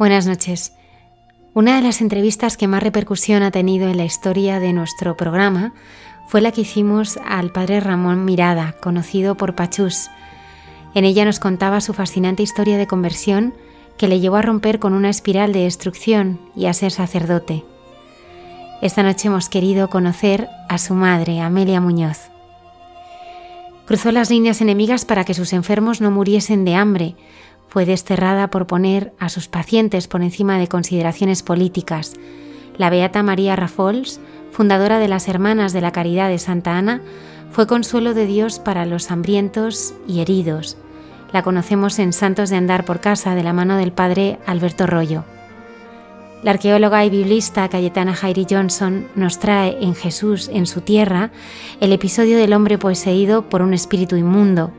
Buenas noches. Una de las entrevistas que más repercusión ha tenido en la historia de nuestro programa fue la que hicimos al padre Ramón Mirada, conocido por Pachús. En ella nos contaba su fascinante historia de conversión que le llevó a romper con una espiral de destrucción y a ser sacerdote. Esta noche hemos querido conocer a su madre, Amelia Muñoz. Cruzó las líneas enemigas para que sus enfermos no muriesen de hambre, fue desterrada por poner a sus pacientes por encima de consideraciones políticas. La beata María Rafols, fundadora de las Hermanas de la Caridad de Santa Ana, fue consuelo de Dios para los hambrientos y heridos. La conocemos en Santos de Andar por Casa de la mano del padre Alberto Rollo. La arqueóloga y biblista Cayetana Jairi Johnson nos trae en Jesús en su tierra el episodio del hombre poseído por un espíritu inmundo,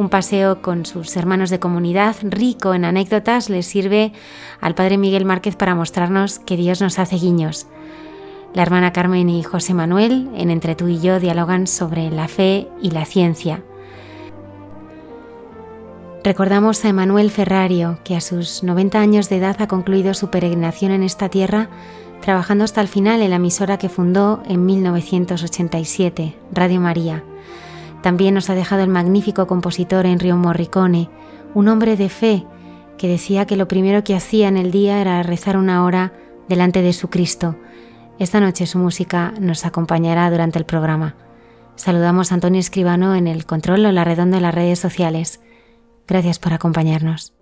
un paseo con sus hermanos de comunidad, rico en anécdotas, le sirve al padre Miguel Márquez para mostrarnos que Dios nos hace guiños. La hermana Carmen y José Manuel, en Entre tú y yo, dialogan sobre la fe y la ciencia. Recordamos a Emanuel Ferrario, que a sus 90 años de edad ha concluido su peregrinación en esta tierra, trabajando hasta el final en la emisora que fundó en 1987, Radio María. También nos ha dejado el magnífico compositor Enrio Morricone, un hombre de fe que decía que lo primero que hacía en el día era rezar una hora delante de su Cristo. Esta noche su música nos acompañará durante el programa. Saludamos a Antonio Escribano en el control o la redonda de las redes sociales. Gracias por acompañarnos.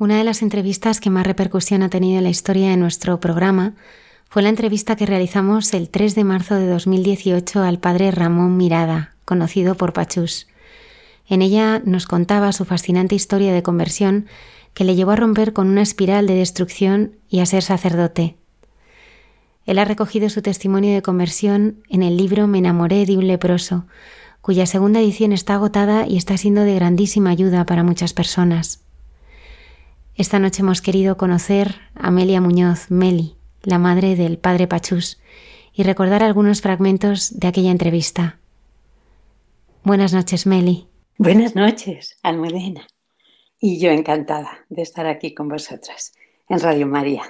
Una de las entrevistas que más repercusión ha tenido en la historia de nuestro programa Fue la entrevista que realizamos el 3 de marzo de 2018 al padre Ramón Mirada, conocido por Pachús. En ella nos contaba su fascinante historia de conversión que le llevó a romper con una espiral de destrucción y a ser sacerdote. Él ha recogido su testimonio de conversión en el libro Me enamoré de un leproso, cuya segunda edición está agotada y está siendo de grandísima ayuda para muchas personas. Esta noche hemos querido conocer a Amelia Muñoz, Meli, la madre del padre Pachús, y recordar algunos fragmentos de aquella entrevista. Buenas noches, Meli. Buenas noches, Almudena. Y yo encantada de estar aquí con vosotras en Radio María.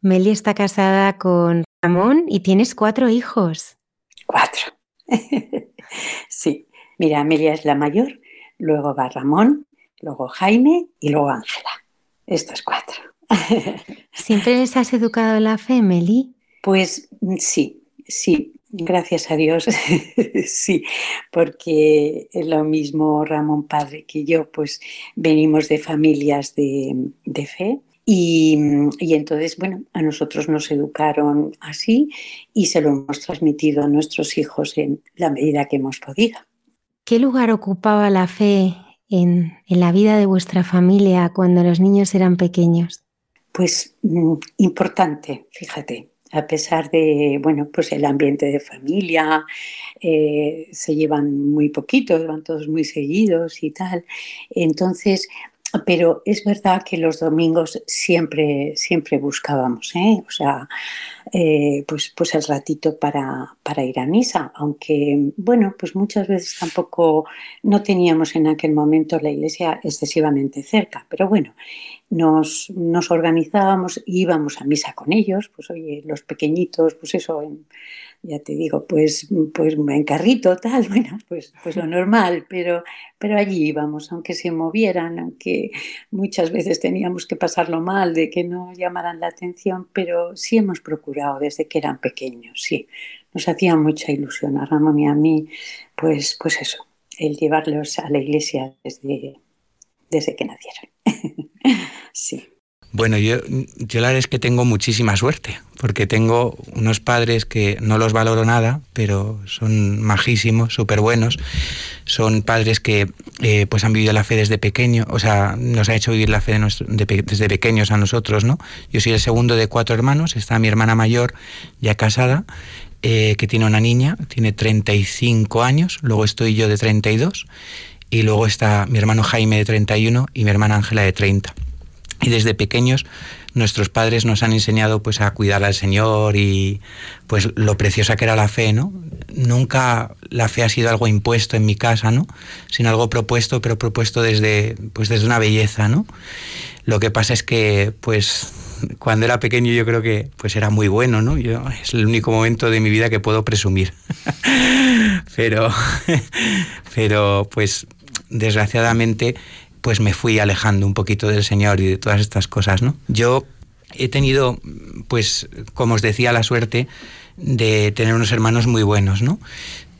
Meli está casada con Ramón y tienes cuatro hijos. Cuatro. sí. Mira, Amelia es la mayor, luego va Ramón, luego Jaime y luego Ángela. Estos cuatro. ¿Siempre les has educado la fe, Meli? Pues sí, sí, gracias a Dios, sí, porque lo mismo Ramón Padre que yo, pues venimos de familias de, de fe y, y, entonces, bueno, a nosotros nos educaron así y se lo hemos transmitido a nuestros hijos en la medida que hemos podido. ¿Qué lugar ocupaba la fe en, la vida de vuestra familia cuando los niños eran pequeños? Pues mm, importante, fíjate, a pesar de, bueno, pues el ambiente de familia, eh, se llevan muy poquitos, van todos muy seguidos y tal. Entonces, pero es verdad que los domingos siempre, siempre buscábamos, ¿eh? o sea, eh, pues, pues el ratito para, para, ir a misa, aunque, bueno, pues muchas veces tampoco no teníamos en aquel momento la iglesia excesivamente cerca, pero bueno, nos, nos organizábamos íbamos a misa con ellos, pues oye, los pequeñitos, pues eso, en, ya te digo, pues, pues en carrito, tal, bueno, pues, pues lo normal, pero, pero allí íbamos, aunque se movieran, aunque muchas veces teníamos que pasarlo mal de que no llamaran la atención, pero sí hemos procurado desde que eran pequeños, sí, nos hacía mucha ilusión a Ramón y a mí, pues, pues eso, el llevarlos a la iglesia desde, desde que nacieron. sí. Bueno, yo, yo la verdad es que tengo muchísima suerte, porque tengo unos padres que no los valoro nada, pero son majísimos, súper buenos. Son padres que eh, pues han vivido la fe desde pequeño, o sea, nos ha hecho vivir la fe desde pequeños a nosotros, ¿no? Yo soy el segundo de cuatro hermanos, está mi hermana mayor ya casada, eh, que tiene una niña, tiene 35 años, luego estoy yo de 32, y luego está mi hermano Jaime de 31 y mi hermana Ángela de 30. Y desde pequeños nuestros padres nos han enseñado pues a cuidar al Señor y pues lo preciosa que era la fe, ¿no? Nunca la fe ha sido algo impuesto en mi casa, ¿no? Sino algo propuesto, pero propuesto desde pues desde una belleza, ¿no? Lo que pasa es que pues cuando era pequeño yo creo que pues era muy bueno, ¿no? Yo, es el único momento de mi vida que puedo presumir. pero pero pues desgraciadamente pues me fui alejando un poquito del Señor y de todas estas cosas, ¿no? Yo he tenido, pues, como os decía, la suerte de tener unos hermanos muy buenos, ¿no?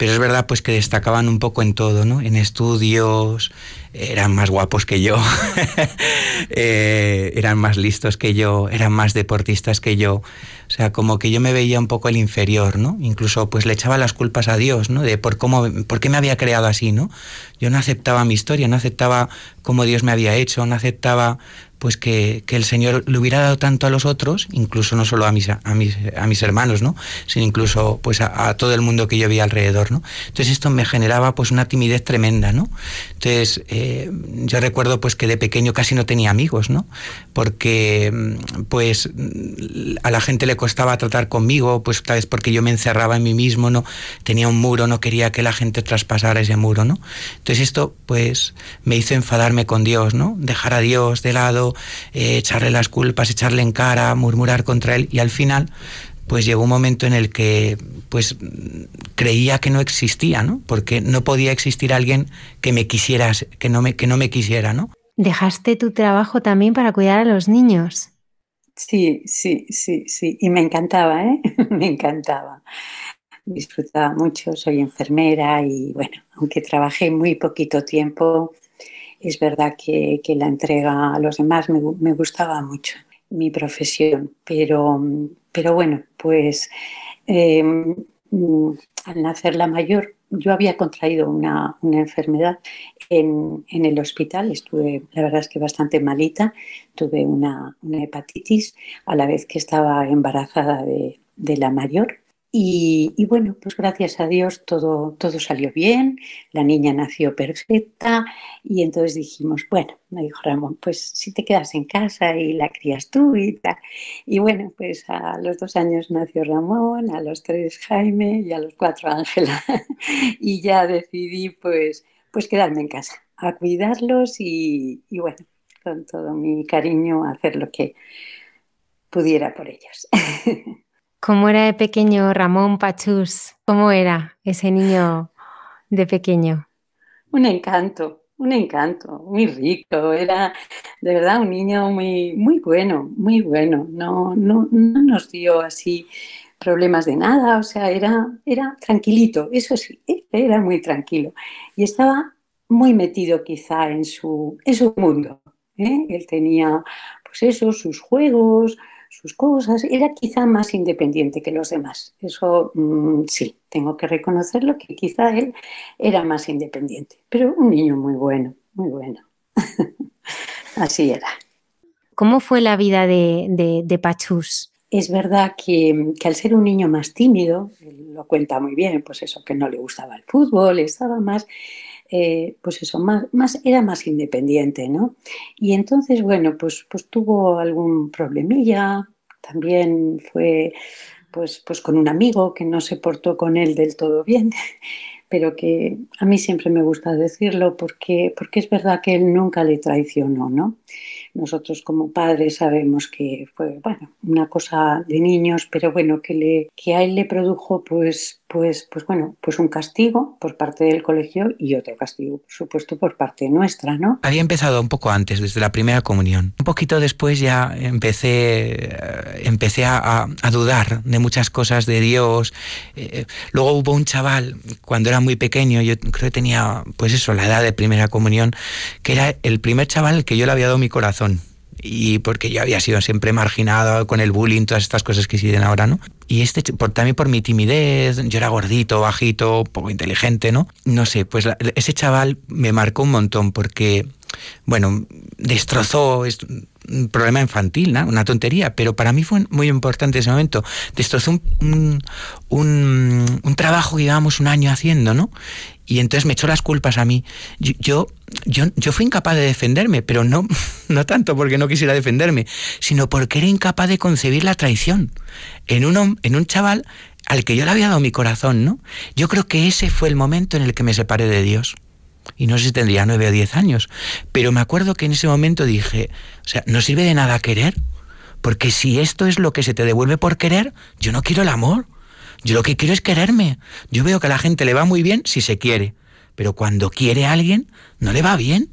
Pero es verdad, pues, que destacaban un poco en todo, ¿no? En estudios, eran más guapos que yo, eh, eran más listos que yo, eran más deportistas que yo. O sea, como que yo me veía un poco el inferior, ¿no? Incluso pues le echaba las culpas a Dios, ¿no? De por cómo, por qué me había creado así, ¿no? Yo no aceptaba mi historia, no aceptaba cómo Dios me había hecho, no aceptaba pues que, el Señor le hubiera dado tanto a los otros, incluso no solo a mis, a mis, a mis hermanos, ¿no? sino incluso pues a, todo el mundo que yo veía alrededor. ¿no? Entonces esto me generaba pues una timidez tremenda. ¿no? Entonces eh, yo recuerdo pues que de pequeño casi no tenía amigos, ¿no? porque pues a la gente le costaba tratar conmigo, pues tal vez porque yo me encerraba en mí mismo, ¿no? tenía un muro, no quería que la gente traspasara ese muro. ¿no? Entonces esto pues me hizo enfadarme con Dios, ¿no? dejar a Dios de lado, eh, echarle las culpas, echarle en cara, murmurar contra él y al final pues llegó un momento en el que pues creía que no existía, ¿no? Porque no podía existir alguien que me quisiera, que no me, que no me quisiera, ¿no? Dejaste tu trabajo también para cuidar a los niños. Sí, sí, sí, sí. Y me encantaba, ¿eh? me encantaba. Disfrutaba mucho, soy enfermera y bueno, aunque trabajé muy poquito tiempo, es verdad que, la entrega a los demás me, gustaba mucho. mi profesión, pero, pero bueno, pues em, al nacer la mayor, yo había contraído una, enfermedad en, el hospital, estuve la verdad es que bastante malita, tuve una, hepatitis a la vez que estaba embarazada de la mayor y, bueno, pues gracias a Dios todo, todo salió bien, la niña nació perfecta y entonces dijimos, bueno, me dijo Ramón, pues si te quedas en casa y la crías tú y tal. Y bueno, pues a los dos años nació Ramón, a los tres Jaime y a los cuatro Ángela. y ya decidí pues, pues quedarme en casa, a cuidarlos y, y bueno, con todo mi cariño hacer lo que pudiera por ellos. ¿Cómo era de pequeño Ramón Pachús? ¿Cómo era ese niño de pequeño? Un encanto, un encanto, muy rico. Era de verdad un niño muy, muy bueno, muy bueno. No, no, no nos dio así problemas de nada, o sea, era, era tranquilito, eso sí, era muy tranquilo. Y estaba muy metido quizá en su, en su mundo. ¿eh? Él tenía, pues eso, sus juegos, sus cosas, era quizá más independiente que los demás. Eso mm, sí, tengo que reconocerlo, que quizá él era más independiente, pero un niño muy bueno, muy bueno. Así era. ¿Cómo fue la vida de, de, Pachús? Es verdad que, que, al ser un niño más tímido, lo cuenta muy bien, pues eso, que no le gustaba el fútbol, estaba más eh, pues eso, más, más, era más independiente, ¿no? Y entonces, bueno, pues, pues tuvo algún problemilla, también fue pues, pues con un amigo que no se portó con él del todo bien, pero que a mí siempre me gusta decirlo porque, porque es verdad que él nunca le traicionó, ¿no? Nosotros como padres sabemos que fue, bueno, una cosa de niños, pero bueno, que, le, que a él le produjo pues pues, pues bueno, pues un castigo por parte del colegio y otro castigo, por supuesto, por parte nuestra, ¿no? Había empezado un poco antes, desde la primera comunión. Un poquito después ya empecé, eh, empecé a, dudar de muchas cosas de Dios. Eh, luego hubo un chaval, cuando era muy pequeño, yo creo que tenía, pues eso, la edad de primera comunión, que era el primer chaval que yo le había dado mi corazón y porque yo había sido siempre marginado con el bullying, todas estas cosas que siguen ahora, ¿no? Y este, por, también por mi timidez, yo era gordito, bajito, poco inteligente, ¿no? No sé, pues ese chaval me marcó un montón porque, bueno, destrozó, un problema infantil, ¿no? una tontería, pero para mí fue muy importante ese momento. Destrozó un, un, trabajo que llevábamos un año haciendo, ¿no? Y entonces me echó las culpas a mí. Yo, yo, yo, fui incapaz de defenderme, pero no, no tanto porque no quisiera defenderme, sino porque era incapaz de concebir la traición en un, en un chaval al que yo le había dado mi corazón, ¿no? Yo creo que ese fue el momento en el que me separé de Dios y no sé si tendría nueve o diez años, pero me acuerdo que en ese momento dije, o sea, no sirve de nada querer, porque si esto es lo que se te devuelve por querer, yo no quiero el amor, yo lo que quiero es quererme. Yo veo que a la gente le va muy bien si se quiere, pero cuando quiere a alguien, no le va bien.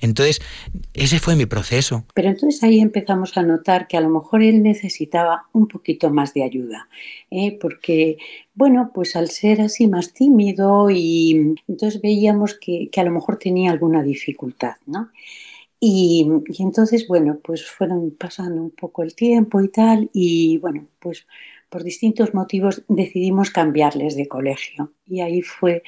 Entonces, ese fue mi proceso. Pero entonces ahí empezamos a notar que a lo mejor él necesitaba un poquito más de ayuda, ¿eh? porque, bueno, pues al ser así más tímido y entonces veíamos que, a lo mejor tenía alguna dificultad, ¿no? Y, y, entonces, bueno, pues fueron pasando un poco el tiempo y tal, y bueno, pues por distintos motivos decidimos cambiarles de colegio. Y ahí fue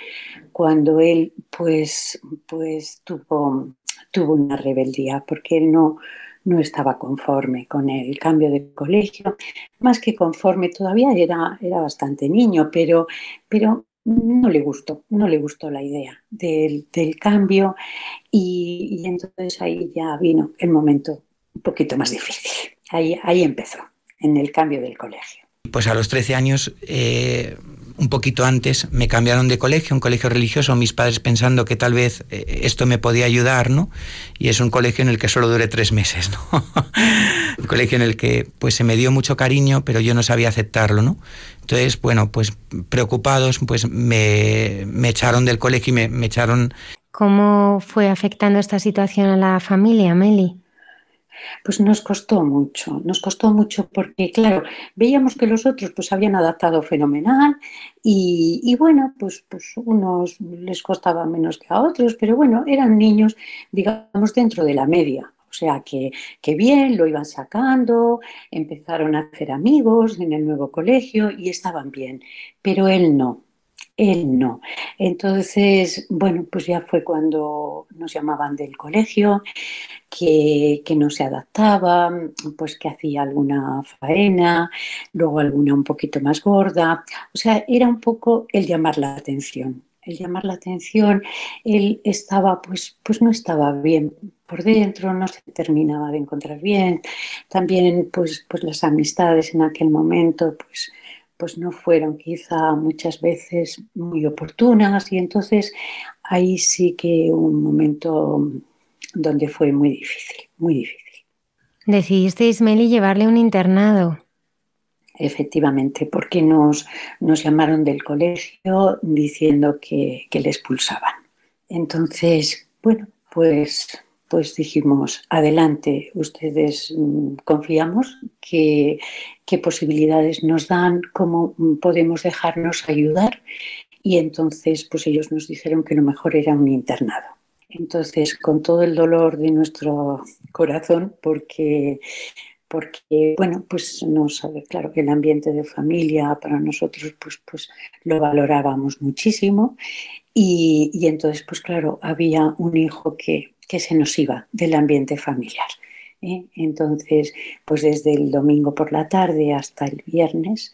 cuando él, pues, pues tuvo tuvo una rebeldía porque él no, no estaba conforme con el cambio de colegio, más que conforme, todavía era, era bastante niño, pero, pero no le gustó, no le gustó la idea del, cambio y, entonces ahí ya vino el momento un poquito más difícil. Ahí, ahí empezó, en el cambio del colegio. Pues a los 13 años eh, un poquito antes me cambiaron de colegio, un colegio religioso, mis padres pensando que tal vez eh, esto me podía ayudar, ¿no? Y es un colegio en el que solo duré tres meses, ¿no? un colegio en el que pues se me dio mucho cariño, pero yo no sabía aceptarlo, ¿no? Entonces, bueno, pues preocupados, pues me, echaron del colegio y me, me echaron... ¿Cómo fue afectando esta situación a la familia, Meli? Pues nos costó mucho, nos costó mucho porque, claro, veíamos que los otros pues habían adaptado fenomenal y, bueno, pues, pues unos les costaba menos que a otros, pero bueno, eran niños, digamos, dentro de la media. O sea que, que bien, lo iban sacando, empezaron a hacer amigos en el nuevo colegio y estaban bien, pero él no. Él no. Entonces, bueno, pues ya fue cuando nos llamaban del colegio, que, que, no se adaptaba, pues que hacía alguna faena, luego alguna un poquito más gorda. O sea, era un poco el llamar la atención. El llamar la atención, él estaba, pues, pues no estaba bien por dentro, no se terminaba de encontrar bien. También, pues, pues las amistades en aquel momento, pues pues no fueron quizá muchas veces muy oportunas y entonces ahí sí que un momento donde fue muy difícil, muy difícil. Decidisteis, Meli, llevarle un internado. Efectivamente, porque nos, nos llamaron del colegio diciendo que, que le expulsaban. Entonces, bueno, pues pues dijimos, adelante, ustedes mm, confiamos que, qué posibilidades nos dan, cómo podemos dejarnos ayudar. Y entonces, pues ellos nos dijeron que lo mejor era un internado. Entonces, con todo el dolor de nuestro corazón, porque porque bueno, pues no sabe, claro que el ambiente de familia para nosotros pues, pues lo valorábamos muchísimo y, y entonces pues claro, había un hijo que que se nos iba del ambiente familiar. ¿eh? Entonces, pues desde el domingo por la tarde hasta el viernes,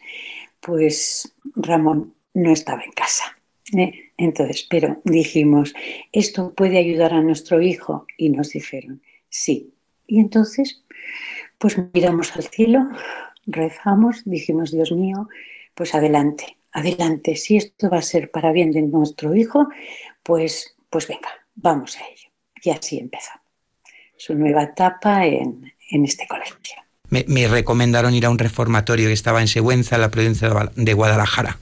pues Ramón no estaba en casa. ¿eh? Entonces, pero dijimos, ¿esto puede ayudar a nuestro hijo? Y nos dijeron, sí. Y entonces, pues miramos al cielo, rezamos, dijimos, Dios mío, pues adelante, adelante, si esto va a ser para bien de nuestro hijo, pues, pues venga, vamos a ello. Y así empezó su nueva etapa en, este colegio. Me, recomendaron ir a un reformatorio que estaba en Següenza, en la provincia de Guadalajara.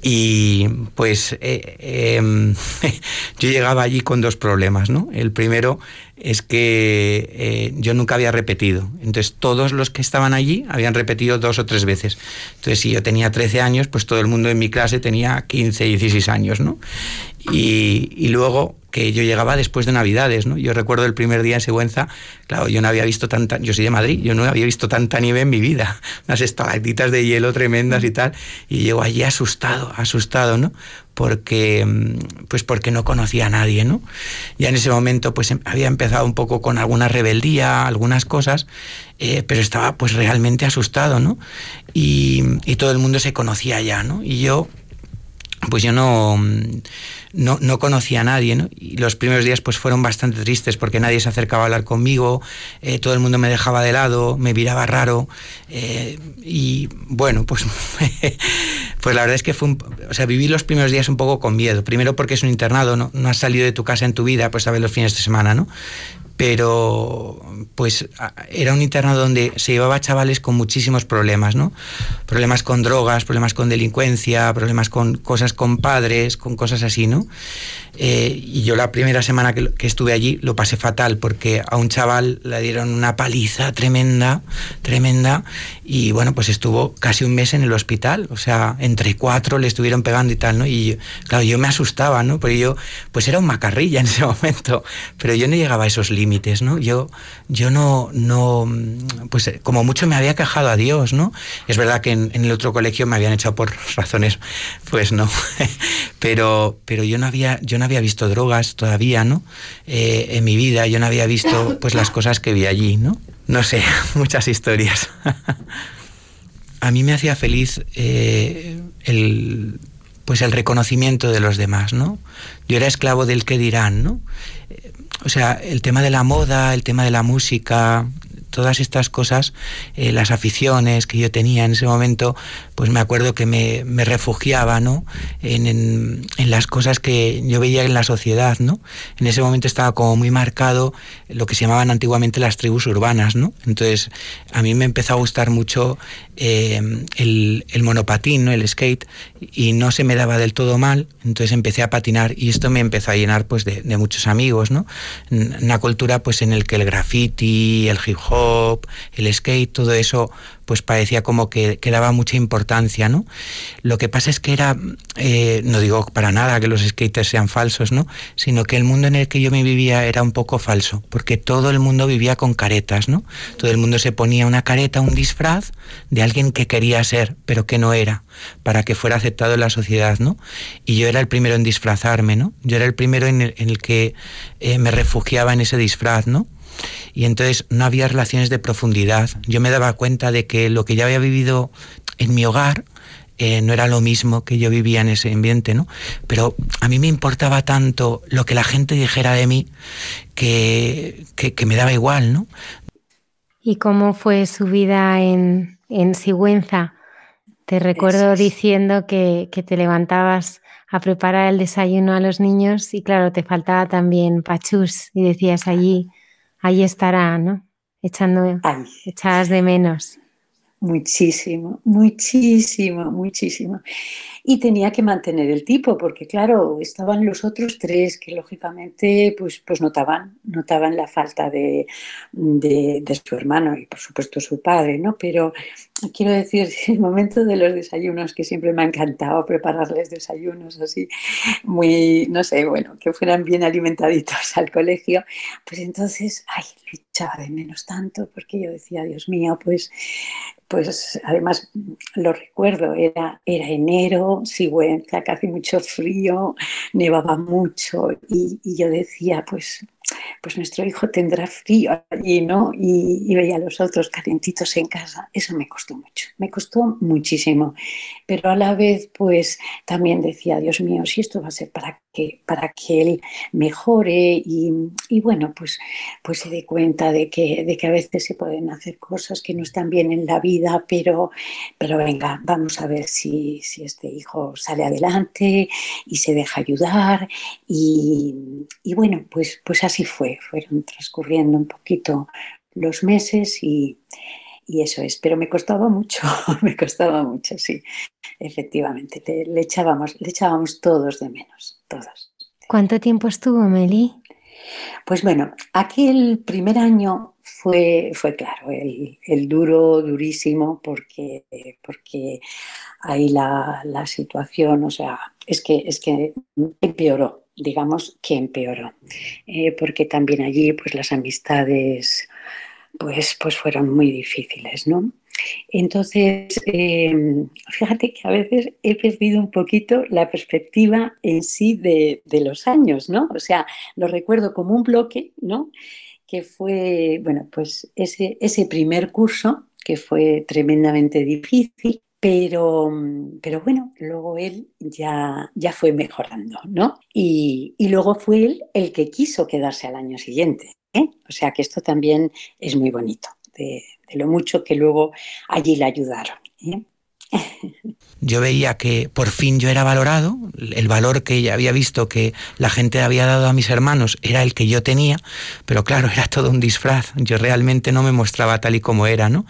Y pues eh, em, yo llegaba allí con dos problemas, ¿no? El primero es que eh, yo nunca había repetido. Entonces todos los que estaban allí habían repetido dos o tres veces. Entonces si yo tenía 13 años, pues todo el mundo en mi clase tenía 15, 16 años, ¿no? Y luego que yo llegaba después de Navidades, ¿no? Yo recuerdo el primer día en Sigüenza, claro, yo no había visto tanta, yo soy de Madrid, yo no había visto tanta nieve en mi vida, unas estalactitas de hielo tremendas y tal, y llego allí asustado, asustado, ¿no? Porque, mm, pues porque no conocía a nadie, ¿no? Ya en ese momento, pues em, había empezado un poco con alguna rebeldía, algunas cosas, eh, pero estaba pues realmente asustado, ¿no? Y todo el mundo se conocía ya, ¿no? Y yo, pues yo no no, no conocía a nadie, ¿no? Y los primeros días pues fueron bastante tristes porque nadie se acercaba a hablar conmigo, eh, todo el mundo me dejaba de lado, me miraba raro eh, y bueno, pues, pues la verdad es que fue o sea, viví los primeros días un poco con miedo, primero porque es un internado, ¿no? no has salido de tu casa en tu vida, pues sabes los fines de semana, ¿no? Pero pues era un internado donde se llevaba chavales con muchísimos problemas, ¿no? Problemas con drogas, problemas con delincuencia, problemas con cosas con padres, con cosas así, ¿no? Eh, y yo la primera semana que, estuve allí lo pasé fatal porque a un chaval le dieron una paliza tremenda, tremenda, y bueno, pues estuvo casi un mes en el hospital, o sea, entre cuatro le estuvieron pegando y tal, ¿no? Y claro, yo me asustaba, ¿no? Porque yo, pues era un macarrilla en ese momento, pero yo no llegaba a esos límites, ¿no? Yo, yo no, no, pues como mucho me había quejado a Dios, ¿no? Es verdad que en, en el otro colegio me habían echado por razones, pues no, pero, pero yo no había, yo no había visto drogas todavía, ¿no? Eh, en mi vida yo no había visto pues las cosas que vi allí, ¿no? No sé, muchas historias. A mí me hacía feliz eh, el pues el reconocimiento de los demás, ¿no? Yo era esclavo del que dirán, ¿no? O sea, el tema de la moda, el tema de la música, todas estas cosas, eh, las aficiones que yo tenía en ese momento, pues me acuerdo que me, refugiaba ¿no? En, en, en, las cosas que yo veía en la sociedad. ¿no? En ese momento estaba como muy marcado lo que se llamaban antiguamente las tribus urbanas. ¿no? Entonces a mí me empezó a gustar mucho eh, el, el, monopatín, ¿no? el skate, y no se me daba del todo mal, entonces empecé a patinar y esto me empezó a llenar pues, de, de muchos amigos. ¿no? Una cultura pues, en el que el graffiti, el hip hop, el skate, todo eso pues parecía como que, que, daba mucha importancia, ¿no? Lo que pasa es que era, eh, no digo para nada que los skaters sean falsos, ¿no? Sino que el mundo en el que yo me vivía era un poco falso, porque todo el mundo vivía con caretas, ¿no? Todo el mundo se ponía una careta, un disfraz de alguien que quería ser, pero que no era, para que fuera aceptado en la sociedad, ¿no? Y yo era el primero en disfrazarme, ¿no? Yo era el primero en el, que eh, me refugiaba en ese disfraz, ¿no? Y entonces no había relaciones de profundidad. Yo me daba cuenta de que lo que ya había vivido en mi hogar eh, no era lo mismo que yo vivía en ese ambiente, ¿no? Pero a mí me importaba tanto lo que la gente dijera de mí que, que, me daba igual, ¿no? ¿Y cómo fue su vida en, en Sigüenza? Te recuerdo diciendo que, que te levantabas a preparar el desayuno a los niños y claro, te faltaba también pachús y decías allí ahí estará, ¿no? Echando, echadas de menos. Muchísimo, muchísimo, muchísimo. Y tenía que mantener el tipo, porque claro, estaban los otros tres que lógicamente pues, pues notaban, notaban la falta de, de, su hermano y por supuesto su padre, ¿no? Pero quiero decir, el momento de los desayunos, que siempre me ha encantado prepararles desayunos así, muy, no sé, bueno, que fueran bien alimentaditos al colegio, pues entonces, ay, lo echaba de menos tanto, porque yo decía, Dios mío, pues pues además lo recuerdo, era, era enero, Sigüenza, hace mucho frío, nevaba mucho y, yo decía, pues pues nuestro hijo tendrá frío allí, ¿no? Y, veía a los otros calentitos en casa. Eso me costó mucho, me costó muchísimo. Pero a la vez, pues también decía, Dios mío, si esto va a ser para que, para que él mejore y, bueno, pues, pues se dé cuenta de que, de que a veces se pueden hacer cosas que no están bien en la vida, pero, pero venga, vamos a ver si, si este hijo sale adelante y se deja ayudar. Y, y bueno, pues, pues así fue, fueron transcurriendo un poquito los meses y, eso es, pero me costaba mucho, me costaba mucho, sí, efectivamente, le, echábamos, le echábamos todos de menos, todos. ¿Cuánto tiempo estuvo Meli? Pues bueno, aquí el primer año fue, fue claro, el, el duro, durísimo, porque, porque ahí la, la, situación, o sea, es que, es que empeoró, digamos que empeoró, eh, porque también allí pues las amistades pues, pues fueron muy difíciles, ¿no? Entonces, em, fíjate que a veces he perdido un poquito la perspectiva en sí de, de, los años, ¿no? O sea, lo recuerdo como un bloque, ¿no? Que fue, bueno, pues ese, ese primer curso, que fue tremendamente difícil, pero, pero bueno, luego él ya, ya fue mejorando, ¿no? Y, luego fue él el que quiso quedarse al año siguiente. ¿Eh? O sea que esto también es muy bonito, de, lo mucho que luego allí le ayudaron. ¿eh? Yo veía que por fin yo era valorado, el valor que ella había visto que la gente había dado a mis hermanos era el que yo tenía, pero claro, era todo un disfraz, yo realmente no me mostraba tal y como era, ¿no?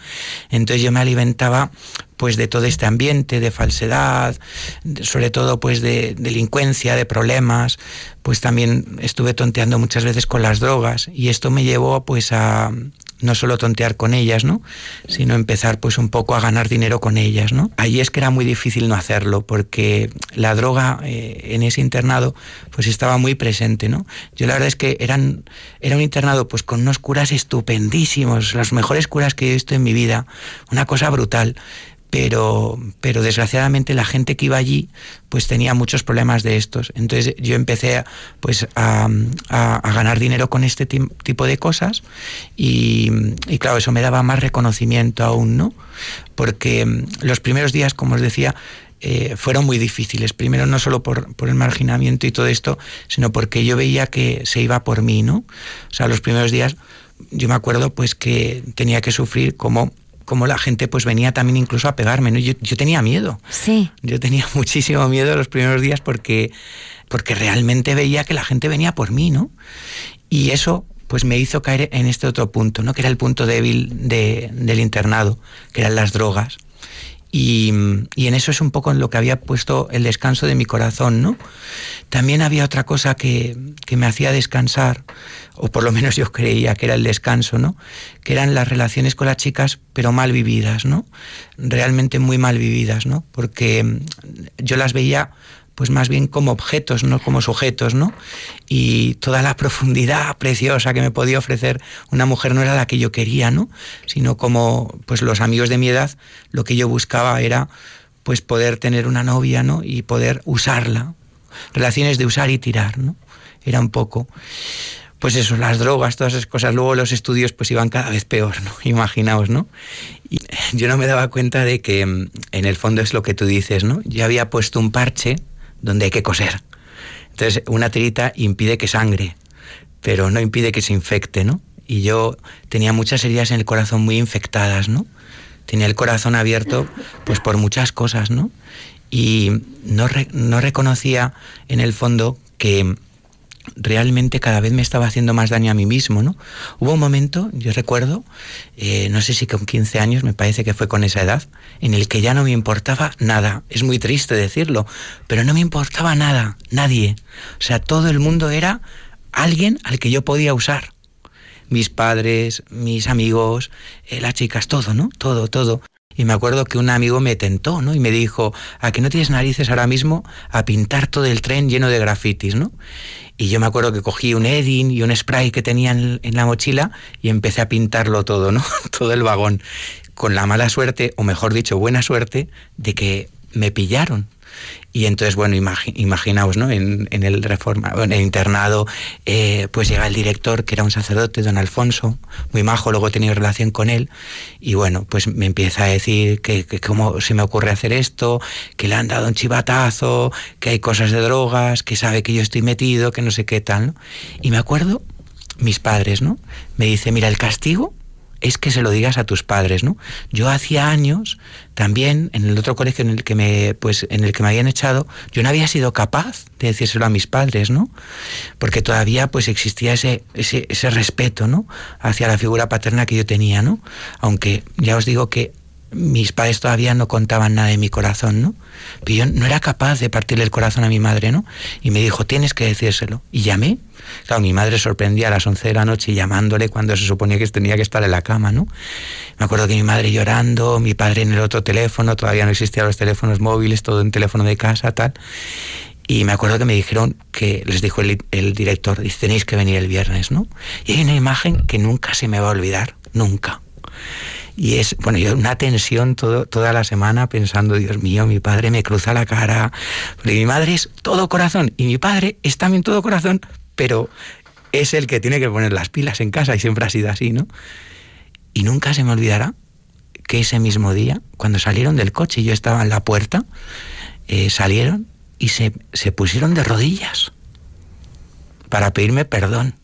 Entonces yo me alimentaba pues de todo este ambiente de falsedad, sobre todo pues de delincuencia, de problemas, pues también estuve tonteando muchas veces con las drogas y esto me llevó pues a, no solo tontear con ellas, ¿no? Sino empezar pues un poco a ganar dinero con ellas, ¿no? Ahí es que era muy difícil no hacerlo porque la droga eh, en ese internado pues estaba muy presente, ¿no? Yo la verdad es que eran, era un internado pues con unos curas estupendísimos, los mejores curas que he visto en mi vida, una cosa brutal pero, pero desgraciadamente la gente que iba allí pues tenía muchos problemas de estos. Entonces yo empecé pues a, ganar dinero con este tipo de cosas y, claro, eso me daba más reconocimiento aún, ¿no? Porque mm, los primeros días, como os decía, eh, fueron muy difíciles. Primero no solo por, por, el marginamiento y todo esto, sino porque yo veía que se iba por mí, ¿no? O sea, los primeros días yo me acuerdo pues que tenía que sufrir como como la gente pues venía también incluso a pegarme, ¿no? Yo, tenía miedo. Sí. Yo tenía muchísimo miedo los primeros días porque, porque realmente veía que la gente venía por mí, ¿no? Y eso pues me hizo caer en este otro punto, ¿no? Que era el punto débil del internado, que eran las drogas. Y, en eso es un poco en lo que había puesto el descanso de mi corazón, ¿no? También había otra cosa que, que, me hacía descansar, o por lo menos yo creía que era el descanso, ¿no? Que eran las relaciones con las chicas, pero mal vividas, ¿no? Realmente muy mal vividas, ¿no? Porque yo las veía pues más bien como objetos, no como sujetos, ¿no? Y toda la profundidad preciosa que me podía ofrecer una mujer no era la que yo quería, ¿no? Sino como pues los amigos de mi edad, lo que yo buscaba era pues poder tener una novia, ¿no? Y poder usarla. Relaciones de usar y tirar, ¿no? Era un poco pues eso, las drogas, todas esas cosas. Luego los estudios pues iban cada vez peor, ¿no? Imaginaos, ¿no? Y yo no me daba cuenta de que en el fondo es lo que tú dices, ¿no? Yo había puesto un parche donde hay que coser. Entonces, una tirita impide que sangre, pero no impide que se infecte, ¿no? Y yo tenía muchas heridas en el corazón muy infectadas, ¿no? Tenía el corazón abierto, pues por muchas cosas, ¿no? Y no, no reconocía en el fondo que realmente cada vez me estaba haciendo más daño a mí mismo, ¿no? Hubo un momento, yo recuerdo, eh, no sé si con 15 años, me parece que fue con esa edad, en el que ya no me importaba nada. Es muy triste decirlo, pero no me importaba nada, nadie. O sea, todo el mundo era alguien al que yo podía usar. Mis padres, mis amigos, eh, las chicas, todo, ¿no? Todo, todo. Y me acuerdo que un amigo me tentó, ¿no? Y me dijo, ¿a que no tienes narices ahora mismo a pintar todo el tren lleno de grafitis, ¿no? Y yo me acuerdo que cogí un Edding y un spray que tenía en, la mochila y empecé a pintarlo todo, ¿no? todo el vagón. Con la mala suerte, o mejor dicho, buena suerte, de que me pillaron. Y entonces, bueno, imaginaos, ¿no? En, el reforma, en el internado, eh, pues llega el director, que era un sacerdote, don Alfonso, muy majo, luego he tenido relación con él, y bueno, pues me empieza a decir que, que cómo se me ocurre hacer esto, que le han dado un chivatazo, que hay cosas de drogas, que sabe que yo estoy metido, que no sé qué tal, ¿no? Y me acuerdo, mis padres, ¿no? Me dice, mira, el castigo es que se lo digas a tus padres, ¿no? Yo hacía años también en el otro colegio en el que me pues en el que me habían echado, yo no había sido capaz de decírselo a mis padres, ¿no? Porque todavía pues existía ese, ese, ese respeto, ¿no? hacia la figura paterna que yo tenía, ¿no? Aunque ya os digo que mis padres todavía no contaban nada de mi corazón, ¿no? Pero yo no era capaz de partirle el corazón a mi madre, ¿no? Y me dijo, tienes que decírselo. Y llamé. Claro, mi madre sorprendía a las 11 de la noche llamándole cuando se suponía que tenía que estar en la cama, ¿no? Me acuerdo que mi madre llorando, mi padre en el otro teléfono, todavía no existían los teléfonos móviles, todo en teléfono de casa, tal. Y me acuerdo que me dijeron que les dijo el, director, dice, tenéis que venir el viernes, ¿no? Y hay una imagen que nunca se me va a olvidar, nunca. Y es, bueno, yo una tensión todo, toda la semana pensando, Dios mío, mi padre me cruza la cara. Porque mi madre es todo corazón y mi padre es también todo corazón, pero es el que tiene que poner las pilas en casa y siempre ha sido así, ¿no? Y nunca se me olvidará que ese mismo día, cuando salieron del coche y yo estaba en la puerta, eh, salieron y se, se pusieron de rodillas para pedirme perdón.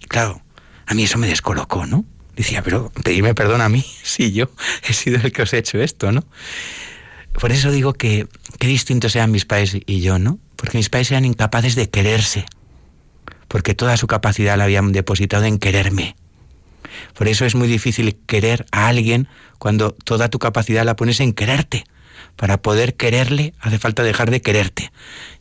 Y claro, a mí eso me descolocó, ¿no? Decía, pero pedirme perdón a mí si yo he sido el que os he hecho esto, ¿no? Por eso digo que qué distintos sean mis padres y yo, ¿no? Porque mis padres eran incapaces de quererse, porque toda su capacidad la habían depositado en quererme. Por eso es muy difícil querer a alguien cuando toda tu capacidad la pones en quererte para poder quererle hace falta dejar de quererte.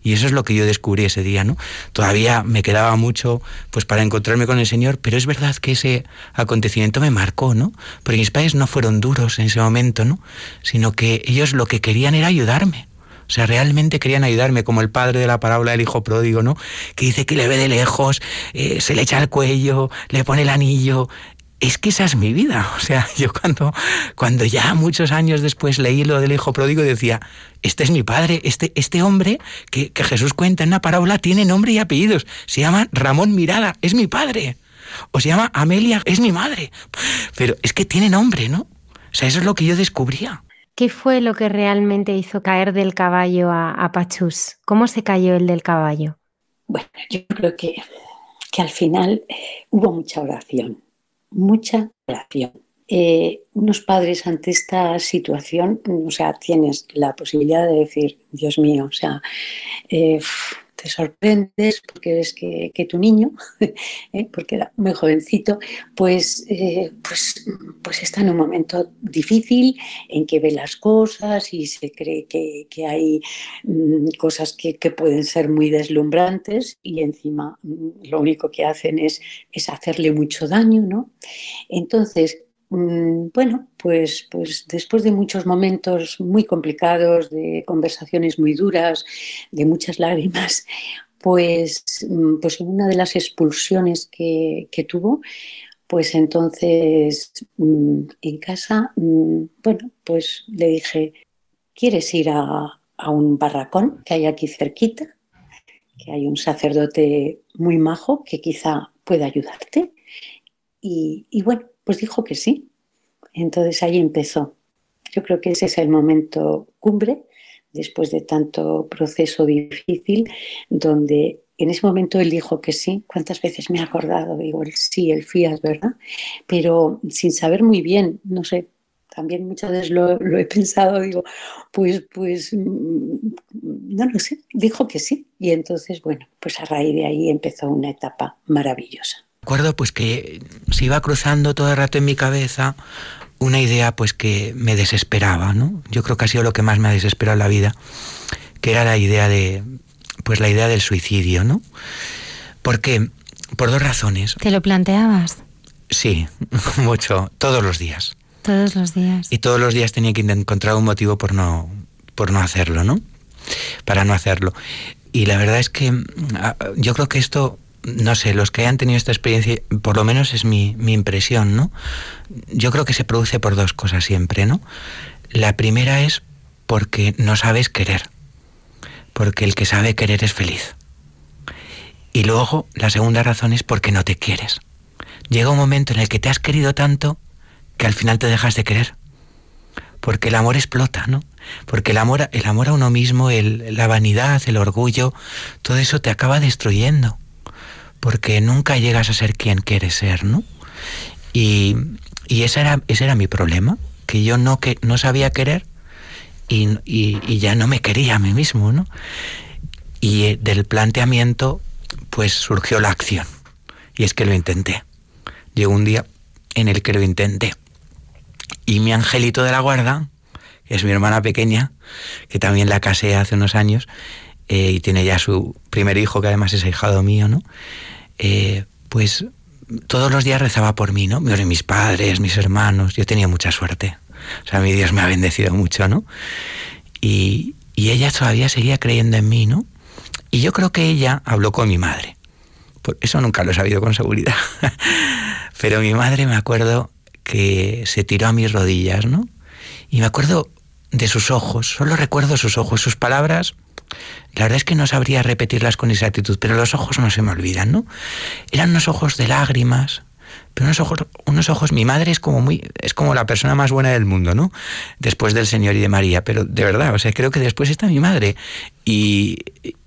Y eso es lo que yo descubrí ese día, ¿no? Todavía me quedaba mucho pues para encontrarme con el Señor, pero es verdad que ese acontecimiento me marcó, ¿no? Porque mis padres no fueron duros en ese momento, ¿no? Sino que ellos lo que querían era ayudarme. O sea, realmente querían ayudarme, como el padre de la parábola del hijo pródigo, ¿no? Que dice que le ve de lejos, eh, se le echa el cuello, le pone el anillo, es que esa es mi vida. O sea, yo cuando, cuando ya muchos años después leí lo del hijo pródigo decía, este es mi padre, este, este hombre que, que Jesús cuenta en una parábola tiene nombre y apellidos. Se llama Ramón Mirada, es mi padre. O se llama Amelia, es mi madre. Pero es que tiene nombre, ¿no? O sea, eso es lo que yo descubría. ¿Qué fue lo que realmente hizo caer del caballo a, a Pachus? ¿Cómo se cayó el del caballo? Bueno, yo creo que, que al final hubo mucha oración mucha oración. Eh, unos padres ante esta situación, o sea, tienes la posibilidad de decir, Dios mío, o sea, eh, te sorprendes porque ves que, tu niño, ¿eh? porque era muy jovencito, pues, eh, pues, pues está en un momento difícil en que ve las cosas y se cree que, hay mm, cosas que, pueden ser muy deslumbrantes y encima mm, lo único que hacen es, es hacerle mucho daño, ¿no? Entonces, bueno, pues, pues después de muchos momentos muy complicados, de conversaciones muy duras, de muchas lágrimas, pues, mm, pues en una de las expulsiones que, tuvo, pues entonces mm, en casa, bueno, pues le dije, ¿quieres ir a, un barracón que hay aquí cerquita? Que hay un sacerdote muy majo que quizá pueda ayudarte. y bueno, pues dijo que sí. Entonces ahí empezó. Yo creo que ese es el momento cumbre, después de tanto proceso difícil, donde en ese momento él dijo que sí. ¿Cuántas veces me he acordado? Digo, sí, el FIAS, ¿verdad? Pero sin saber muy bien, no sé, también muchas veces lo, he pensado, digo, pues, pues, mm, no lo sé, dijo que sí. Y entonces, bueno, pues a raíz de ahí empezó una etapa maravillosa recuerdo pues que se iba cruzando todo el rato en mi cabeza una idea pues que me desesperaba, ¿no? Yo creo que ha sido lo que más me ha desesperado en la vida, que era la idea de pues la idea del suicidio, ¿no? Porque por dos razones. ¿Te lo planteabas? Sí, mucho, todos los días. Todos los días. Y todos los días tenía que encontrar un motivo por no por no hacerlo, ¿no? Para no hacerlo. Y la verdad es que ah, yo creo que esto no sé, los que hayan tenido esta experiencia, por lo menos es mi, impresión, ¿no? Yo creo que se produce por dos cosas siempre, ¿no? La primera es porque no sabes querer, porque el que sabe querer es feliz. Y luego la segunda razón es porque no te quieres. Llega un momento en el que te has querido tanto que al final te dejas de querer. Porque el amor explota, ¿no? Porque el amor, el amor a uno mismo, la vanidad, el orgullo, todo eso te acaba destruyendo porque nunca llegas a ser quien quieres ser, ¿no? Y, ese, era, ese era mi problema, que yo no, que, no sabía querer y, ya no me quería a mí mismo, ¿no? Y eh, del planteamiento, pues surgió la acción. Y es que lo intenté. Llegó un día en el que lo intenté. Y mi angelito de la guarda, que es mi hermana pequeña, que también la casé hace unos años, eh, y tiene ya su primer hijo, que además es hijado mío, ¿no? Eh, pues todos los días rezaba por mí, ¿no? Mis padres, mis hermanos, yo tenía mucha suerte. O sea, mi Dios me ha bendecido mucho, ¿no? Y, y ella todavía seguía creyendo en mí, ¿no? Y yo creo que ella habló con mi madre. Por eso nunca lo he sabido con seguridad. Pero mi madre me acuerdo que se tiró a mis rodillas, ¿no? Y me acuerdo de sus ojos, solo recuerdo sus ojos, sus palabras la verdad es que no sabría repetirlas con exactitud, pero los ojos no se me olvidan, ¿no? Eran unos ojos de lágrimas, pero unos ojos, unos ojos, mi madre es como muy, es como la persona más buena del mundo, ¿no? Después del Señor y de María, pero de verdad, o sea, creo que después está mi madre. Y,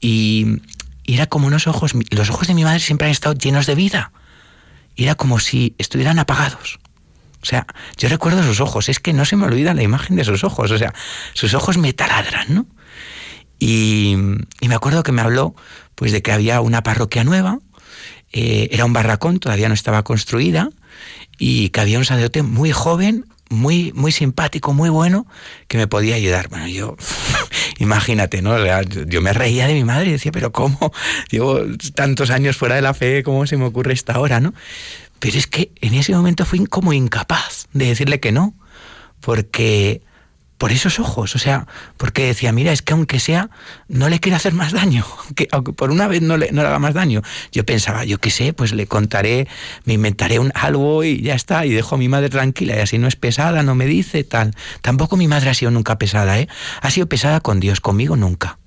y, era como unos ojos, los ojos de mi madre siempre han estado llenos de vida. Era como si estuvieran apagados. O sea, yo recuerdo sus ojos, es que no se me olvida la imagen de sus ojos, o sea, sus ojos me taladran, ¿no? Y, me acuerdo que me habló pues de que había una parroquia nueva, eh, era un barracón, todavía no estaba construida, y que había un sacerdote muy joven, muy, muy simpático, muy bueno, que me podía ayudar. Bueno, yo, imagínate, ¿no? Yo me reía de mi madre y decía, pero ¿cómo? Llevo tantos años fuera de la fe, ¿cómo se me ocurre esta hora, no? Pero es que en ese momento fui como incapaz de decirle que no, porque por esos ojos, o sea, porque decía, mira, es que aunque sea, no le quiero hacer más daño, que aunque por una vez no le, no le haga más daño. Yo pensaba, yo qué sé, pues le contaré, me inventaré un, algo y ya está, y dejo a mi madre tranquila, y así no es pesada, no me dice tal. Tampoco mi madre ha sido nunca pesada, ¿eh? Ha sido pesada con Dios, conmigo nunca.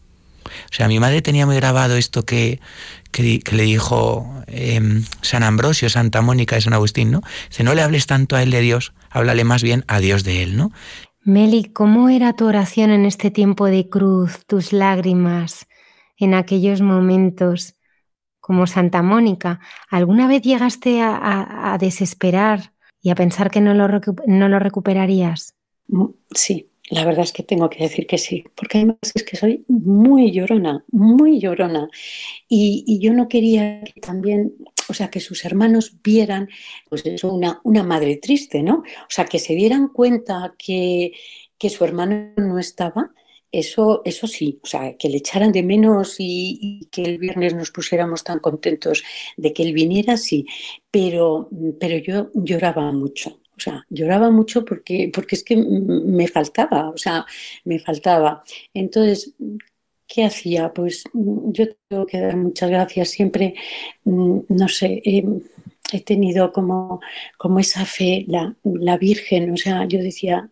O sea, mi madre tenía muy grabado esto que, que, le dijo em, San Ambrosio, Santa Mónica de San Agustín, ¿no? Dice, no le hables tanto a él de Dios, háblale más bien a Dios de él, ¿no? Meli, ¿cómo era tu oración en este tiempo de cruz, tus lágrimas, en aquellos momentos como Santa Mónica? ¿Alguna vez llegaste a, desesperar y a pensar que no lo, no lo recuperarías? Mm, sí, la verdad es que tengo que decir que sí, porque además es que soy muy llorona, muy llorona. Y, yo no quería que también, o sea, que sus hermanos vieran, pues eso, una, una madre triste, ¿no? O sea, que se dieran cuenta que, que su hermano no estaba, eso, eso sí, o sea, que le echaran de menos y, que el viernes nos pusiéramos tan contentos de que él viniera, sí, pero, pero yo lloraba mucho. O sea, lloraba mucho porque, porque es que me faltaba, o sea, me faltaba. Entonces, ¿qué hacía? Pues yo tengo que dar muchas gracias siempre, mm, no sé, em, he tenido como, como esa fe, la, la, Virgen, o sea, yo decía,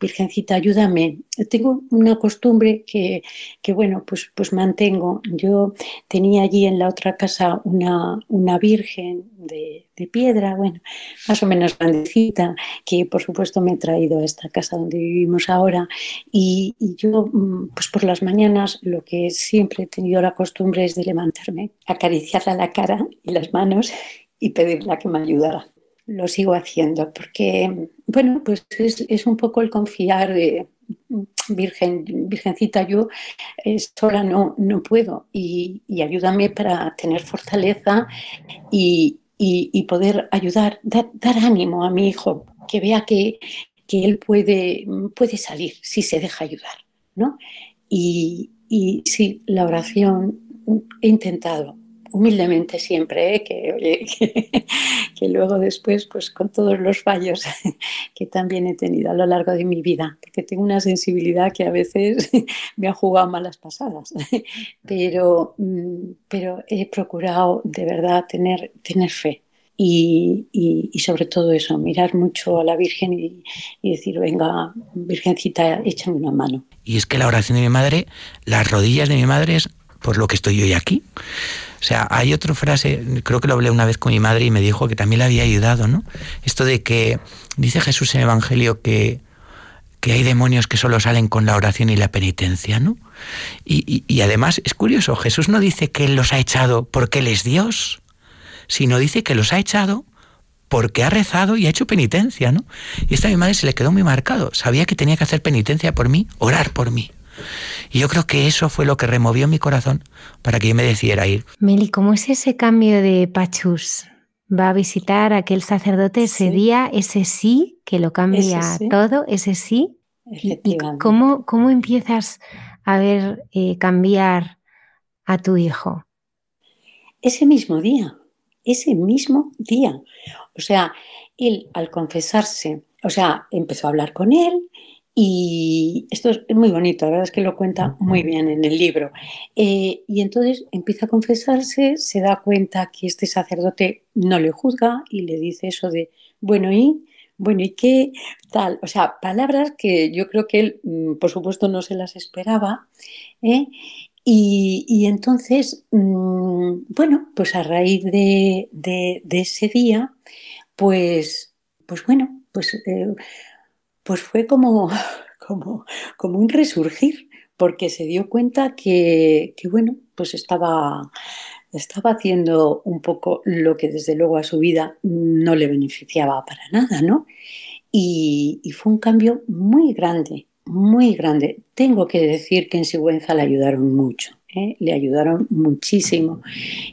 Virgencita, ayúdame. Tengo una costumbre que, que bueno, pues, pues mantengo. Yo tenía allí en la otra casa una, una Virgen de, piedra, bueno, más o menos grandecita, que por supuesto me he traído a esta casa donde vivimos ahora. Y, y yo, mm, pues por las mañanas, lo que siempre he tenido la costumbre es de levantarme, acariciarla la cara y las manos y pedirle que me ayudara. Lo sigo haciendo porque, bueno, pues es, un poco el confiar de, Virgen, Virgencita, yo eh, sola no, no puedo y, ayúdame para tener fortaleza y, poder ayudar, dar, ánimo a mi hijo, que vea que, que, él puede, puede salir si se deja ayudar. ¿no? Y, y sí, la oración he intentado, humildemente siempre, ¿eh? que, que, luego después, pues con todos los fallos que también he tenido a lo largo de mi vida, porque tengo una sensibilidad que a veces me ha jugado malas pasadas, pero, mm, pero he procurado de verdad tener, tener fe. Y, y, sobre todo eso, mirar mucho a la Virgen y, y decir, venga, Virgencita, échame una mano. Y es que la oración de mi madre, las rodillas de mi madre por lo que estoy hoy aquí. O sea, hay otra frase, creo que lo hablé una vez con mi madre y me dijo que también le había ayudado, ¿no? Esto de que dice Jesús en el Evangelio que, que hay demonios que solo salen con la oración y la penitencia, ¿no? Y, además es curioso, Jesús no dice que Él los ha echado porque Él es Dios, sino dice que los ha echado porque ha rezado y ha hecho penitencia, ¿no? Y esta a mi madre se le quedó muy marcado, sabía que tenía que hacer penitencia por mí, orar por mí. Y yo creo que eso fue lo que removió mi corazón para que yo me decidiera ir. Meli, ¿cómo es ese cambio de Pachus? Va a visitar a aquel sacerdote ese día, ese sí, que lo cambia todo, ese sí. ¿Y cómo, cómo empiezas a ver eh, cambiar a tu hijo? Ese mismo día, ese mismo día. O sea, él al confesarse, o sea, empezó a hablar con él, y esto es muy bonito, la verdad es que lo cuenta muy bien en el libro. Eh, y entonces empieza a confesarse, se da cuenta que este sacerdote no le juzga y le dice eso de, bueno, ¿y? Bueno, ¿y qué tal? O sea, palabras que yo creo que él, mm, por supuesto, no se las esperaba. ¿eh? Y, entonces, mm, bueno, pues a raíz de, ese día, pues, pues bueno, pues... Eh, pues fue como, como, como un resurgir, porque se dio cuenta que, bueno, pues estaba, estaba haciendo un poco lo que desde luego a su vida no le beneficiaba para nada, ¿no? Y, y fue un cambio muy grande, muy grande. Tengo que decir que en Sigüenza le ayudaron mucho. ¿Eh? le ayudaron muchísimo.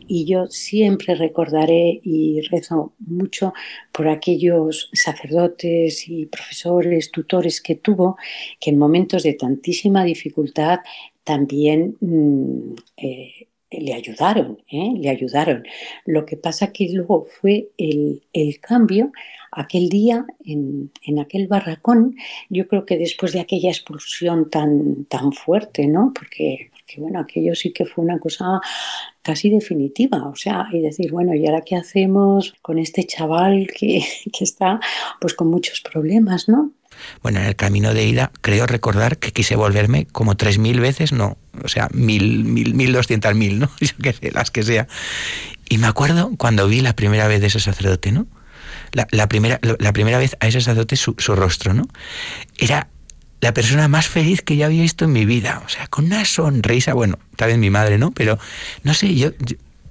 Y yo siempre recordaré y rezo mucho por aquellos sacerdotes y profesores, tutores que tuvo, que en momentos de tantísima dificultad también mm, eh, le ayudaron, ¿eh? le ayudaron. Lo que pasa que luego fue el, cambio aquel día en, en, aquel barracón, yo creo que después de aquella expulsión tan, tan fuerte, ¿no? Porque que bueno, aquello sí que fue una cosa casi definitiva, o sea, y decir, bueno, ¿y ahora qué hacemos con este chaval que, está pues con muchos problemas, ¿no? Bueno, en el camino de ida creo recordar que quise volverme como tres mil veces, no, o sea, mil, mil, mil doscientas mil, ¿no? Yo qué sé, las que sea. Y me acuerdo cuando vi la primera vez de ese sacerdote, ¿no? La, primera, la primera vez a ese sacerdote su rostro, ¿no? Era la persona más feliz que yo había visto en mi vida. O sea, con una sonrisa, bueno, tal vez mi madre, ¿no? Pero no sé, yo,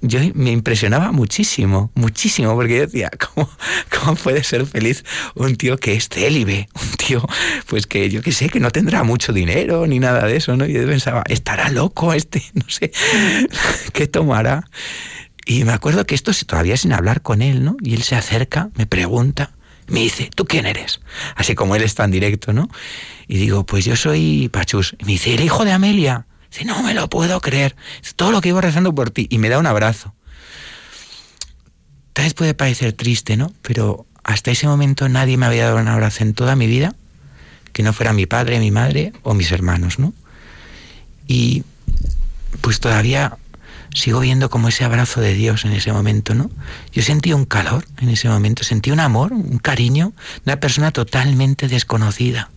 yo me impresionaba muchísimo, muchísimo, porque yo decía, ¿cómo, ¿cómo, puede ser feliz un tío que es célibe? Un tío, pues que yo que sé, que no tendrá mucho dinero ni nada de eso, ¿no? Y yo pensaba, ¿estará loco este? No sé, ¿qué tomará? Y me acuerdo que esto todavía sin hablar con él, ¿no? Y él se acerca, me pregunta, me dice, ¿tú quién eres? Así como él está en directo, ¿no? Y digo, pues yo soy Pachus. Y me dice, ¿el hijo de Amelia? Dice, no me lo puedo creer. todo lo que iba rezando por ti. Y me da un abrazo. Tal vez puede parecer triste, ¿no? Pero hasta ese momento nadie me había dado un abrazo en toda mi vida que no fuera mi padre, mi madre o mis hermanos, ¿no? Y pues todavía sigo viendo como ese abrazo de Dios en ese momento, ¿no? Yo sentí un calor en ese momento, sentí un amor, un cariño de una persona totalmente desconocida.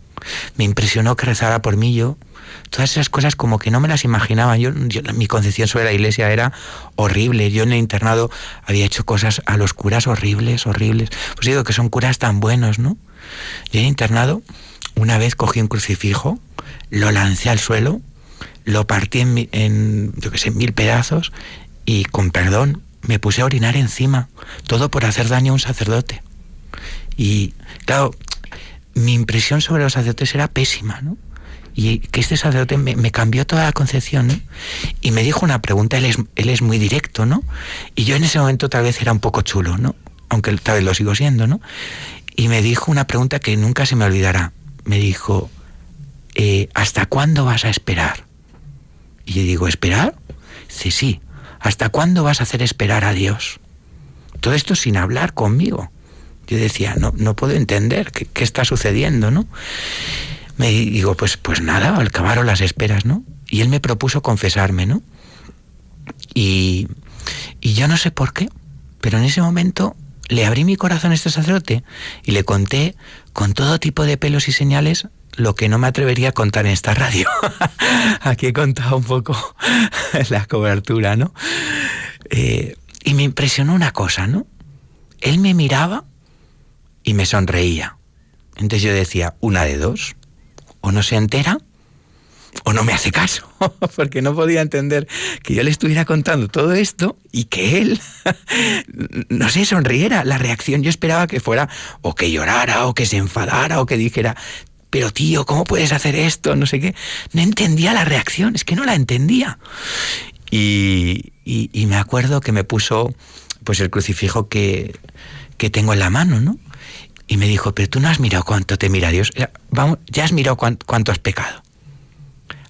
Me impresionó que rezara por mí yo. Todas esas cosas como que no me las imaginaba. Yo, mi concepción sobre la iglesia era horrible. Yo en el internado había hecho cosas a los curas horribles, horribles. Pues digo que son curas tan buenos, ¿no? Yo en el internado una vez cogí un crucifijo, lo lancé al suelo lo partí en, en yo sé, mil pedazos y con perdón me puse a orinar encima, todo por hacer daño a un sacerdote. Y claro, mi impresión sobre los sacerdotes era pésima, ¿no? Y que este sacerdote me, cambió toda la concepción, ¿no? Y me dijo una pregunta, él es, él es muy directo, ¿no? Y yo en ese momento tal vez era un poco chulo, ¿no? Aunque tal vez lo sigo siendo, ¿no? Y me dijo una pregunta que nunca se me olvidará. Me dijo, eh, ¿hasta cuándo vas a esperar? Y yo digo, ¿esperar? Sí, sí. ¿Hasta cuándo vas a hacer esperar a Dios? Todo esto sin hablar conmigo. Yo decía, no, no puedo entender qué, está sucediendo, ¿no? Me digo, pues, pues nada, acabaron las esperas, ¿no? Y él me propuso confesarme, ¿no? Y, y yo no sé por qué, pero en ese momento le abrí mi corazón a este sacerdote y le conté con todo tipo de pelos y señales lo que no me atrevería a contar en esta radio. Aquí he contado un poco la cobertura, ¿no? Eh, y me impresionó una cosa, ¿no? Él me miraba y me sonreía. Entonces yo decía, una de dos, o no se entera o no me hace caso, porque no podía entender que yo le estuviera contando todo esto y que él, no sé, sonriera. La reacción yo esperaba que fuera o que llorara o que se enfadara o que dijera, pero tío, ¿cómo puedes hacer esto? No sé qué. No entendía la reacción, es que no la entendía. Y, me acuerdo que me puso pues el crucifijo que, tengo en la mano, ¿no? Y me dijo, pero tú no has mirado cuánto te mira Dios. Vamos, ya has mirado cuánto, has pecado.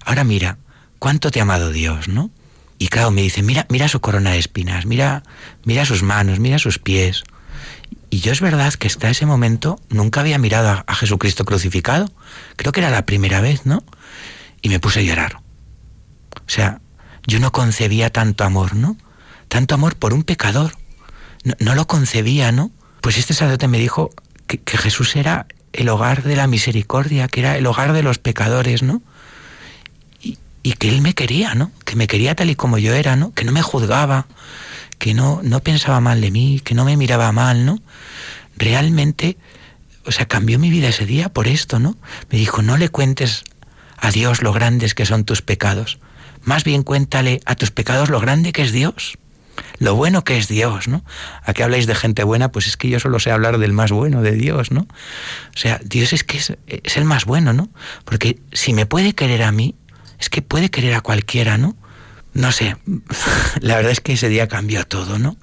Ahora mira, cuánto te ha amado Dios, ¿no? Y claro, me dice, mira, mira su corona de espinas, mira, mira sus manos, mira sus pies. Y yo es verdad que hasta ese momento nunca había mirado a, Jesucristo crucificado. Creo que era la primera vez, ¿no? Y me puse a llorar. O sea, yo no concebía tanto amor, ¿no? Tanto amor por un pecador. No, lo concebía, ¿no? Pues este sacerdote me dijo que, Jesús era el hogar de la misericordia, que era el hogar de los pecadores, ¿no? Y, que Él me quería, ¿no? Que me quería tal y como yo era, ¿no? Que no me juzgaba, que no, no pensaba mal de mí, que no me miraba mal, ¿no? Realmente, o sea, cambió mi vida ese día por esto, ¿no? Me dijo, no le cuentes a Dios lo grandes que son tus pecados, más bien cuéntale a tus pecados lo grande que es Dios, lo bueno que es Dios, ¿no? ¿A qué habláis de gente buena? Pues es que yo solo sé hablar del más bueno, de Dios, ¿no? O sea, Dios es que es, es el más bueno, ¿no? Porque si me puede querer a mí, es que puede querer a cualquiera, ¿no? No sé, la verdad es que ese día cambió todo, ¿no?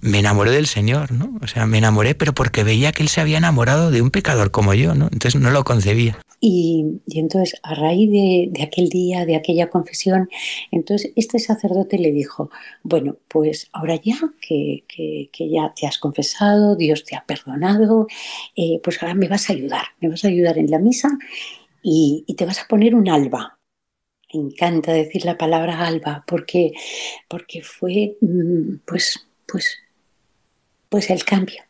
Me enamoré del Señor, ¿no? O sea, me enamoré, pero porque veía que Él se había enamorado de un pecador como yo, ¿no? Entonces no lo concebía. Y, entonces, a raíz de, aquel día, de aquella confesión, entonces este sacerdote le dijo, bueno, pues ahora ya que, ya te has confesado, Dios te ha perdonado, eh, pues ahora me vas a ayudar, me vas a ayudar en la misa y, y te vas a poner un alba, me encanta decir la palabra alba porque, porque fue mm, pues, pues, pues el cambio.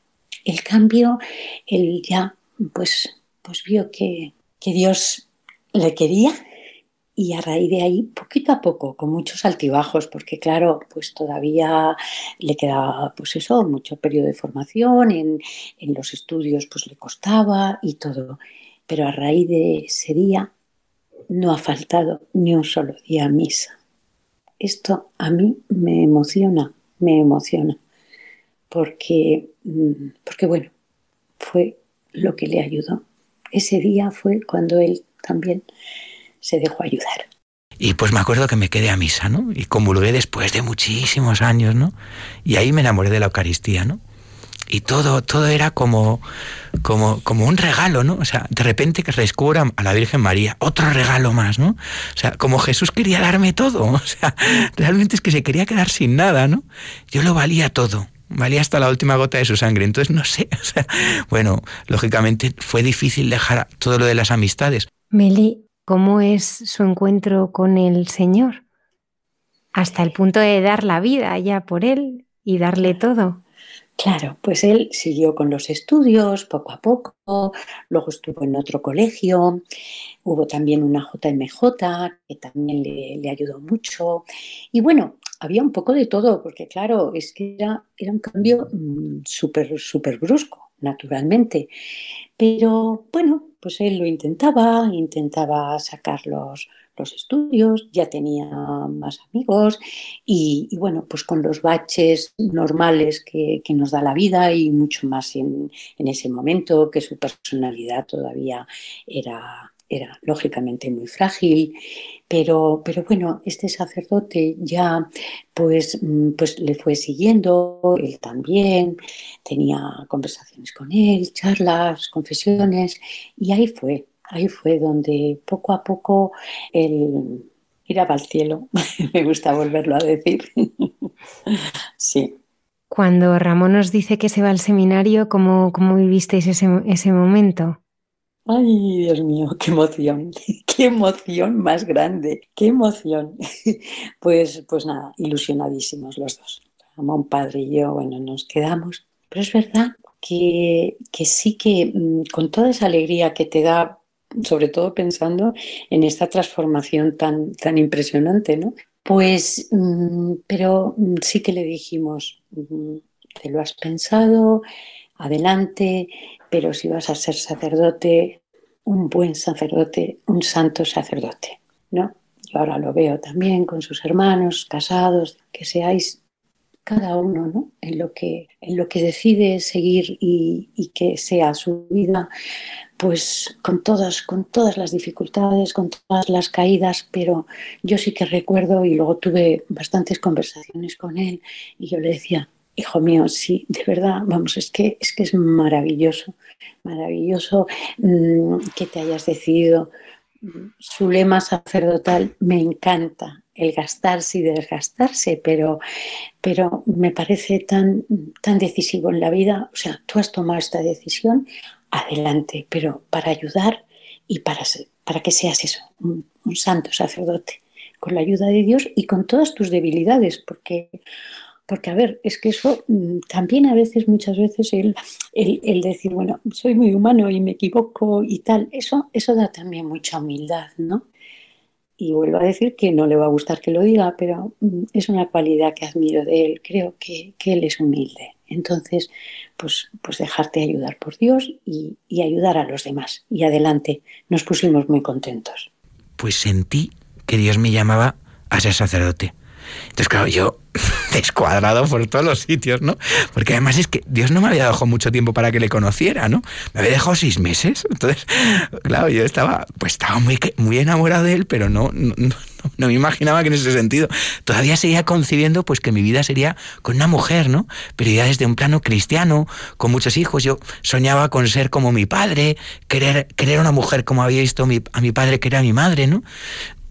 El cambio, él ya pues, pues vio que, que Dios le quería y a raíz de ahí, poquito a poco, con muchos altibajos, porque claro, pues todavía le quedaba, pues eso, mucho periodo de formación, en, en, los estudios pues le costaba y todo. Pero a raíz de ese día no ha faltado ni un solo día a misa. Esto a mí me emociona me emociona, porque, mm, porque bueno, fue lo que le ayudó. Ese día fue cuando él también se dejó ayudar. Y pues me acuerdo que me quedé a misa, ¿no? Y comulgué después de muchísimos años, ¿no? Y ahí me enamoré de la Eucaristía, ¿no? Y todo, todo era como, como, como un regalo, ¿no? O sea, de repente que descubra a la Virgen María, otro regalo más, ¿no? O sea, como Jesús quería darme todo, o sea, realmente es que se quería quedar sin nada, ¿no? Yo lo valía todo, valía hasta la última gota de su sangre. Entonces, no sé, bueno, lógicamente fue difícil dejar todo lo de las amistades. Meli, ¿cómo es su encuentro con el Señor? Hasta el punto de dar la vida ya por Él y darle todo. Claro, pues él siguió con los estudios poco a poco, luego estuvo en otro colegio, hubo también una JMJ que también le, ayudó mucho. Y bueno, había un poco de todo, porque claro, es que era, era un cambio mm, súper, súper brusco, naturalmente. Pero bueno, pues él lo intentaba, intentaba sacar los, los estudios, ya tenía más amigos y, bueno, pues con los baches normales que, nos da la vida y mucho más en, ese momento, que su personalidad todavía era, era lógicamente muy frágil, pero, pero bueno, este sacerdote ya pues, pues le fue siguiendo, él también, tenía conversaciones con él, charlas, confesiones, y ahí fue, ahí fue donde poco a poco él iraba al cielo. Me gusta volverlo a decir. sí. Cuando Ramón nos dice que se va al seminario, ¿cómo, cómo vivisteis ese, ese momento? Ay, Dios mío, qué emoción, qué emoción más grande, qué emoción. Pues, pues nada, ilusionadísimos los dos. Ramón padre y yo, bueno, nos quedamos. Pero es verdad que, que sí que mm, con toda esa alegría que te da sobre todo pensando en esta transformación tan, tan impresionante, ¿no? Pues, mm, pero mm, sí que le dijimos, mm, te lo has pensado, adelante, pero si vas a ser sacerdote, un buen sacerdote, un santo sacerdote, ¿no? Yo ahora lo veo también con sus hermanos, casados, que seáis cada uno ¿no? en, lo que, en lo que decide seguir y, y que sea su vida pues con todas, con todas las dificultades, con todas las caídas, pero yo sí que recuerdo y luego tuve bastantes conversaciones con él y yo le decía, hijo mío, sí, de verdad, vamos, es que es, que es maravilloso, maravilloso mm, que te hayas decidido. Su lema sacerdotal me encanta, el gastarse y desgastarse, pero, pero me parece tan, tan decisivo en la vida. O sea, tú has tomado esta decisión, adelante, pero para ayudar y para, para que seas eso, un, santo sacerdote, con la ayuda de Dios y con todas tus debilidades, porque, porque a ver, es que eso mm, también a veces, muchas veces, el, el, decir, bueno, soy muy humano y me equivoco y tal, eso, eso da también mucha humildad, ¿no? Y vuelvo a decir que no le va a gustar que lo diga, pero mm, es una cualidad que admiro de él. Creo que, que él es humilde. Entonces, pues, pues dejarte ayudar por Dios y, y ayudar a los demás. Y adelante, nos pusimos muy contentos. Pues sentí que Dios me llamaba a ser sacerdote. Entonces, claro, yo descuadrado por todos los sitios, ¿no? Porque además es que Dios no me había dejado mucho tiempo para que le conociera, ¿no? Me había dejado seis meses. Entonces, claro, yo estaba, pues estaba muy, muy enamorado de él, pero no, no, me imaginaba que en ese sentido todavía seguía concibiendo pues que mi vida sería con una mujer, ¿no? Pero ya desde un plano cristiano, con muchos hijos, yo soñaba con ser como mi padre, querer, querer una mujer como había visto a mi padre que era mi madre, ¿no?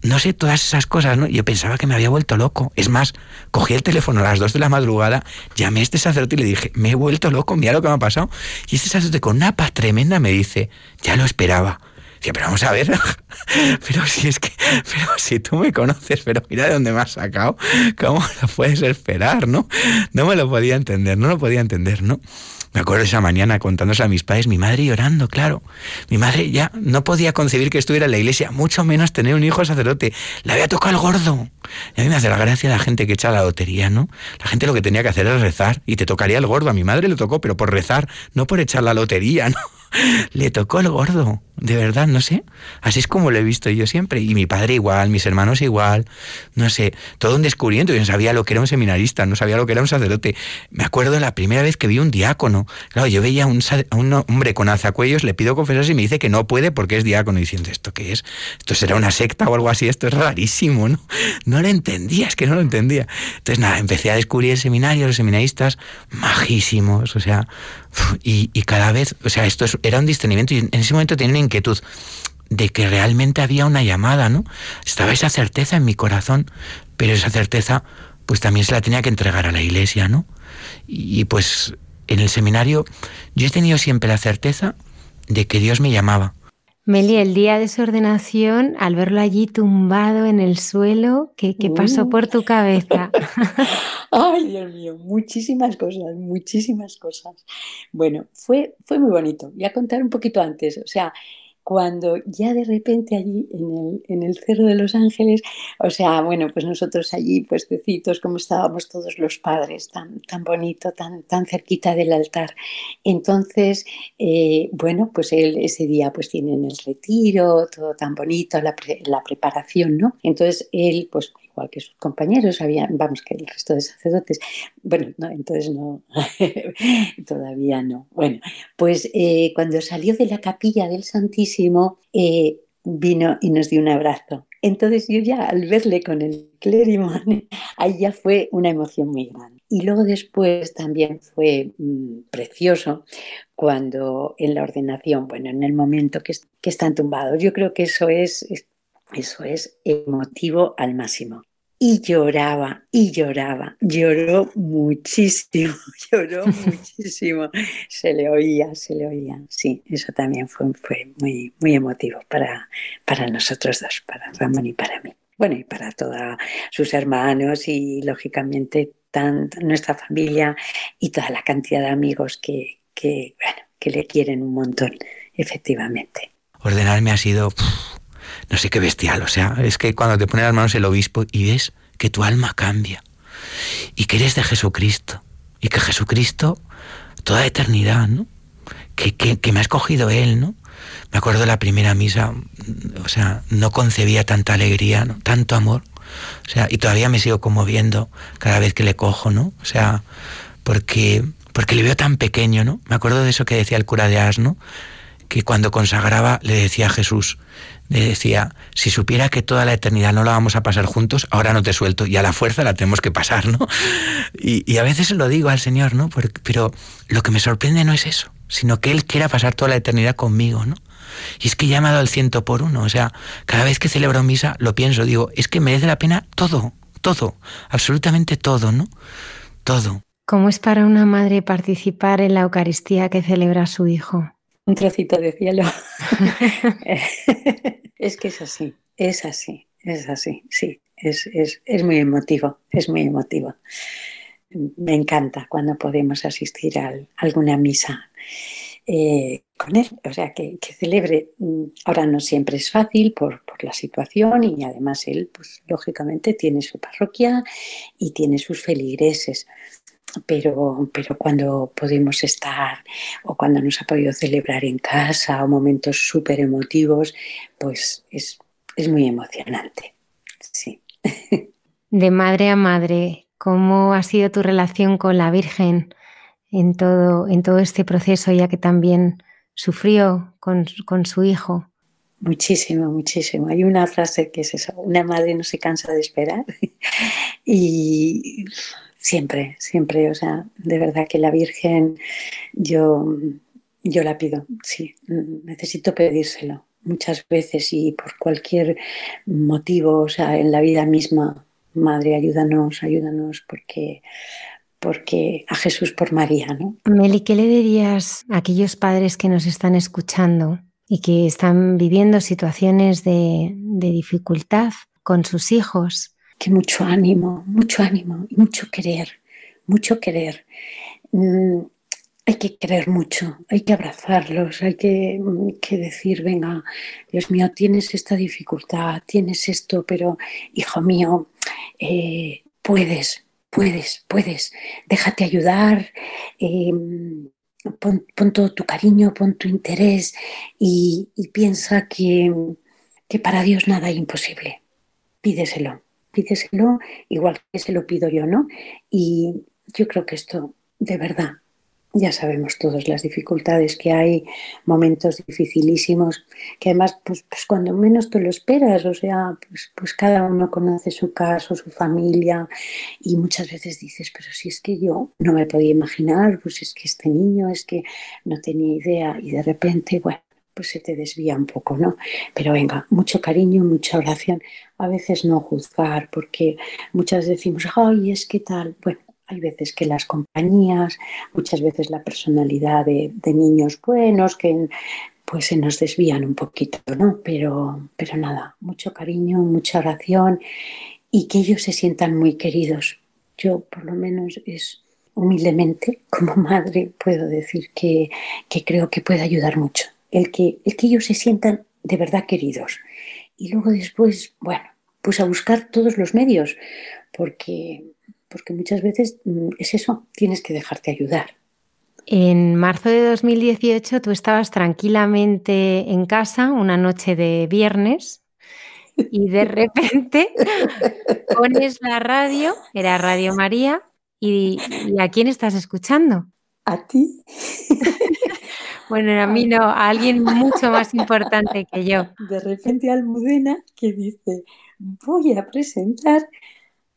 No sé, todas esas cosas, ¿no? Yo pensaba que me había vuelto loco. Es más, cogí el teléfono a las 2 de la madrugada, llamé a este sacerdote y le dije, me he vuelto loco, mira lo que me ha pasado. Y este sacerdote con una paz tremenda me dice, ya lo esperaba. Dice, pero vamos a ver, pero si es que, pero si tú me conoces, pero mira de dónde me has sacado, ¿cómo lo puedes esperar, no? No me lo podía entender, no lo podía entender, ¿no? Me acuerdo esa mañana contándose a mis padres, mi madre llorando, claro. Mi madre ya no podía concebir que estuviera en la iglesia, mucho menos tener un hijo sacerdote. Le había tocado el gordo. Y a mí me hace la gracia la gente que echa la lotería, ¿no? La gente lo que tenía que hacer es rezar y te tocaría el gordo. A mi madre le tocó, pero por rezar, no por echar la lotería, ¿no? Le tocó el gordo, de verdad, no sé. Así es como lo he visto yo siempre. Y mi padre igual, mis hermanos igual, no sé, todo un descubrimiento. Yo no sabía lo que era un seminarista, no sabía lo que era un sacerdote. Me acuerdo la primera vez que vi un diácono. Claro, yo veía a un, un hombre con alzacuellos, le pido confesarse y me dice que no puede porque es diácono. diciendo, ¿esto qué es? ¿Esto será una secta o algo así? Esto es rarísimo, ¿no? No lo entendía, es que no lo entendía. Entonces, nada, empecé a descubrir el seminario, los seminaristas, majísimos, o sea, y, cada vez, o sea, esto era un discernimiento y en ese momento tenía una inquietud de que realmente había una llamada, ¿no? Estaba esa certeza en mi corazón, pero esa certeza pues también se la tenía que entregar a la iglesia, ¿no? Y, y pues en el seminario yo he tenido siempre la certeza de que Dios me llamaba. Meli, el día de su ordenación, al verlo allí tumbado en el suelo, ¿qué, pasó uh. por tu cabeza? Ay, Dios mío, muchísimas cosas, muchísimas cosas. Bueno, fue, fue muy bonito. Voy a contar un poquito antes. O sea, cuando ya de repente allí en el, en el, Cerro de los Ángeles, o sea, bueno, pues nosotros allí, puestecitos, como estábamos todos los padres, tan, tan bonito, tan, tan cerquita del altar. Entonces, eh, bueno, pues él ese día pues tienen el retiro, todo tan bonito, la, la preparación, ¿no? Entonces él, pues igual que sus compañeros, había, vamos, que el resto de sacerdotes, bueno, no, entonces no, todavía no. Bueno, pues eh, cuando salió de la capilla del Santísimo, eh, vino y nos dio un abrazo. Entonces yo ya al verle con el clériman, ahí ya fue una emoción muy grande. Y luego después también fue mm, precioso cuando en la ordenación, bueno, en el momento que, que están tumbados, yo creo que eso es, eso es emotivo al máximo y lloraba y lloraba, lloró muchísimo, lloró muchísimo, se le oía, se le oía, sí, eso también fue, fue muy, muy emotivo para, para nosotros dos, para Ramón y para mí. Bueno, y para todos sus hermanos y lógicamente tan, nuestra familia y toda la cantidad de amigos que, que, bueno, que le quieren un montón, efectivamente. Ordenarme ha sido no sé qué bestial. O sea, es que cuando te pone las manos el obispo y ves que tu alma cambia y que eres de Jesucristo y que Jesucristo, toda eternidad, ¿no? Que, que, me ha escogido Él, ¿no? Me acuerdo de la primera misa, o sea, no concebía tanta alegría, ¿no? tanto amor. O sea, y todavía me sigo conmoviendo cada vez que le cojo, ¿no? O sea, porque, porque le veo tan pequeño, ¿no? Me acuerdo de eso que decía el cura de Asno, que cuando consagraba le decía a Jesús, le decía, si supiera que toda la eternidad no la vamos a pasar juntos, ahora no te suelto y a la fuerza la tenemos que pasar, ¿no? Y, a veces lo digo al Señor, ¿no? pero lo que me sorprende no es eso, sino que Él quiera pasar toda la eternidad conmigo, ¿no? Y es que ya me ha dado ciento por uno, o sea, cada vez que celebro misa lo pienso, digo, es que merece la pena todo, todo, absolutamente todo, ¿no? Todo. ¿Cómo es para una madre participar en la Eucaristía que celebra su hijo? Un trocito de cielo. es que es así, es así, es así, sí, es, muy emotivo, es muy emotivo. Me encanta cuando podemos asistir a alguna misa eh, con él, o sea, que, celebre. Ahora no siempre es fácil por, por, la situación y además él, pues lógicamente, tiene su parroquia y tiene sus feligreses pero, pero cuando podemos estar o cuando nos ha podido celebrar en casa o momentos súper emotivos, pues es, es muy emocionante. Sí. De madre a madre, ¿cómo ha sido tu relación con la Virgen en todo, en todo este proceso, ya que también sufrió con, con su hijo? Muchísimo, muchísimo. Hay una frase que es esa, una madre no se cansa de esperar y Siempre, siempre, o sea, de verdad que la Virgen yo, yo la pido, sí, necesito pedírselo muchas veces y por cualquier motivo, o sea, en la vida misma, Madre, ayúdanos, ayúdanos, porque, porque a Jesús por María, ¿no? Meli, ¿qué le dirías a aquellos padres que nos están escuchando y que están viviendo situaciones de, de dificultad con sus hijos? Que mucho ánimo, mucho ánimo y mucho querer, mucho querer. Mm, hay que querer mucho, hay que abrazarlos, hay que, decir, venga, Dios mío, tienes esta dificultad, tienes esto, pero hijo mío, eh, puedes, puedes, puedes, déjate ayudar, em, pon, todo tu cariño, pon tu interés y, piensa que, que para Dios nada es imposible. Pídeselo, pídeselo igual que se lo pido yo, ¿no? Y yo creo que esto, de verdad, ya sabemos todas las dificultades que hay, momentos dificilísimos, que además, pues, pues, cuando menos te lo esperas, o sea, pues, pues cada uno conoce su caso, su familia, y muchas veces dices, pero si es que yo no me podía imaginar, pues es que este niño es que no tenía idea, y de repente, bueno, pues se te desvía un poco, ¿no? Pero venga, mucho cariño, mucha oración, a veces no juzgar, porque muchas decimos, ay, es que tal, bueno, hay veces que las compañías, muchas veces la personalidad de, niños buenos, que pues se nos desvían un poquito, ¿no? Pero, pero nada, mucho cariño, mucha oración y que ellos se sientan muy queridos. Yo, por lo menos, es humildemente, como madre, puedo decir que, que creo que puede ayudar mucho. El que, el que ellos se sientan de verdad queridos. Y luego después, bueno, pues a buscar todos los medios, porque porque muchas veces mm, es eso, tienes que dejarte ayudar. En marzo de 2018 tú estabas tranquilamente en casa una noche de viernes y de repente pones la radio, era Radio María, y, ¿a quién estás escuchando? A ti. bueno, a mí no, a alguien mucho más importante que yo. De repente Almudena que dice, voy a presentar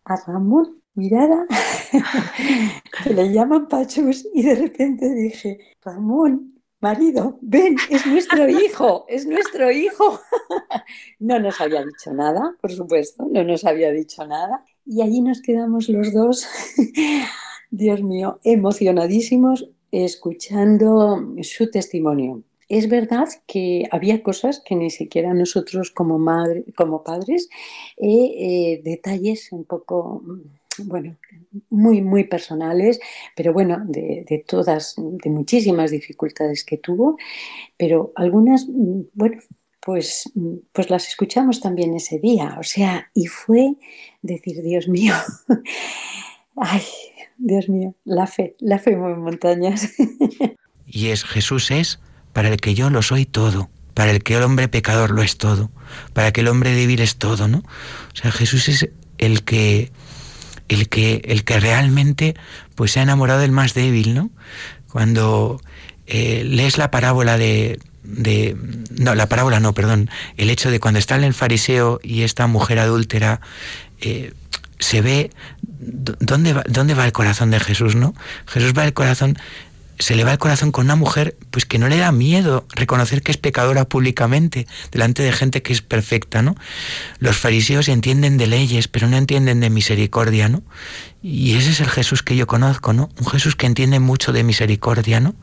a Ramón mirada, que le llaman Pachus, y de repente dije, Ramón, marido, ven, es nuestro hijo, es nuestro hijo. no nos había dicho nada, por supuesto, no nos había dicho nada. Y allí nos quedamos los dos, Dios mío, emocionadísimos, escuchando su testimonio. Es verdad que había cosas que ni siquiera nosotros como, madre, como padres, eh, eh, detalles un poco bueno, muy, muy personales, pero bueno, de, todas, de muchísimas dificultades que tuvo, pero algunas, mm, bueno, pues, mm, pues las escuchamos también ese día, o sea, y fue decir, Dios mío, ay, Dios mío, la fe, la fe mueve montañas. Y es Jesús es para el que yo lo soy todo, para el que el hombre pecador lo es todo, para que el hombre débil es todo, ¿no? O sea, Jesús es el que el que, el que realmente pues, se ha enamorado del más débil, ¿no? Cuando eh, lees la parábola de, No, la parábola no, perdón. El hecho de cuando está el fariseo y esta mujer adúltera, eh, se ve dónde va, dónde va el corazón de Jesús, ¿no? Jesús va el corazón se le va el corazón con una mujer pues que no le da miedo reconocer que es pecadora públicamente delante de gente que es perfecta, ¿no? Los fariseos entienden de leyes, pero no entienden de misericordia, ¿no? Y ese es el Jesús que yo conozco, ¿no? Un Jesús que entiende mucho de misericordia, ¿no?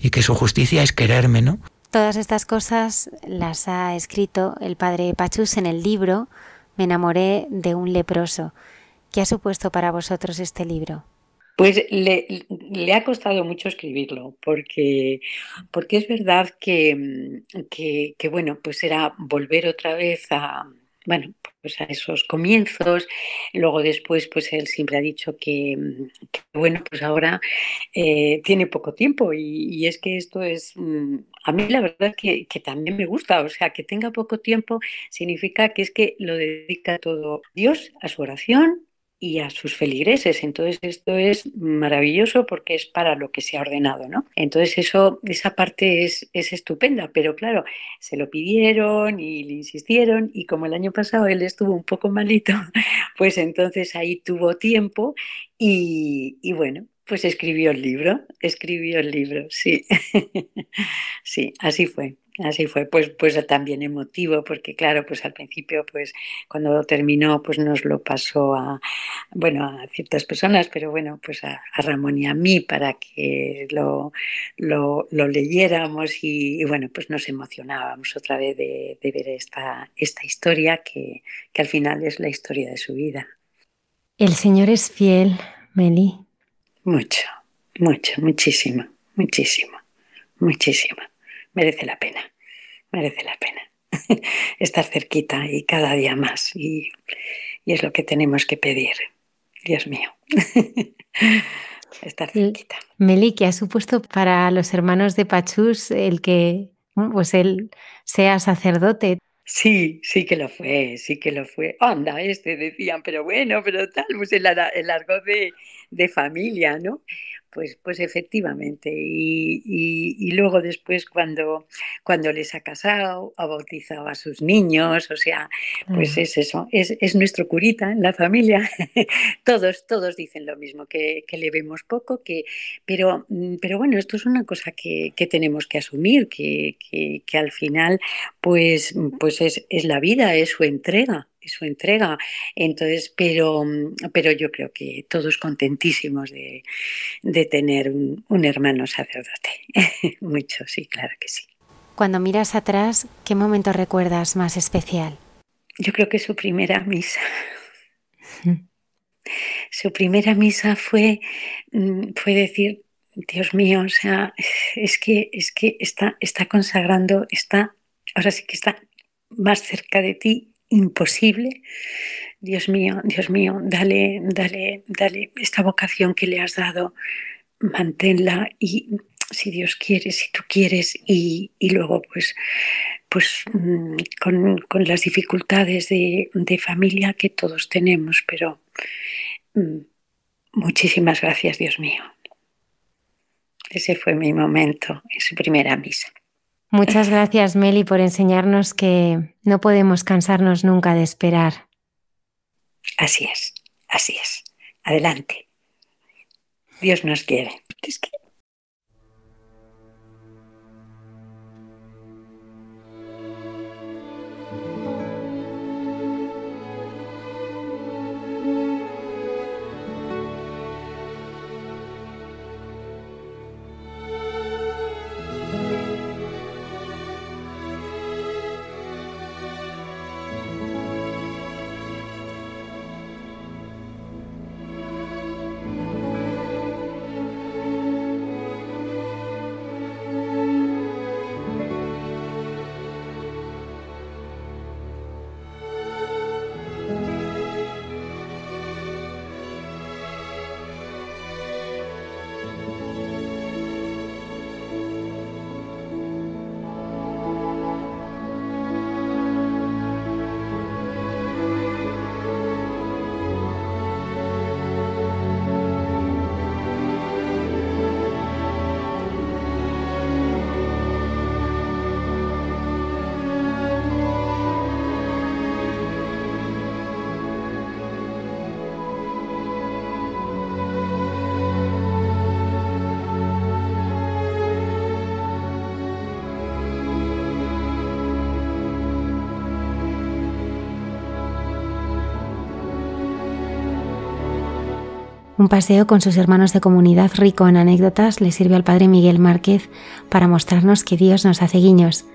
Y que su justicia es quererme, ¿no? Todas estas cosas las ha escrito el padre Pachus en el libro Me enamoré de un leproso. ¿Qué ha supuesto para vosotros este libro? Pues le, ha costado mucho escribirlo, porque, porque es verdad que, que, bueno, pues era volver otra vez a, bueno, pues a esos comienzos. Luego después, pues él siempre ha dicho que, bueno, pues ahora eh, tiene poco tiempo y, es que esto es, mm, a mí la verdad que, que, también me gusta, o sea, que tenga poco tiempo significa que es que lo dedica todo Dios, a su oración, y a sus feligreses. Entonces esto es maravilloso porque es para lo que se ha ordenado, ¿no? Entonces eso, esa parte es, es estupenda, pero claro, se lo pidieron y le insistieron y como el año pasado él estuvo un poco malito, pues entonces ahí tuvo tiempo y, y bueno, pues escribió el libro, escribió el libro, sí, sí, así fue. Así fue, pues, pues también emotivo, porque claro, pues al principio, pues cuando terminó, pues nos lo pasó a, bueno, a ciertas personas, pero bueno, pues a, Ramón y a mí para que lo, lo, leyéramos y, bueno, pues nos emocionábamos otra vez de, ver esta, esta historia que, que al final es la historia de su vida. El Señor es fiel, Meli. Mucho, mucho, muchísimo, muchísimo, muchísimo merece la pena, merece la pena estar cerquita y cada día más. Y, es lo que tenemos que pedir, Dios mío, estar cerquita. Meli, ¿qué ha supuesto para los hermanos de Pachus el que pues él sea sacerdote? Sí, sí que lo fue, sí que lo fue. Anda, este decían, pero bueno, pero tal, pues el, el argot de, de familia, ¿no? Pues, pues efectivamente. Y, luego después cuando, cuando les ha casado, ha bautizado a sus niños, o sea, pues es eso, es, nuestro curita en la familia. todos, todos dicen lo mismo, que, le vemos poco, que, pero, mm, pero bueno, esto es una cosa que, tenemos que asumir, que, que, al final pues, pues es, es la vida, es su entrega su entrega. Entonces, pero, pero yo creo que todos contentísimos de, tener un, hermano sacerdote. Mucho, sí, claro que sí. Cuando miras atrás, ¿qué momento recuerdas más especial? Yo creo que su primera misa. su primera misa fue, mm, fue decir, Dios mío, o sea, es que, es que está, está consagrando, está, ahora sí que está más cerca de ti imposible. Dios mío, Dios mío, dale, dale, dale esta vocación que le has dado, manténla y si Dios quiere, si tú quieres, y, luego pues, pues mm, con, las dificultades de, familia que todos tenemos, pero mm, muchísimas gracias, Dios mío. Ese fue mi momento en su primera misa. Muchas gracias, Meli, por enseñarnos que no podemos cansarnos nunca de esperar. Así es, así es. Adelante. Dios nos quiere. Un paseo con sus hermanos de comunidad rico en anécdotas le sirve al padre Miguel Márquez para mostrarnos que Dios nos hace guiños.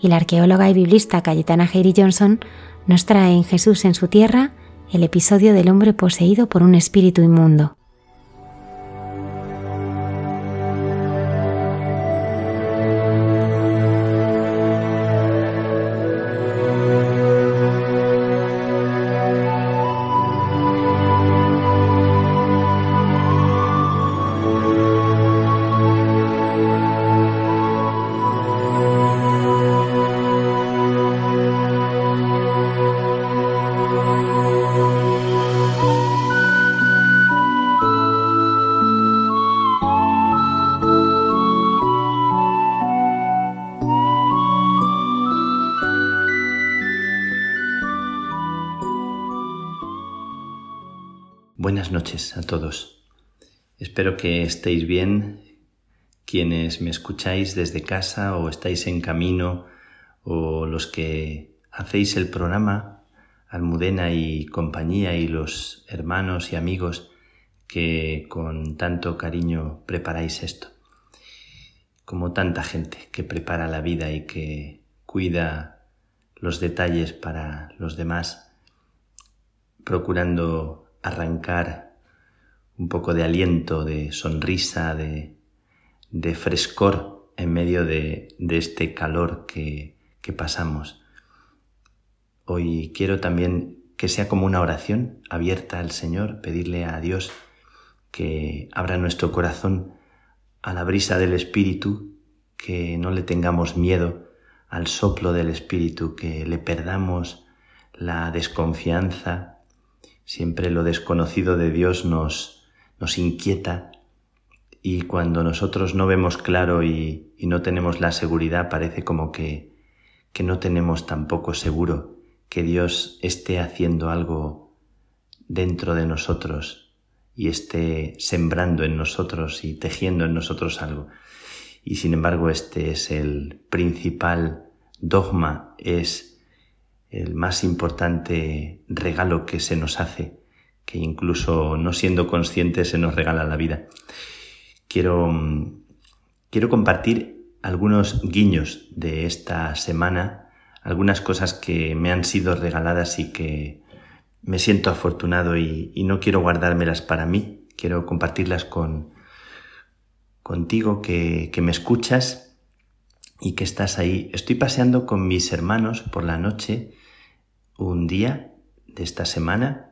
Y la arqueóloga y biblista Cayetana Heiri Johnson nos trae en Jesús en su tierra el episodio del hombre poseído por un espíritu inmundo. Noches a todos. Espero que estéis bien quienes me escucháis desde casa o estáis en camino o los que hacéis el programa Almudena y compañía y los hermanos y amigos que con tanto cariño preparáis esto. Como tanta gente que prepara la vida y que cuida los detalles para los demás, procurando arrancar un poco de aliento, de sonrisa, de, frescor en medio de, este calor que, que pasamos. Hoy quiero también que sea como una oración abierta al Señor, pedirle a Dios que abra nuestro corazón a la brisa del Espíritu, que no le tengamos miedo al soplo del Espíritu, que le perdamos la desconfianza. Siempre lo desconocido de Dios nos, nos inquieta y cuando nosotros no vemos claro y, no tenemos la seguridad parece como que, que no tenemos tampoco seguro que Dios esté haciendo algo dentro de nosotros y esté sembrando en nosotros y tejiendo en nosotros algo. Y sin embargo este es el principal dogma, es el más importante regalo que se nos hace, que incluso no siendo conscientes se nos regala la vida. Quiero, quiero compartir algunos guiños de esta semana, algunas cosas que me han sido regaladas y que me siento afortunado y, y no quiero guardármelas para mí, quiero compartirlas con, contigo que, que me escuchas y que estás ahí. Estoy paseando con mis hermanos por la noche un día de esta semana,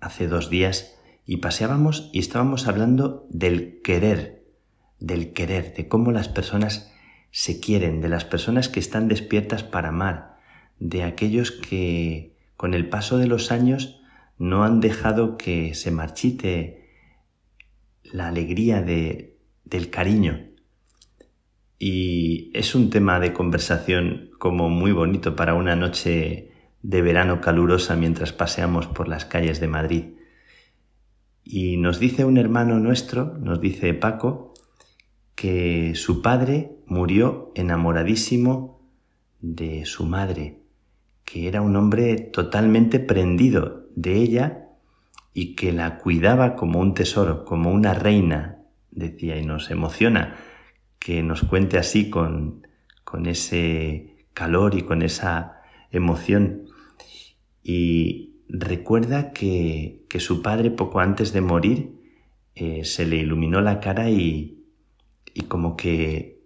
hace dos días, y paseábamos y estábamos hablando del querer, del querer, de cómo las personas se quieren, de las personas que están despiertas para amar, de aquellos que con el paso de los años no han dejado que se marchite la alegría de, del cariño. Y es un tema de conversación como muy bonito para una noche de verano calurosa mientras paseamos por las calles de Madrid. Y nos dice un hermano nuestro, nos dice Paco, que su padre murió enamoradísimo de su madre, que era un hombre totalmente prendido de ella y que la cuidaba como un tesoro, como una reina, decía, y nos emociona que nos cuente así con, con ese calor y con esa emoción. Y recuerda que, que su padre poco antes de morir eh, se le iluminó la cara y, y como que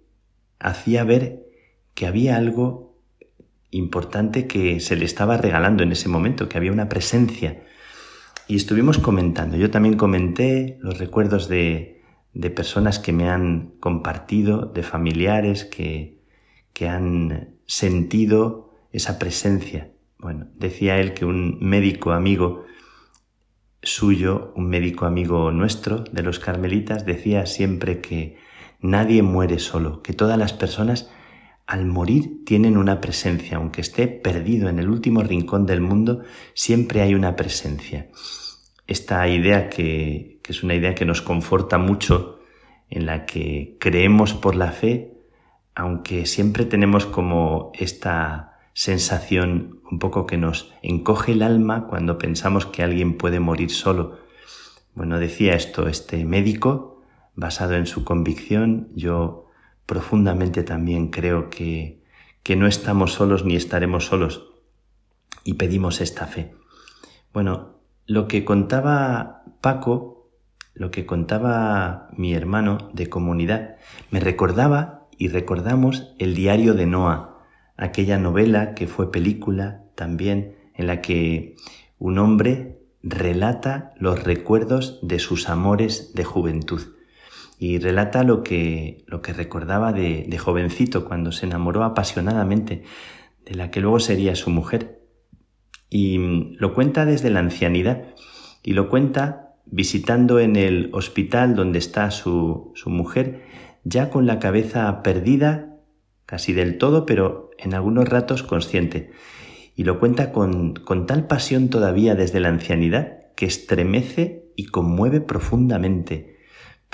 hacía ver que había algo importante que se le estaba regalando en ese momento, que había una presencia y estuvimos comentando. Yo también comenté los recuerdos de, de personas que me han compartido, de familiares que, que han sentido esa presencia. Bueno, decía él que un médico amigo suyo, un médico amigo nuestro de los carmelitas, decía siempre que nadie muere solo, que todas las personas al morir tienen una presencia, aunque esté perdido en el último rincón del mundo, siempre hay una presencia. Esta idea que, que es una idea que nos conforta mucho, en la que creemos por la fe, aunque siempre tenemos como esta sensación un poco que nos encoge el alma cuando pensamos que alguien puede morir solo. Bueno, decía esto este médico, basado en su convicción, yo profundamente también creo que, que no estamos solos ni estaremos solos y pedimos esta fe. Bueno, lo que contaba Paco, lo que contaba mi hermano de comunidad, me recordaba y recordamos el diario de Noah, aquella novela que fue película también en la que un hombre relata los recuerdos de sus amores de juventud y relata lo que, lo que recordaba de, de jovencito cuando se enamoró apasionadamente de la que luego sería su mujer. Y lo cuenta desde la ancianidad y lo cuenta visitando en el hospital donde está su, su mujer, ya con la cabeza perdida casi del todo, pero en algunos ratos consciente. Y lo cuenta con, con tal pasión todavía desde la ancianidad que estremece y conmueve profundamente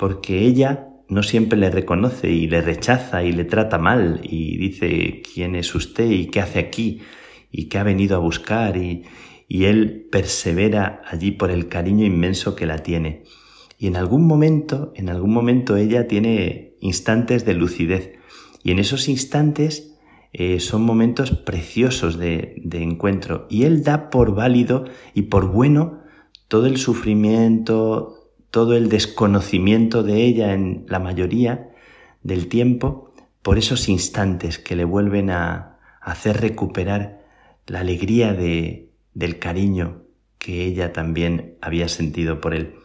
porque ella no siempre le reconoce y le rechaza y le trata mal y dice quién es usted y qué hace aquí y qué ha venido a buscar y, y él persevera allí por el cariño inmenso que la tiene. Y en algún momento, en algún momento ella tiene instantes de lucidez y en esos instantes eh, son momentos preciosos de, de encuentro y él da por válido y por bueno todo el sufrimiento, todo el desconocimiento de ella en la mayoría del tiempo por esos instantes que le vuelven a hacer recuperar la alegría de, del cariño que ella también había sentido por él.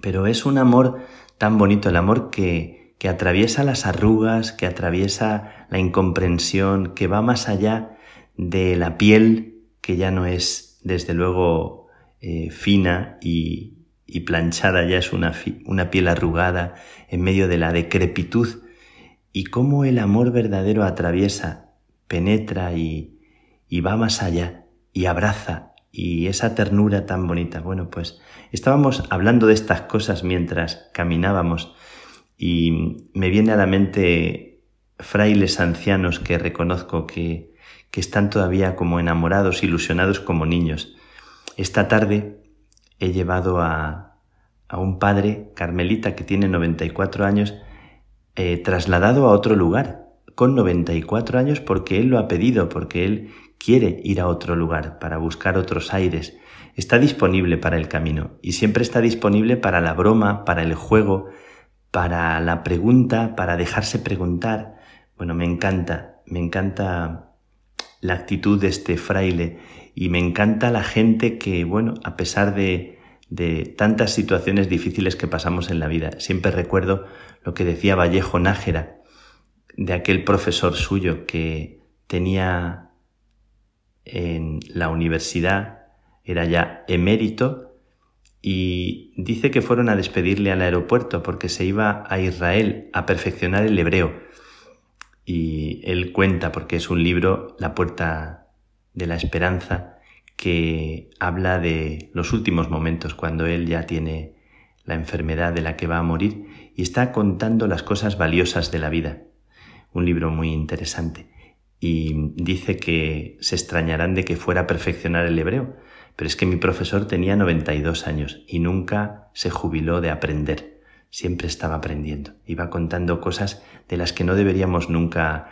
Pero es un amor tan bonito, el amor que, que atraviesa las arrugas, que atraviesa la incomprensión, que va más allá de la piel, que ya no es, desde luego, eh, fina y, y, planchada, ya es una, una piel arrugada en medio de la decrepitud, y cómo el amor verdadero atraviesa, penetra y, y va más allá, y abraza, y esa ternura tan bonita. Bueno, pues estábamos hablando de estas cosas mientras caminábamos y me viene a la mente frailes ancianos que reconozco que, que están todavía como enamorados, ilusionados como niños. Esta tarde he llevado a, a un padre carmelita que tiene 94 años, eh, trasladado a otro lugar, con 94 años porque él lo ha pedido, porque él quiere ir a otro lugar para buscar otros aires. Está disponible para el camino y siempre está disponible para la broma, para el juego, para la pregunta, para dejarse preguntar. Bueno, me encanta, me encanta la actitud de este fraile y me encanta la gente que, bueno, a pesar de, de tantas situaciones difíciles que pasamos en la vida, siempre recuerdo lo que decía Vallejo Nájera, de aquel profesor suyo que tenía en la universidad, era ya emérito, y dice que fueron a despedirle al aeropuerto porque se iba a Israel a perfeccionar el hebreo. Y él cuenta, porque es un libro, La puerta de la esperanza, que habla de los últimos momentos, cuando él ya tiene la enfermedad de la que va a morir, y está contando las cosas valiosas de la vida. Un libro muy interesante y dice que se extrañarán de que fuera a perfeccionar el hebreo, pero es que mi profesor tenía 92 años y nunca se jubiló de aprender, siempre estaba aprendiendo, iba contando cosas de las que no deberíamos nunca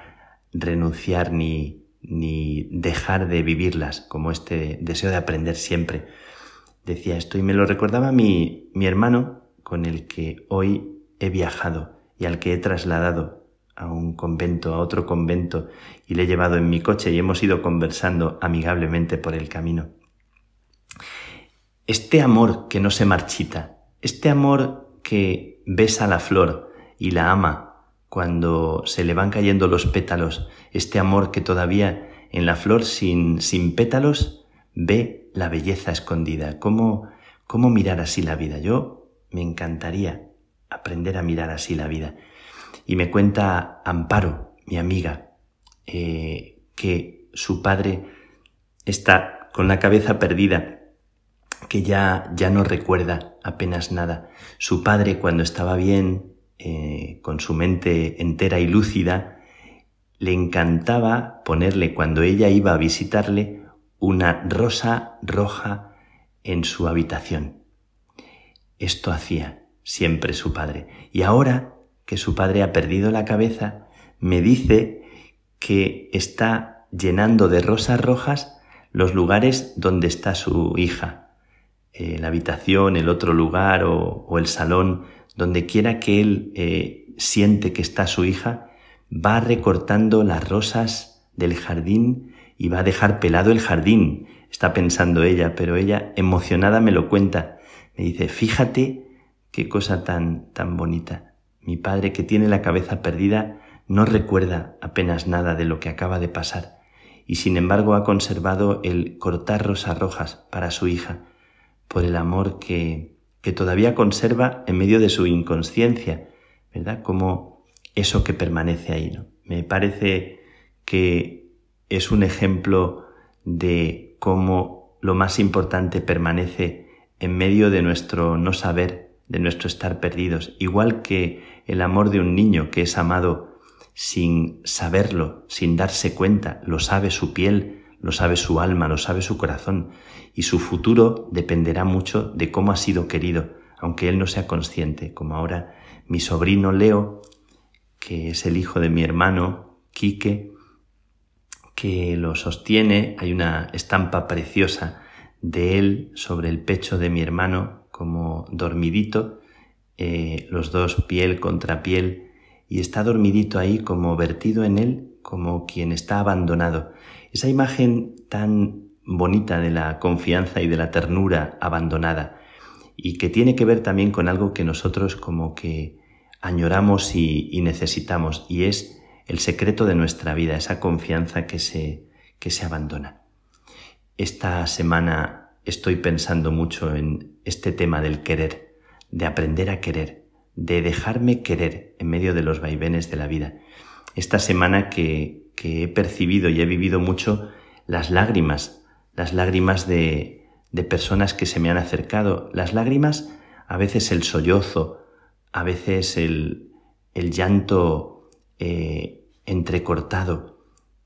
renunciar ni, ni dejar de vivirlas, como este deseo de aprender siempre. Decía esto y me lo recordaba mi, mi hermano con el que hoy he viajado y al que he trasladado a un convento, a otro convento, y le he llevado en mi coche y hemos ido conversando amigablemente por el camino. Este amor que no se marchita, este amor que besa la flor y la ama cuando se le van cayendo los pétalos, este amor que todavía en la flor sin, sin pétalos ve la belleza escondida. ¿Cómo, ¿Cómo mirar así la vida? Yo me encantaría aprender a mirar así la vida. Y me cuenta Amparo, mi amiga, eh, que su padre está con la cabeza perdida, que ya, ya no recuerda apenas nada. Su padre, cuando estaba bien, eh, con su mente entera y lúcida, le encantaba ponerle, cuando ella iba a visitarle, una rosa roja en su habitación. Esto hacía siempre su padre. Y ahora que su padre ha perdido la cabeza, me dice que está llenando de rosas rojas los lugares donde está su hija, eh, la habitación, el otro lugar o, el salón, donde quiera que él eh, siente que está su hija, va recortando las rosas del jardín y va a dejar pelado el jardín, está pensando ella, pero ella emocionada me lo cuenta. Me dice, fíjate qué cosa tan, tan bonita. Mi padre, que tiene la cabeza perdida, no recuerda apenas nada de lo que acaba de pasar, y sin embargo ha conservado el cortar rosas rojas para su hija, por el amor que, que todavía conserva en medio de su inconsciencia, ¿verdad? Como eso que permanece ahí, ¿no? Me parece que es un ejemplo de cómo lo más importante permanece en medio de nuestro no saber de nuestro estar perdidos, igual que el amor de un niño que es amado sin saberlo, sin darse cuenta, lo sabe su piel, lo sabe su alma, lo sabe su corazón, y su futuro dependerá mucho de cómo ha sido querido, aunque él no sea consciente, como ahora mi sobrino Leo, que es el hijo de mi hermano Quique, que lo sostiene, hay una estampa preciosa de él sobre el pecho de mi hermano como dormidito, eh, los dos piel contra piel, y está dormidito ahí como vertido en él, como quien está abandonado. Esa imagen tan bonita de la confianza y de la ternura abandonada. y que tiene que ver también con algo que nosotros como que añoramos y, necesitamos y es el secreto de nuestra vida, esa confianza que se, que se abandona. Esta semana estoy pensando mucho en este tema del querer, de aprender a querer, de dejarme querer en medio de los vaivenes de la vida. Esta semana que, que he percibido y he vivido mucho las lágrimas, las lágrimas de, de personas que se me han acercado, las lágrimas, a veces el sollozo, a veces el, el llanto eh, entrecortado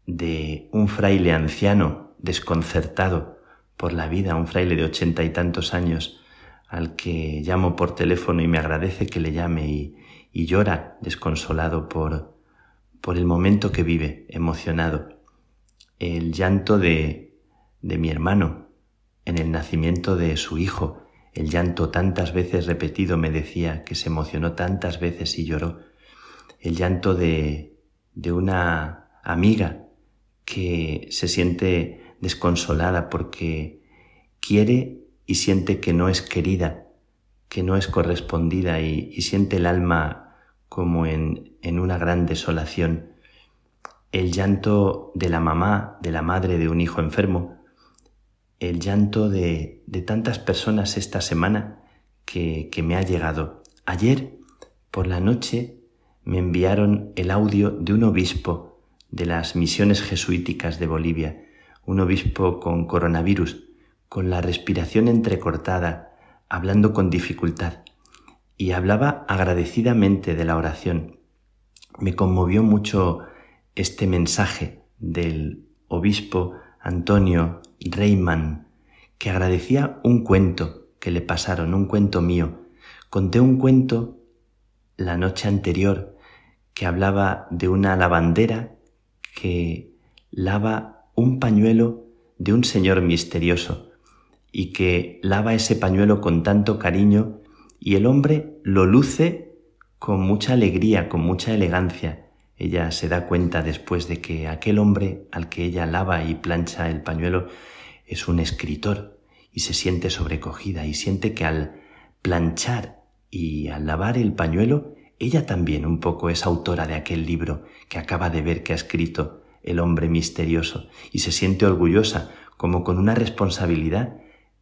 de un fraile anciano desconcertado por la vida, un fraile de ochenta y tantos años al que llamo por teléfono y me agradece que le llame y, y llora desconsolado por, por el momento que vive, emocionado. El llanto de, de mi hermano en el nacimiento de su hijo, el llanto tantas veces repetido me decía que se emocionó tantas veces y lloró. El llanto de, de una amiga que se siente desconsolada porque quiere y siente que no es querida, que no es correspondida y, y siente el alma como en, en una gran desolación. El llanto de la mamá, de la madre de un hijo enfermo, el llanto de, de tantas personas esta semana que, que me ha llegado. Ayer por la noche me enviaron el audio de un obispo de las misiones jesuíticas de Bolivia, un obispo con coronavirus, con la respiración entrecortada, hablando con dificultad, y hablaba agradecidamente de la oración. Me conmovió mucho este mensaje del obispo Antonio Reyman, que agradecía un cuento que le pasaron, un cuento mío. Conté un cuento la noche anterior que hablaba de una lavandera que lava un pañuelo de un señor misterioso y que lava ese pañuelo con tanto cariño y el hombre lo luce con mucha alegría, con mucha elegancia. Ella se da cuenta después de que aquel hombre al que ella lava y plancha el pañuelo es un escritor y se siente sobrecogida y siente que al planchar y al lavar el pañuelo, ella también un poco es autora de aquel libro que acaba de ver que ha escrito el hombre misterioso y se siente orgullosa como con una responsabilidad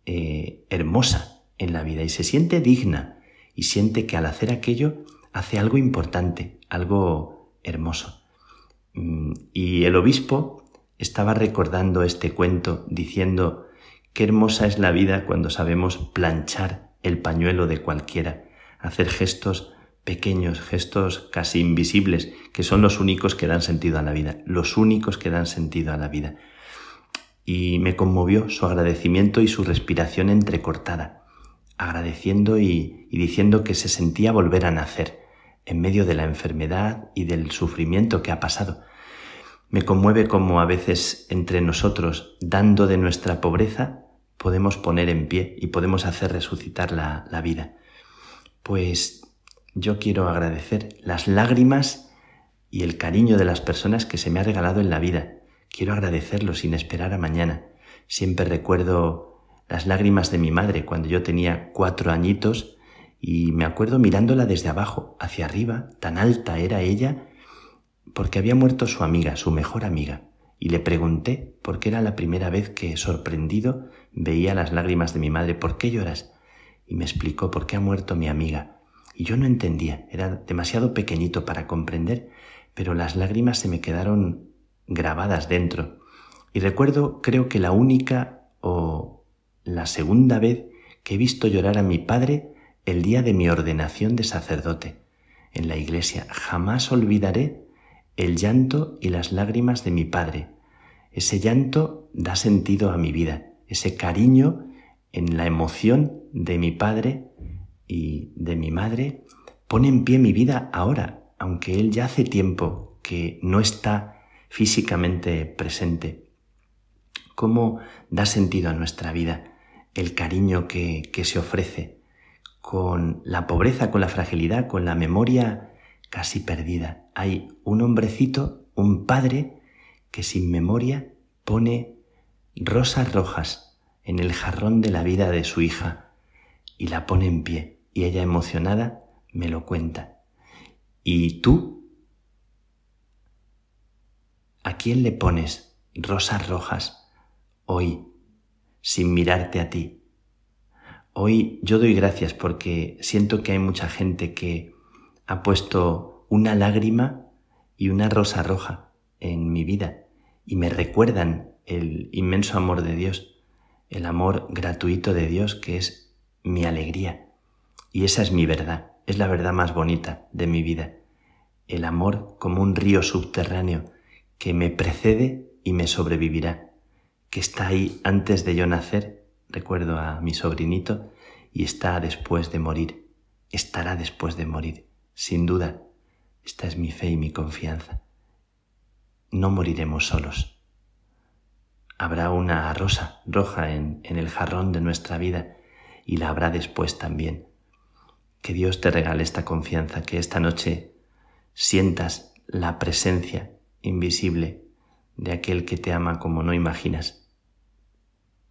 eh, hermosa en la vida y se siente digna y siente que al hacer aquello hace algo importante, algo hermoso. Mm, y el obispo estaba recordando este cuento diciendo qué hermosa es la vida cuando sabemos planchar el pañuelo de cualquiera, hacer gestos pequeños, gestos casi invisibles, que son los únicos que dan sentido a la vida, los únicos que dan sentido a la vida. Y me conmovió su agradecimiento y su respiración entrecortada, agradeciendo y, diciendo que se sentía volver a nacer, en medio de la enfermedad y del sufrimiento que ha pasado. Me conmueve como a veces entre nosotros, dando de nuestra pobreza, podemos poner en pie y podemos hacer resucitar la, la vida. Pues yo quiero agradecer las lágrimas y el cariño de las personas que se me ha regalado en la vida. Quiero agradecerlo sin esperar a mañana. Siempre recuerdo las lágrimas de mi madre cuando yo tenía cuatro añitos y me acuerdo mirándola desde abajo, hacia arriba, tan alta era ella, porque había muerto su amiga, su mejor amiga, y le pregunté, porque era la primera vez que, sorprendido, veía las lágrimas de mi madre, ¿por qué lloras? Y me explicó por qué ha muerto mi amiga. Y yo no entendía, era demasiado pequeñito para comprender, pero las lágrimas se me quedaron grabadas dentro. Y recuerdo, creo que la única o la segunda vez que he visto llorar a mi padre el día de mi ordenación de sacerdote en la iglesia. Jamás olvidaré el llanto y las lágrimas de mi padre. Ese llanto da sentido a mi vida, ese cariño en la emoción de mi padre y de mi madre pone en pie mi vida ahora, aunque él ya hace tiempo que no está físicamente presente. ¿Cómo da sentido a nuestra vida el cariño que, que se ofrece? con la pobreza, con la fragilidad, con la memoria casi perdida. Hay un hombrecito, un padre, que sin memoria pone rosas rojas en el jarrón de la vida de su hija y la pone en pie. Y ella emocionada me lo cuenta. ¿Y tú? ¿A quién le pones rosas rojas hoy sin mirarte a ti? Hoy yo doy gracias porque siento que hay mucha gente que ha puesto una lágrima y una rosa roja en mi vida y me recuerdan el inmenso amor de Dios, el amor gratuito de Dios que es mi alegría. Y esa es mi verdad, es la verdad más bonita de mi vida. El amor como un río subterráneo que me precede y me sobrevivirá, que está ahí antes de yo nacer, recuerdo a mi sobrinito, y está después de morir, estará después de morir, sin duda. Esta es mi fe y mi confianza no moriremos solos. Habrá una rosa roja en, en, el jarrón de nuestra vida y la habrá después también. Que Dios te regale esta confianza, que esta noche sientas la presencia invisible de aquel que te ama como no imaginas.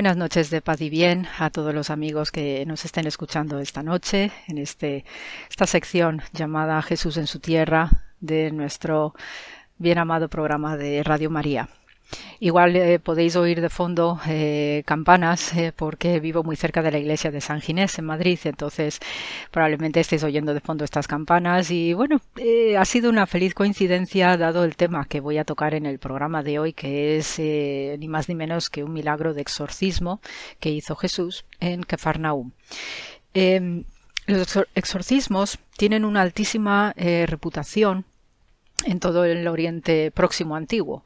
Buenas noches de paz y bien a todos los amigos que nos estén escuchando esta noche en este, esta sección llamada Jesús en su tierra de nuestro bien amado programa de Radio María. Igual eh, podéis oír de fondo eh, campanas eh, porque vivo muy cerca de la iglesia de San Ginés en Madrid, entonces probablemente estéis oyendo de fondo estas campanas y bueno, ha sido una feliz coincidencia dado el tema que voy a tocar en el programa de hoy, que es ni más ni menos que un milagro de exorcismo que hizo Jesús en Kefarnaum. Em, los exorcismos tienen una altísima reputación en todo el Oriente Próximo Antiguo.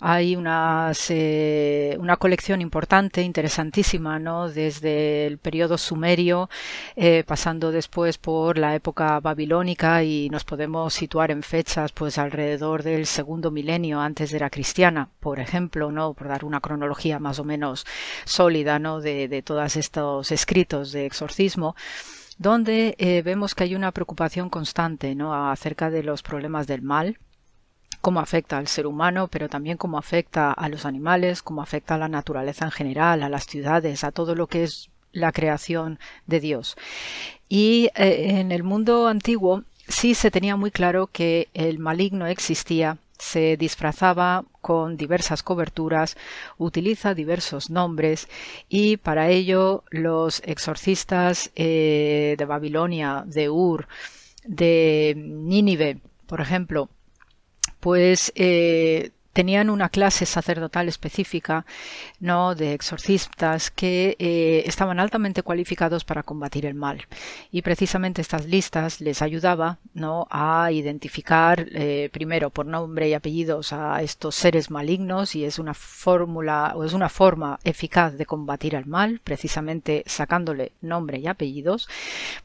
Hay unas, eh, una colección importante, interesantísima, ¿no? desde el periodo sumerio, eh, pasando después por la época babilónica y nos podemos situar en fechas pues alrededor del segundo milenio antes de la cristiana, por ejemplo, ¿no? por dar una cronología más o menos sólida ¿no? de, de todos estos escritos de exorcismo donde eh, vemos que hay una preocupación constante ¿no? acerca de los problemas del mal, cómo afecta al ser humano, pero también cómo afecta a los animales, cómo afecta a la naturaleza en general, a las ciudades, a todo lo que es la creación de Dios. Y eh, en el mundo antiguo sí se tenía muy claro que el maligno existía se disfrazaba con diversas coberturas, utiliza diversos nombres y para ello los exorcistas eh, de Babilonia, de Ur, de Nínive, por ejemplo, pues eh, tenían una clase sacerdotal específica no de exorcistas que eh, estaban altamente cualificados para combatir el mal. Y precisamente estas listas les ayudaba no a identificar eh, primero por nombre y apellidos a estos seres malignos y es una fórmula o es una forma eficaz de combatir al mal precisamente sacándole nombre y apellidos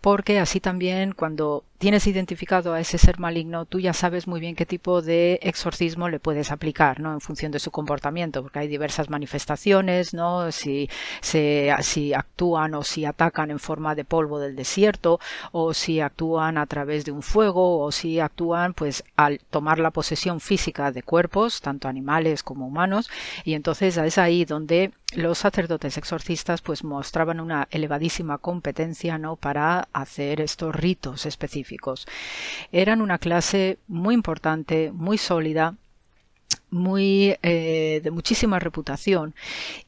porque así también cuando tienes identificado a ese ser maligno, tú ya sabes muy bien qué tipo de exorcismo le puedes aplicar, ¿no? En función de su comportamiento, porque hay diversas manifestaciones, ¿no? Si, si actúan o si atacan en forma de polvo del desierto, o si actúan a través de un fuego, o si actúan, pues, al tomar la posesión física de cuerpos, tanto animales como humanos, y entonces es ahí donde los sacerdotes exorcistas pues mostraban una elevadísima competencia ¿no? para hacer estos ritos específicos. Eran una clase muy importante, muy sólida, muy eh, de muchísima reputación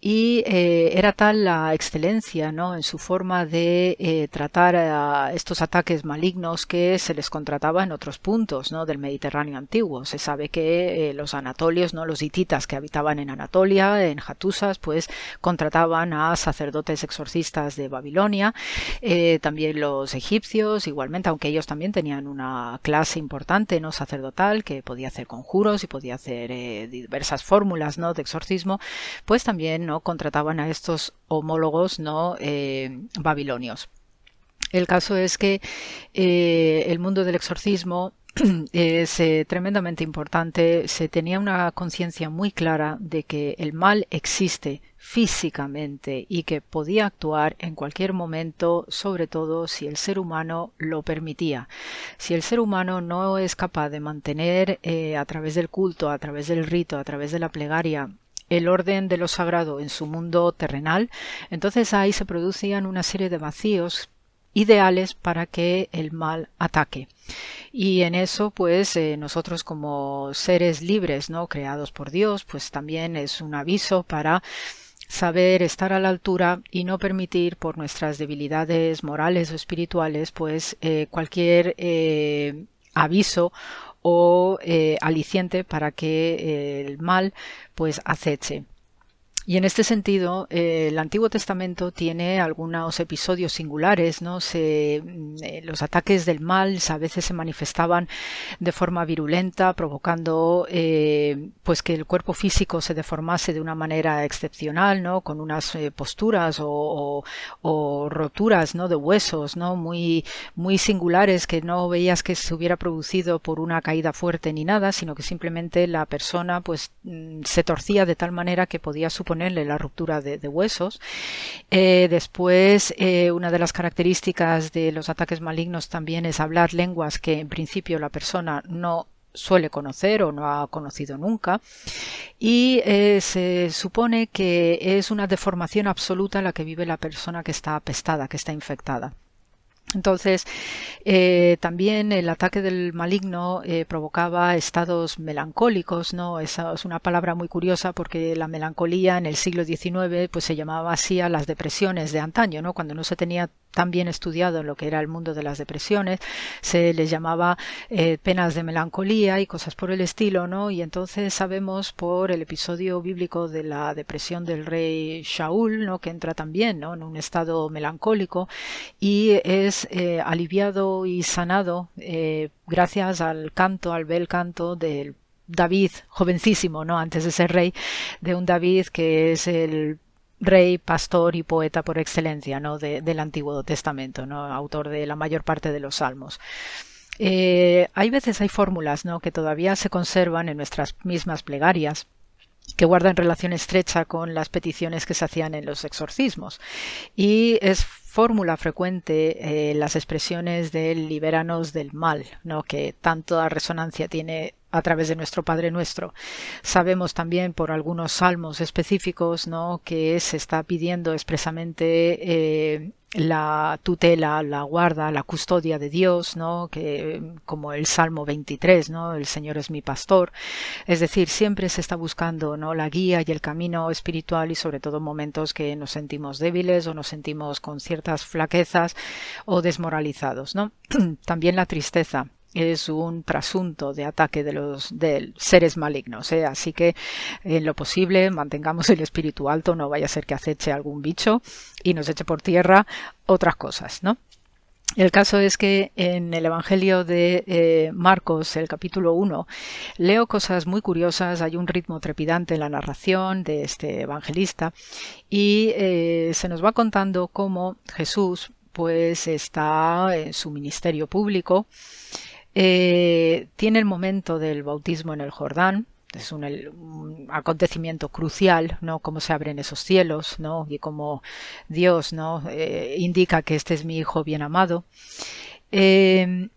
y eh, era tal la excelencia ¿no? en su forma de eh, tratar a estos ataques malignos que se les contrataba en otros puntos ¿no? del Mediterráneo antiguo. Se sabe que los anatolios, ¿no? los hititas que habitaban en Anatolia, en Hatusas, pues contrataban a sacerdotes exorcistas de Babilonia, también los egipcios, igualmente, aunque ellos también tenían una clase importante no sacerdotal que podía hacer conjuros y podía hacer diversas fórmulas ¿no? de exorcismo, pues también ¿no? contrataban a estos homólogos ¿no? Eh, babilonios. El caso es que eh, el mundo del exorcismo es eh, tremendamente importante. Se tenía una conciencia muy clara de que el mal existe físicamente y que podía actuar en cualquier momento, sobre todo si el ser humano lo permitía. Si el ser humano no es capaz de mantener eh, a través del culto, a través del rito, a través de la plegaria, el orden de lo sagrado en su mundo terrenal, entonces ahí se producían una serie de vacíos ideales para que el mal ataque. Y en eso, pues, eh, nosotros como seres libres, ¿no? Creados por Dios, pues también es un aviso para saber estar a la altura y no permitir por nuestras debilidades morales o espirituales pues eh, cualquier eh, aviso o aliciente para que el mal pues aceche. Y en este sentido, eh, el Antiguo Testamento tiene algunos episodios singulares, ¿no? Se, mm, eh, los ataques del mal a veces se manifestaban de forma virulenta, provocando eh, pues que el cuerpo físico se deformase de una manera excepcional, ¿no? Con unas posturas o, o, roturas, ¿no? De huesos, ¿no? Muy, muy singulares que no veías que se hubiera producido por una caída fuerte ni nada, sino que simplemente la persona pues mm, se torcía de tal manera que podía suponer ponerle la ruptura de, huesos. Eh, después, eh, una de las características de los ataques malignos también es hablar lenguas que en principio la persona no suele conocer o no ha conocido nunca y eh, se supone que es una deformación absoluta la que vive la persona que está apestada, que está infectada. Entonces, eh, también el ataque del maligno eh, provocaba estados melancólicos, ¿no? Esa es una palabra muy curiosa porque la melancolía en el siglo XIX pues se llamaba así a las depresiones de antaño, ¿no? Cuando no se tenía tan bien estudiado en lo que era el mundo de las depresiones, se les llamaba eh, penas de melancolía y cosas por el estilo, ¿no? Y entonces sabemos por el episodio bíblico de la depresión del rey Shaul, ¿no? Que entra también, ¿no? En un estado melancólico y es eh, aliviado y sanado eh, gracias al canto, al bel canto del David, jovencísimo, ¿no? Antes de ser rey, de un David que es el rey, pastor y poeta por excelencia ¿no? del Antiguo Testamento, ¿no? autor de la mayor parte de los salmos. Eh, hay veces hay fórmulas ¿no? que todavía se conservan en nuestras mismas plegarias que guardan relación estrecha con las peticiones que se hacían en los exorcismos. Y es fórmula frecuente eh, las expresiones del libéranos del mal, ¿no? que tanto resonancia tiene a través de nuestro Padre Nuestro. Sabemos también por algunos salmos específicos ¿no? que se está pidiendo expresamente eh, la tutela, la guarda, la custodia de Dios, ¿no? que como el Salmo 23, ¿no? el Señor es mi pastor. Es decir, siempre se está buscando ¿no? la guía y el camino espiritual y sobre todo momentos que nos sentimos débiles o nos sentimos con ciertas flaquezas o desmoralizados. ¿no? también la tristeza es un trasunto de ataque de los de seres malignos. ¿eh? Así que en lo posible mantengamos el espíritu alto, no vaya a ser que aceche algún bicho y nos eche por tierra otras cosas, ¿no? El caso es que en el Evangelio de eh, Marcos, el capítulo 1, leo cosas muy curiosas, hay un ritmo trepidante en la narración de este evangelista y eh, se nos va contando cómo Jesús pues está en su ministerio público eh, tiene el momento del bautismo en el Jordán, es un, acontecimiento crucial, ¿no? Cómo se abren esos cielos, ¿no? Y cómo Dios, ¿no? Eh, indica que este es mi hijo bien amado. Eh,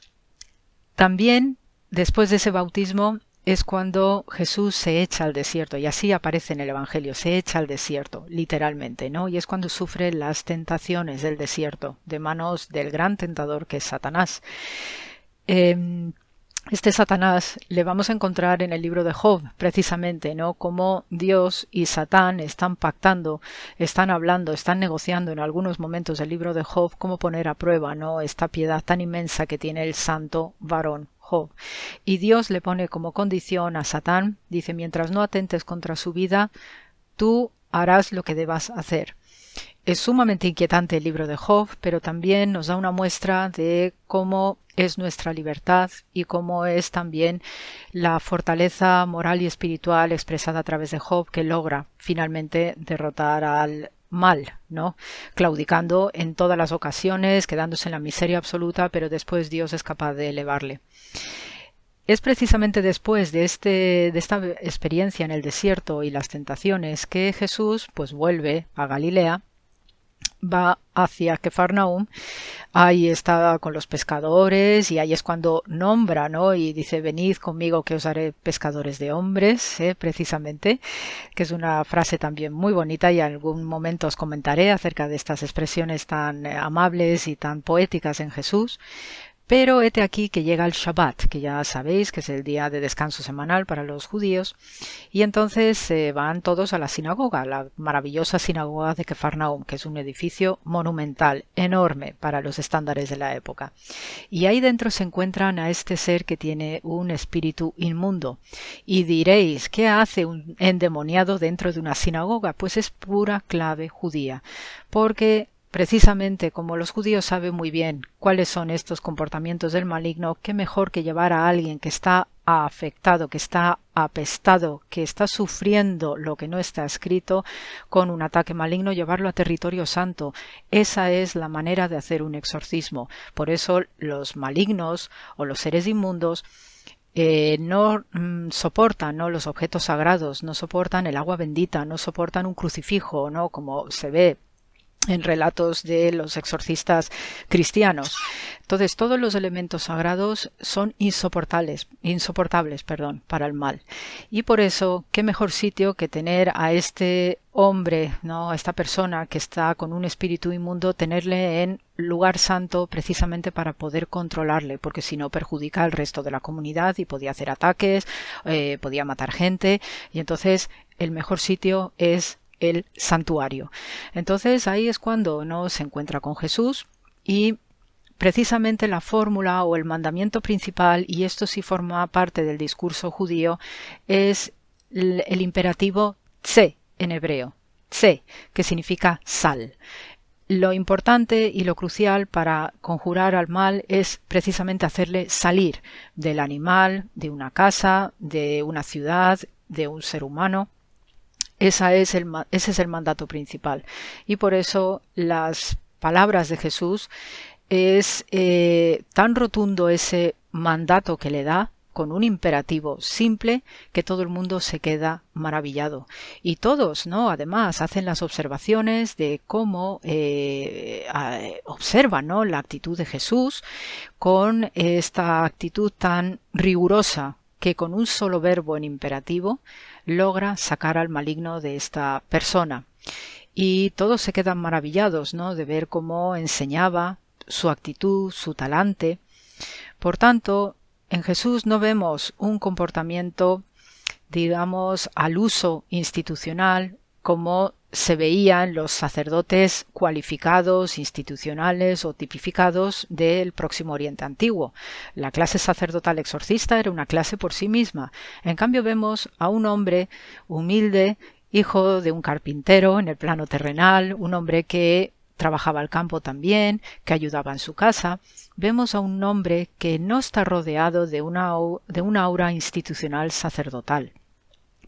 también, después de ese bautismo, es cuando Jesús se echa al desierto, y así aparece en el Evangelio, se echa al desierto, literalmente, ¿no? Y es cuando sufre las tentaciones del desierto, de manos del gran tentador que es Satanás. Em, este Satanás le vamos a encontrar en el libro de Job, precisamente, ¿no? Cómo Dios y Satán están pactando, están hablando, están negociando en algunos momentos del libro de Job cómo poner a prueba, ¿no? Esta piedad tan inmensa que tiene el santo varón Job. Y Dios le pone como condición a Satán, dice, mientras no atentes contra su vida, tú harás lo que debas hacer. Es sumamente inquietante el libro de Job, pero también nos da una muestra de cómo es nuestra libertad y cómo es también la fortaleza moral y espiritual expresada a través de Job que logra finalmente derrotar al mal, ¿no? Claudicando en todas las ocasiones, quedándose en la miseria absoluta, pero después Dios es capaz de elevarle. Es precisamente después de, este, de esta experiencia en el desierto y las tentaciones que Jesús pues vuelve a Galilea va hacia Kefarnaum, ahí está con los pescadores y ahí es cuando nombra, ¿no? Y dice, venid conmigo que os haré pescadores de hombres, ¿eh? precisamente, que es una frase también muy bonita y en algún momento os comentaré acerca de estas expresiones tan amables y tan poéticas en Jesús. Pero hete aquí que llega el Shabbat, que ya sabéis que es el día de descanso semanal para los judíos, y entonces se van todos a la sinagoga, la maravillosa sinagoga de Kefarnaum, que es un edificio monumental, enorme para los estándares de la época. Y ahí dentro se encuentran a este ser que tiene un espíritu inmundo. Y diréis, ¿qué hace un endemoniado dentro de una sinagoga? Pues es pura clave judía, porque Precisamente como los judíos saben muy bien cuáles son estos comportamientos del maligno, qué mejor que llevar a alguien que está afectado, que está apestado, que está sufriendo lo que no está escrito con un ataque maligno, llevarlo a territorio santo. Esa es la manera de hacer un exorcismo. Por eso los malignos o los seres inmundos eh, no mm, soportan los objetos sagrados, no soportan el agua bendita, no soportan un crucifijo, ¿no? como se ve en relatos de los exorcistas cristianos. Entonces, todos los elementos sagrados son insoportables, insoportables, perdón, para el mal. Y por eso, qué mejor sitio que tener a este hombre, ¿no? a esta persona que está con un espíritu inmundo, tenerle en lugar santo precisamente para poder controlarle, porque si no perjudica al resto de la comunidad y podía hacer ataques, eh, podía matar gente, y entonces el mejor sitio es el santuario. Entonces ahí es cuando no se encuentra con Jesús y precisamente la fórmula o el mandamiento principal, y esto sí forma parte del discurso judío, es el, imperativo tse en hebreo, tse, que significa sal. Lo importante y lo crucial para conjurar al mal es precisamente hacerle salir del animal, de una casa, de una ciudad, de un ser humano, esa es el, ese es el mandato principal. Y por eso las palabras de Jesús es eh, tan rotundo ese mandato que le da con un imperativo simple que todo el mundo se queda maravillado. Y todos, ¿no? Además, hacen las observaciones de cómo eh, observan, ¿no? La actitud de Jesús con esta actitud tan rigurosa que con un solo verbo en imperativo logra sacar al maligno de esta persona. Y todos se quedan maravillados, ¿no? De ver cómo enseñaba su actitud, su talante. Por tanto, en Jesús no vemos un comportamiento, digamos, al uso institucional como se veían los sacerdotes cualificados, institucionales o tipificados del próximo Oriente Antiguo. La clase sacerdotal exorcista era una clase por sí misma. En cambio vemos a un hombre humilde, hijo de un carpintero en el plano terrenal, un hombre que trabajaba al campo también, que ayudaba en su casa. Vemos a un hombre que no está rodeado de una, de una aura institucional sacerdotal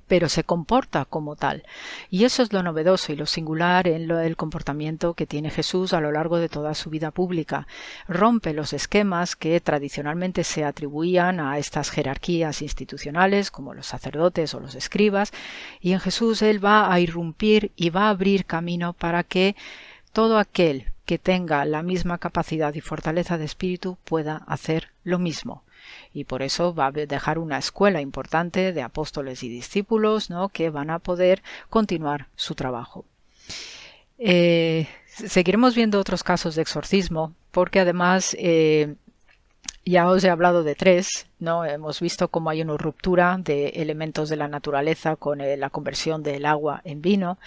pero se comporta como tal. Y eso es lo novedoso y lo singular en lo, el comportamiento que tiene Jesús a lo largo de toda su vida pública. Rompe los esquemas que tradicionalmente se atribuían a estas jerarquías institucionales, como los sacerdotes o los escribas, y en Jesús él va a irrumpir y va a abrir camino para que todo aquel que tenga la misma capacidad y fortaleza de espíritu pueda hacer lo mismo y por eso va a dejar una escuela importante de apóstoles y discípulos ¿no? que van a poder continuar su trabajo. Eh, seguiremos viendo otros casos de exorcismo porque además eh, ya os he hablado de tres, ¿no? Hemos visto cómo hay una ruptura de elementos de la naturaleza con eh, la conversión del agua en vino.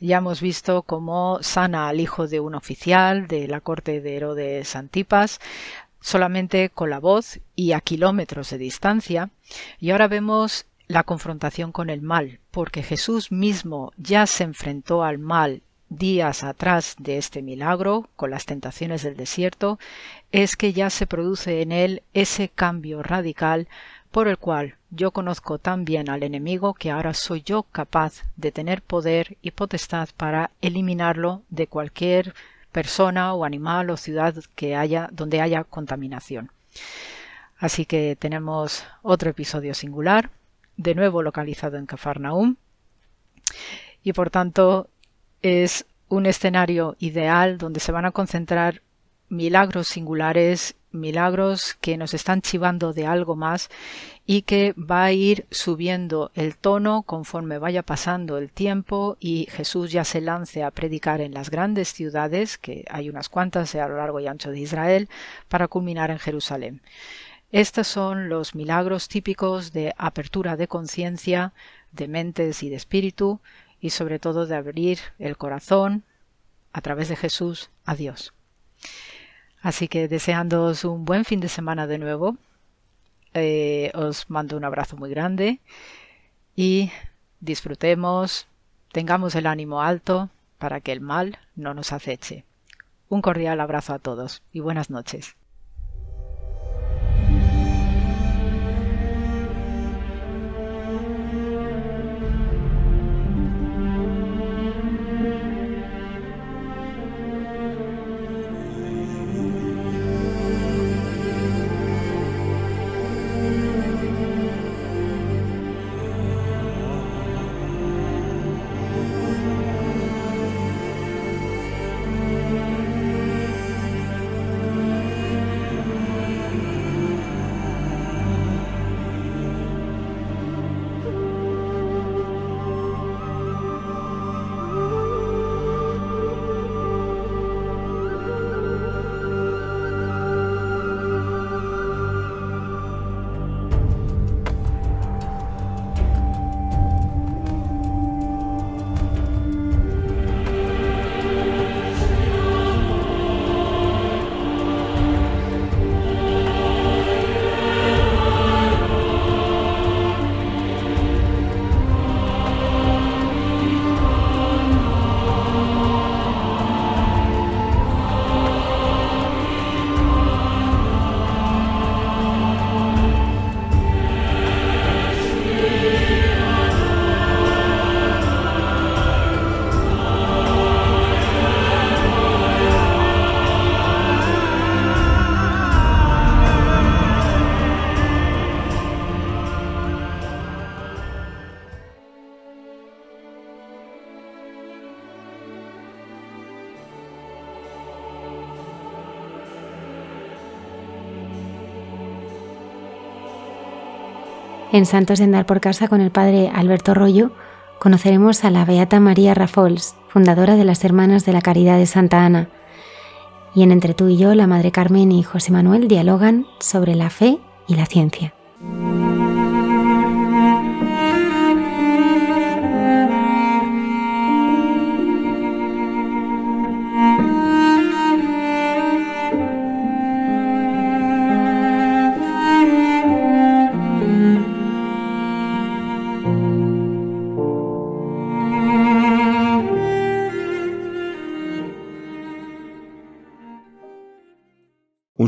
Ya hemos visto cómo sana al hijo de un oficial de la corte de Herodes Antipas solamente con la voz y a kilómetros de distancia, y ahora vemos la confrontación con el mal, porque Jesús mismo ya se enfrentó al mal días atrás de este milagro, con las tentaciones del desierto, es que ya se produce en él ese cambio radical por el cual yo conozco tan bien al enemigo que ahora soy yo capaz de tener poder y potestad para eliminarlo de cualquier persona o animal o ciudad que haya donde haya contaminación. Así que tenemos otro episodio singular, de nuevo localizado en Cafarnaum, y por tanto es un escenario ideal donde se van a concentrar milagros singulares, milagros que nos están chivando de algo más y que va a ir subiendo el tono conforme vaya pasando el tiempo y Jesús ya se lance a predicar en las grandes ciudades, que hay unas cuantas a lo largo y ancho de Israel, para culminar en Jerusalén. Estos son los milagros típicos de apertura de conciencia, de mentes y de espíritu, y sobre todo de abrir el corazón a través de Jesús a Dios. Así que deseándoos un buen fin de semana de nuevo, eh, os mando un abrazo muy grande y disfrutemos, tengamos el ánimo alto para que el mal no nos aceche. Un cordial abrazo a todos y buenas noches. En Santos de Andar por Casa con el padre Alberto Rollo conoceremos a la Beata María Rafols, fundadora de las Hermanas de la Caridad de Santa Ana. Y en Entre tú y yo, la Madre Carmen y José Manuel dialogan sobre la fe y la ciencia.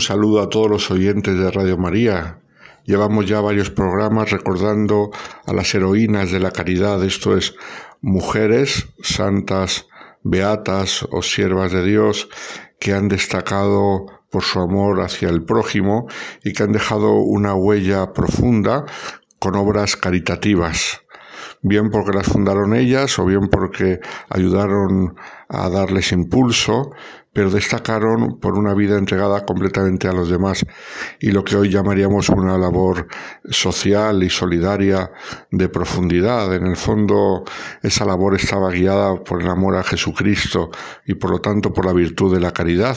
Un saludo a todos los oyentes de Radio María. Llevamos ya varios programas recordando a las heroínas de la caridad, esto es, mujeres santas, beatas o siervas de Dios que han destacado por su amor hacia el prójimo y que han dejado una huella profunda con obras caritativas bien porque las fundaron ellas o bien porque ayudaron a darles impulso, pero destacaron por una vida entregada completamente a los demás y lo que hoy llamaríamos una labor social y solidaria de profundidad. En el fondo, esa labor estaba guiada por el amor a Jesucristo y por lo tanto por la virtud de la caridad.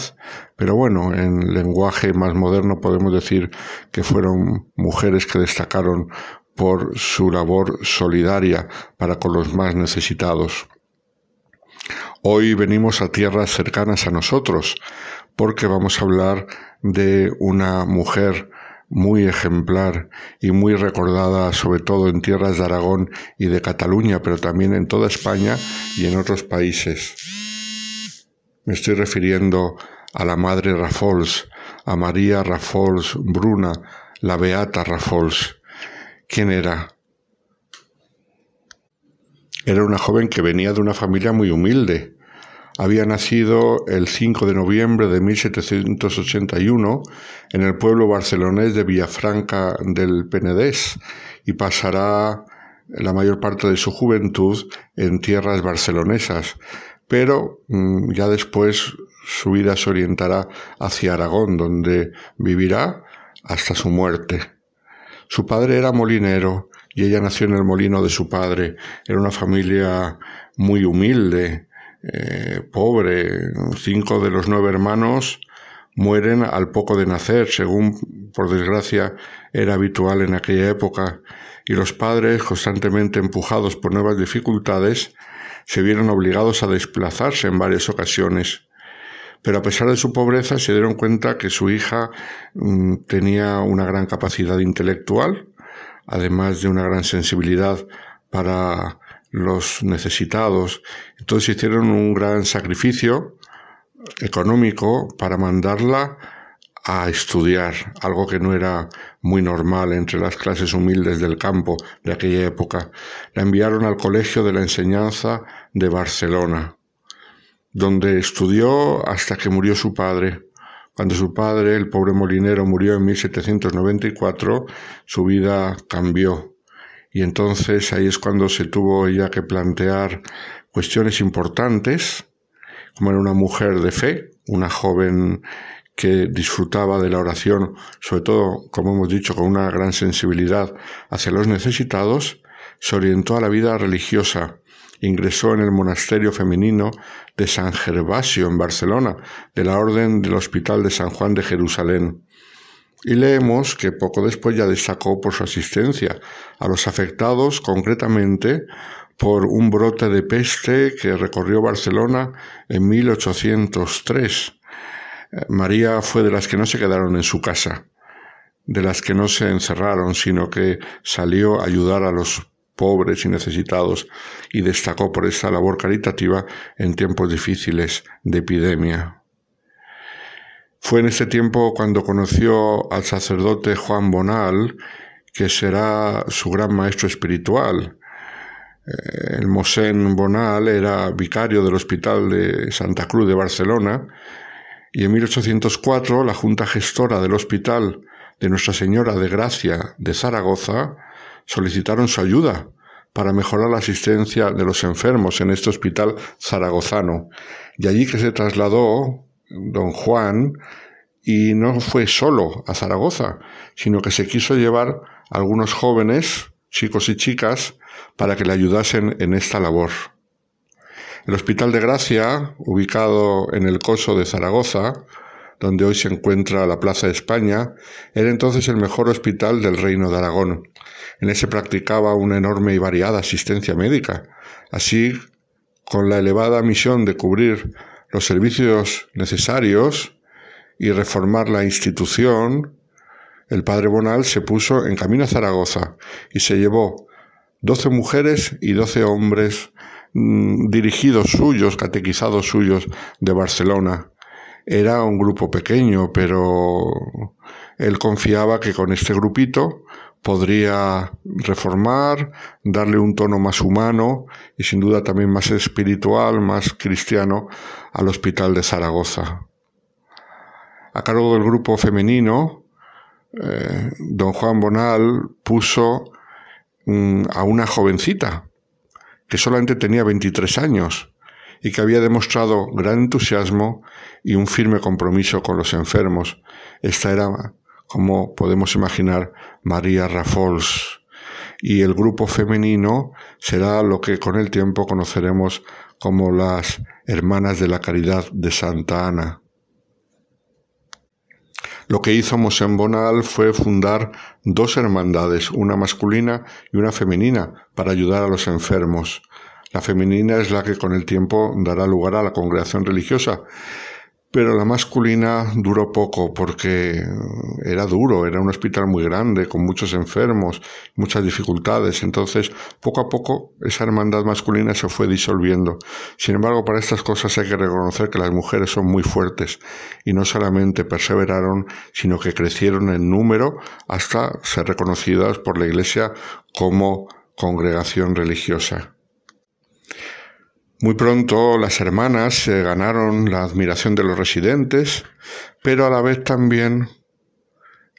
Pero bueno, en lenguaje más moderno podemos decir que fueron mujeres que destacaron por su labor solidaria para con los más necesitados. Hoy venimos a tierras cercanas a nosotros porque vamos a hablar de una mujer muy ejemplar y muy recordada sobre todo en tierras de Aragón y de Cataluña, pero también en toda España y en otros países. Me estoy refiriendo a la madre Rafols, a María Rafols Bruna, la beata Rafols. ¿Quién era? Era una joven que venía de una familia muy humilde. Había nacido el 5 de noviembre de 1781 en el pueblo barcelonés de Villafranca del Penedés y pasará la mayor parte de su juventud en tierras barcelonesas, pero mm, ya después su vida se orientará hacia Aragón, donde vivirá hasta su muerte. Su padre era molinero y ella nació en el molino de su padre. Era una familia muy humilde, eh, pobre. Cinco de los nueve hermanos mueren al poco de nacer, según por desgracia era habitual en aquella época, y los padres, constantemente empujados por nuevas dificultades, se vieron obligados a desplazarse en varias ocasiones pero a pesar de su pobreza se dieron cuenta que su hija mm, tenía una gran capacidad intelectual, además de una gran sensibilidad para los necesitados. Entonces hicieron un gran sacrificio económico para mandarla a estudiar, algo que no era muy normal entre las clases humildes del campo de aquella época. La enviaron al Colegio de la Enseñanza de Barcelona donde estudió hasta que murió su padre. Cuando su padre, el pobre molinero, murió en 1794, su vida cambió. Y entonces ahí es cuando se tuvo ella que plantear cuestiones importantes, como era una mujer de fe, una joven que disfrutaba de la oración, sobre todo, como hemos dicho, con una gran sensibilidad hacia los necesitados, se orientó a la vida religiosa, ingresó en el monasterio femenino de San Gervasio en Barcelona, de la Orden del Hospital de San Juan de Jerusalén. Y leemos que poco después ya destacó por su asistencia a los afectados, concretamente por un brote de peste que recorrió Barcelona en 1803. María fue de las que no se quedaron en su casa, de las que no se encerraron, sino que salió a ayudar a los pobres y necesitados y destacó por esta labor caritativa en tiempos difíciles de epidemia. Fue en este tiempo cuando conoció al sacerdote Juan Bonal, que será su gran maestro espiritual. Eh, el Mosén Bonal era vicario del Hospital de Santa Cruz de Barcelona y en 1804 la Junta Gestora del Hospital de Nuestra Señora de Gracia de Zaragoza solicitaron su ayuda para mejorar la asistencia de los enfermos en este hospital zaragozano. Y allí que se trasladó don Juan Y no fue solo a Zaragoza, sino que se quiso llevar a algunos jóvenes, chicos y chicas, para que le ayudasen en esta labor. El Hospital de Gracia, ubicado en el Coso de Zaragoza, donde hoy se encuentra la Plaza de España, era entonces el mejor hospital del Reino de Aragón. En él se practicaba una enorme y variada asistencia médica. Así, con la elevada misión de cubrir los servicios necesarios y reformar la institución, el padre Bonal se puso en camino a Zaragoza y se llevó doce mujeres y doce hombres mm, dirigidos suyos, catequizados suyos de Barcelona. Era un grupo pequeño, pero él confiaba que con este grupito podría reformar, darle un tono más humano y sin duda también más espiritual, más cristiano al Hospital de Zaragoza. A cargo del grupo femenino, eh, don Juan Bonal puso mm, a una jovencita que solamente tenía 23 años y que había demostrado gran entusiasmo y un firme compromiso con los enfermos. Esta era, como podemos imaginar, María Rafols. Y el grupo femenino será lo que con el tiempo conoceremos como las Hermanas de la Caridad de Santa Ana. Lo que hizo Mosén Bonal fue fundar dos hermandades, una masculina y una femenina, para ayudar a los enfermos. La femenina es la que con el tiempo dará lugar a la congregación religiosa, pero la masculina duró poco porque era duro, era un hospital muy grande, con muchos enfermos, muchas dificultades. Entonces, poco a poco, esa hermandad masculina se fue disolviendo. Sin embargo, para estas cosas hay que reconocer que las mujeres son muy fuertes y no solamente perseveraron, sino que crecieron en número hasta ser reconocidas por la Iglesia como congregación religiosa. Muy pronto las hermanas se ganaron la admiración de los residentes, pero a la vez también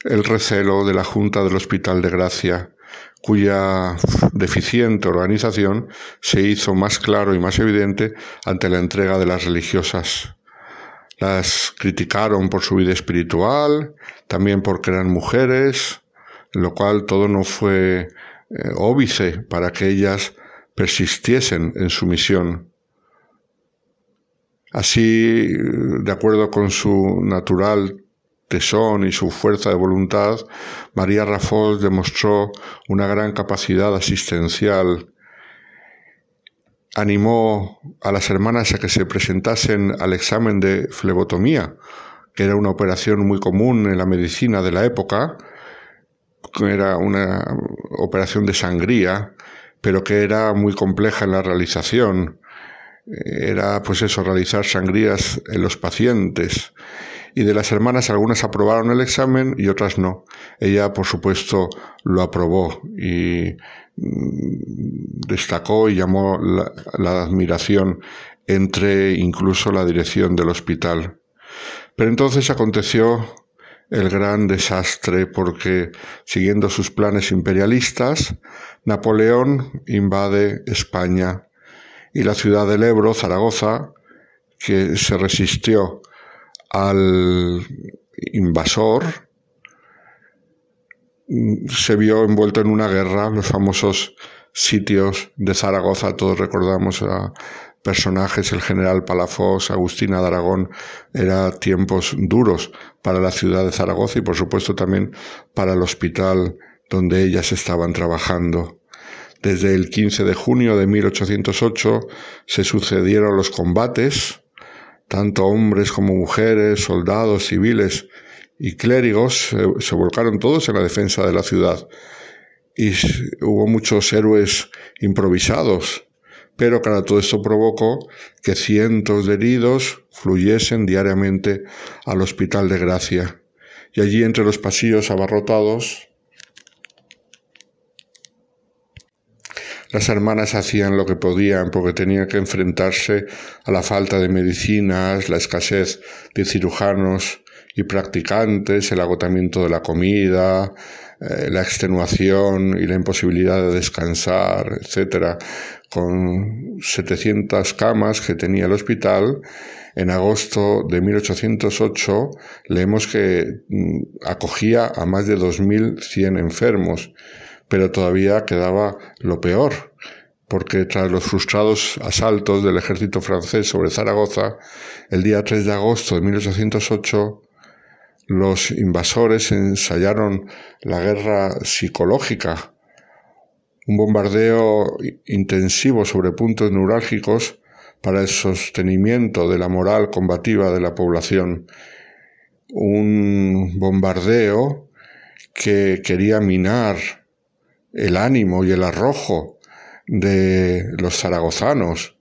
el recelo de la Junta del Hospital de Gracia, cuya deficiente organización se hizo más claro y más evidente ante la entrega de las religiosas. Las criticaron por su vida espiritual, también porque eran mujeres, lo cual todo no fue eh, óbice para que ellas persistiesen en su misión. Así, de acuerdo con su natural tesón y su fuerza de voluntad, María Rafols demostró una gran capacidad asistencial. Animó a las hermanas a que se presentasen al examen de flebotomía, que era una operación muy común en la medicina de la época, era una operación de sangría, pero que era muy compleja en la realización era pues eso, realizar sangrías en los pacientes. Y de las hermanas algunas aprobaron el examen y otras no. Ella, por supuesto, lo aprobó y mm, destacó y llamó la, la admiración entre incluso la dirección del hospital. Pero entonces aconteció el gran desastre porque, siguiendo sus planes imperialistas, Napoleón invade España y la ciudad del Ebro, Zaragoza, que se resistió al invasor, se vio envuelto en una guerra, los famosos sitios de Zaragoza, todos recordamos a personajes, el general Palafós, Agustina de Aragón, eran tiempos duros para la ciudad de Zaragoza y por supuesto también para el hospital donde ellas estaban trabajando. Desde el 15 de junio de 1808 se sucedieron los combates, tanto hombres como mujeres, soldados, civiles y clérigos se, volcaron todos en la defensa de la ciudad. Y hubo muchos héroes improvisados, pero claro, todo esto provocó que cientos de heridos fluyesen diariamente al Hospital de Gracia. Y allí entre los pasillos abarrotados Las hermanas hacían lo que podían porque tenían que enfrentarse a la falta de medicinas, la escasez de cirujanos y practicantes, el agotamiento de la comida, eh, la extenuación y la imposibilidad de descansar, etcétera, con 700 camas que tenía el hospital, en agosto de 1808 leemos que mm, acogía a más de 2.100 enfermos, pero todavía quedaba lo peor, porque tras los frustrados asaltos del ejército francés sobre Zaragoza, el día 3 de agosto de 1808, los invasores ensayaron la guerra psicológica, un bombardeo intensivo sobre puntos neurálgicos para el sostenimiento de la moral combativa de la población. Un bombardeo que quería minar el ánimo y el arrojo de los zaragozanos,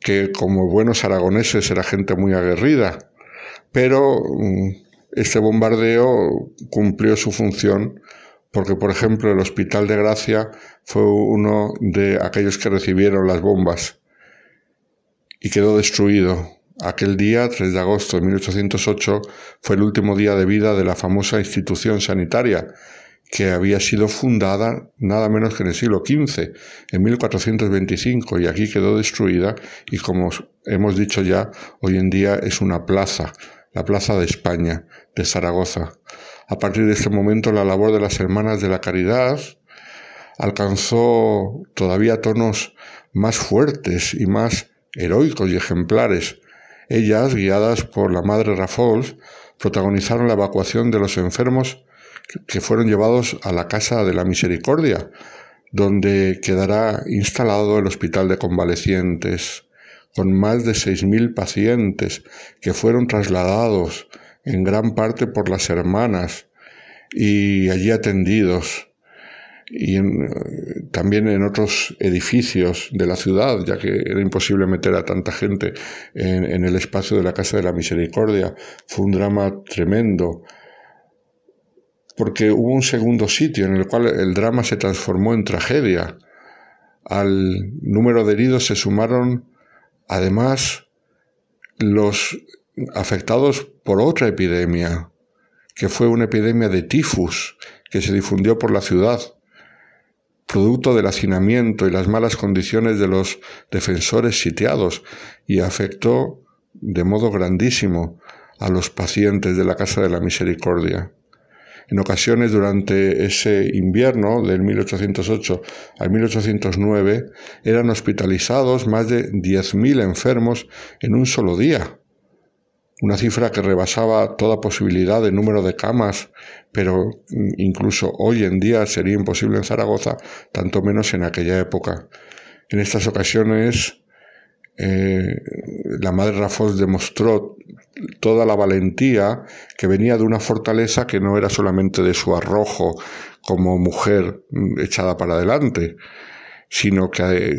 que como buenos aragoneses era gente muy aguerrida, pero mm, este bombardeo cumplió su función porque, por ejemplo, el Hospital de Gracia fue uno de aquellos que recibieron las bombas y quedó destruido. Aquel día, 3 de agosto de 1808, fue el último día de vida de la famosa institución sanitaria, que había sido fundada nada menos que en el siglo XV, en 1425, y aquí quedó destruida y como hemos dicho ya, hoy en día es una plaza, la Plaza de España, de Zaragoza. A partir de este momento la labor de las Hermanas de la Caridad alcanzó todavía tonos más fuertes y más heroicos y ejemplares. Ellas, guiadas por la Madre Rafols, protagonizaron la evacuación de los enfermos que fueron llevados a la Casa de la Misericordia, donde quedará instalado el Hospital de Convalecientes, con más de 6.000 pacientes que fueron trasladados en gran parte por las hermanas y allí atendidos y también en otros edificios de la ciudad, ya que era imposible meter a tanta gente en, en, el espacio de la Casa de la Misericordia. Fue un drama tremendo, porque hubo un segundo sitio en el cual el drama se transformó en tragedia. Al número de heridos se sumaron además los afectados por otra epidemia, que fue una epidemia de tifus que se difundió por la ciudad, producto del hacinamiento y las malas condiciones de los defensores sitiados, y afectó de modo grandísimo a los pacientes de la Casa de la Misericordia. En ocasiones durante ese invierno del 1808 al 1809 eran hospitalizados más de 10.000 enfermos en un solo día, una cifra que rebasaba toda posibilidad de número de camas, pero incluso hoy en día sería imposible en Zaragoza, tanto menos en aquella época. En estas ocasiones, eh, la madre Rafos demostró toda la valentía que venía de una fortaleza que no era solamente de su arrojo como mujer echada para adelante, sino que eh,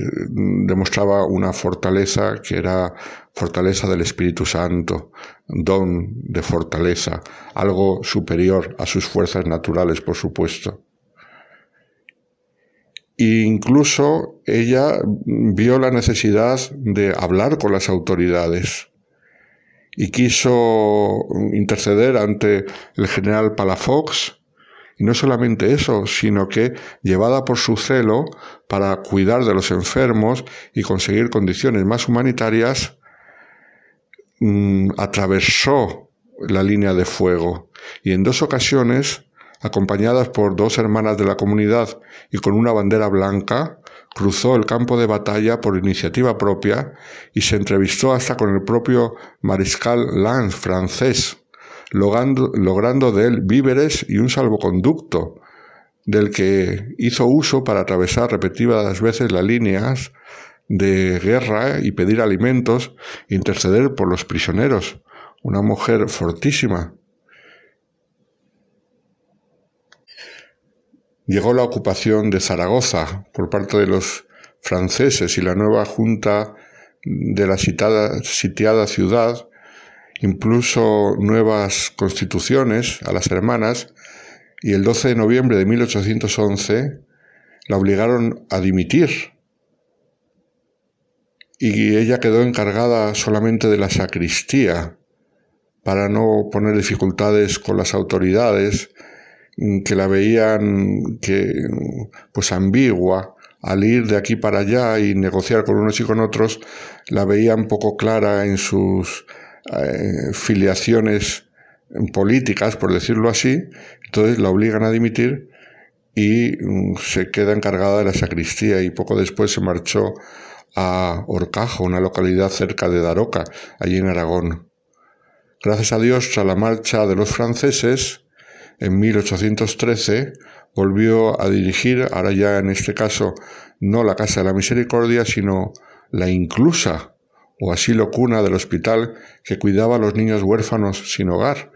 demostraba una fortaleza que era fortaleza del Espíritu Santo, don de fortaleza, algo superior a sus fuerzas naturales, por supuesto. E incluso ella vio la necesidad de hablar con las autoridades y quiso interceder ante el general Palafox, y no solamente eso, sino que, llevada por su celo para cuidar de los enfermos y conseguir condiciones más humanitarias, mm, atravesó la línea de fuego. Y en dos ocasiones, acompañadas por dos hermanas de la comunidad y con una bandera blanca, cruzó el campo de batalla por iniciativa propia y se entrevistó hasta con el propio mariscal Lange francés, logrando de él víveres y un salvoconducto, del que hizo uso para atravesar repetidas veces las líneas de guerra y pedir alimentos, interceder por los prisioneros, una mujer fortísima, llegó la ocupación de Zaragoza por parte de los franceses y la nueva junta de la sitiada ciudad impuso nuevas constituciones a las hermanas y el 12 de noviembre de 1811 la obligaron a dimitir. Y ella quedó encargada solamente de la sacristía para no poner dificultades con las autoridades, que la veían que pues ambigua al ir de aquí para allá y negociar con unos y con otros, la veían poco clara en sus eh, filiaciones políticas, por decirlo así, entonces la obligan a dimitir y mm, se queda encargada de la sacristía y poco después se marchó a Orcajo, una localidad cerca de Daroca, allí en Aragón. Gracias a Dios, tras la marcha de los franceses, en 1813 volvió a dirigir, ahora ya en este caso no la Casa de la Misericordia, sino la inclusa o asilo cuna del hospital que cuidaba a los niños huérfanos sin hogar,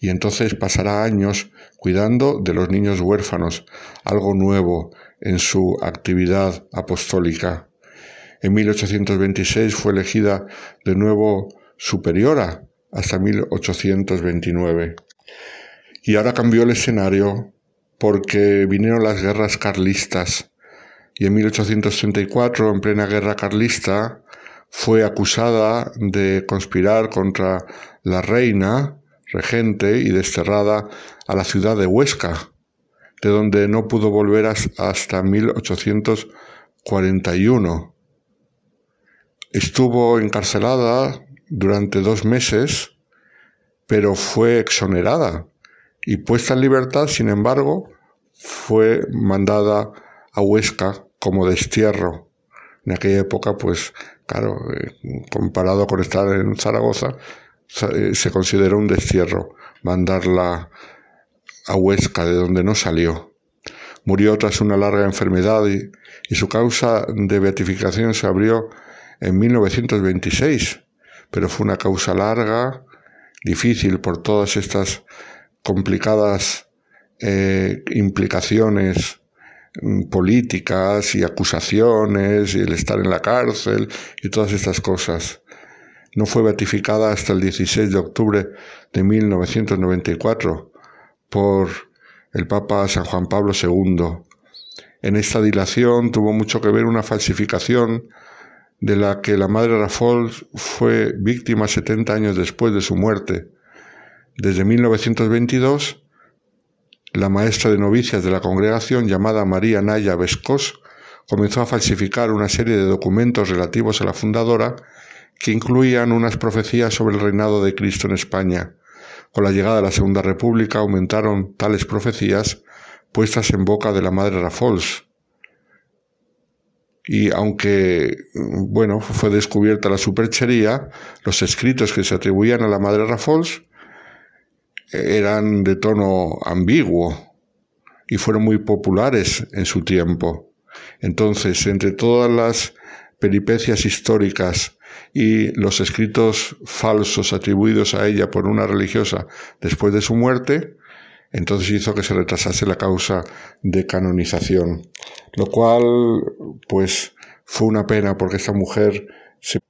y entonces pasará años cuidando de los niños huérfanos, algo nuevo en su actividad apostólica. En 1826 fue elegida de nuevo superiora hasta 1829. Y ahora cambió el escenario porque vinieron las guerras carlistas y en 1834, en plena guerra carlista, fue acusada de conspirar contra la reina regente y desterrada a la ciudad de Huesca, de donde no pudo volver hasta 1841. Estuvo encarcelada durante dos meses, pero fue exonerada y puesta en libertad, sin embargo, fue mandada a Huesca como destierro. En aquella época, pues, claro, eh, comparado con estar en Zaragoza, eh, se consideró un destierro mandarla a Huesca, de donde no salió. Murió tras una larga enfermedad y, y su causa de beatificación se abrió en 1926, pero fue una causa larga, difícil por todas estas complicadas eh, implicaciones mm, políticas y acusaciones y el estar en la cárcel y todas estas cosas. No fue beatificada hasta el 16 de octubre de 1994 por el Papa San Juan Pablo II. En esta dilación tuvo mucho que ver una falsificación de la que la madre Rafols fue víctima 70 años después de su muerte. Desde 1922, la maestra de novicias de la congregación llamada María Naya Vescos comenzó a falsificar una serie de documentos relativos a la fundadora que incluían unas profecías sobre el reinado de Cristo en España. Con la llegada de la Segunda República aumentaron tales profecías puestas en boca de la madre Rafols, y aunque, bueno, fue descubierta la superchería, los escritos que se atribuían a la madre Rafols eran de tono ambiguo y fueron muy populares en su tiempo. Entonces, entre todas las peripecias históricas y los escritos falsos atribuidos a ella por una religiosa después de su muerte, entonces hizo que se retrasase la causa de canonización, lo cual pues fue una pena porque esta mujer se,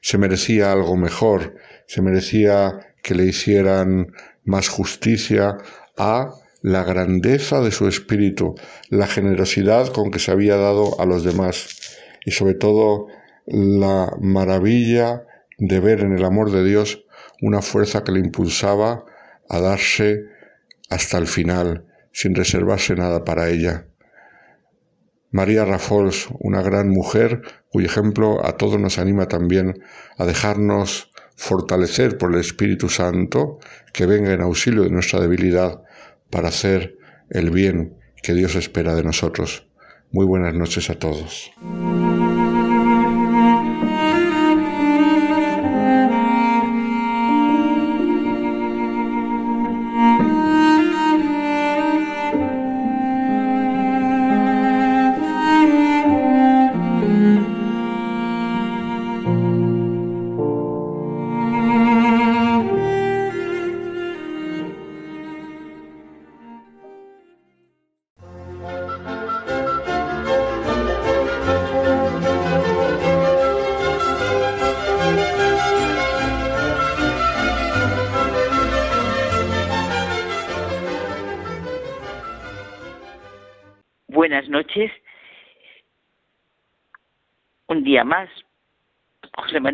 se merecía algo mejor, se merecía que le hicieran más justicia a la grandeza de su espíritu, la generosidad con que se había dado a los demás y sobre todo la maravilla de ver en el amor de Dios una fuerza que le impulsaba a darse hasta el final, sin reservarse nada para ella. María Rafols, una gran mujer cuyo ejemplo a todos nos anima también a dejarnos fortalecer por el Espíritu Santo que venga en auxilio de nuestra debilidad para hacer el bien que Dios espera de nosotros. Muy buenas noches a todos.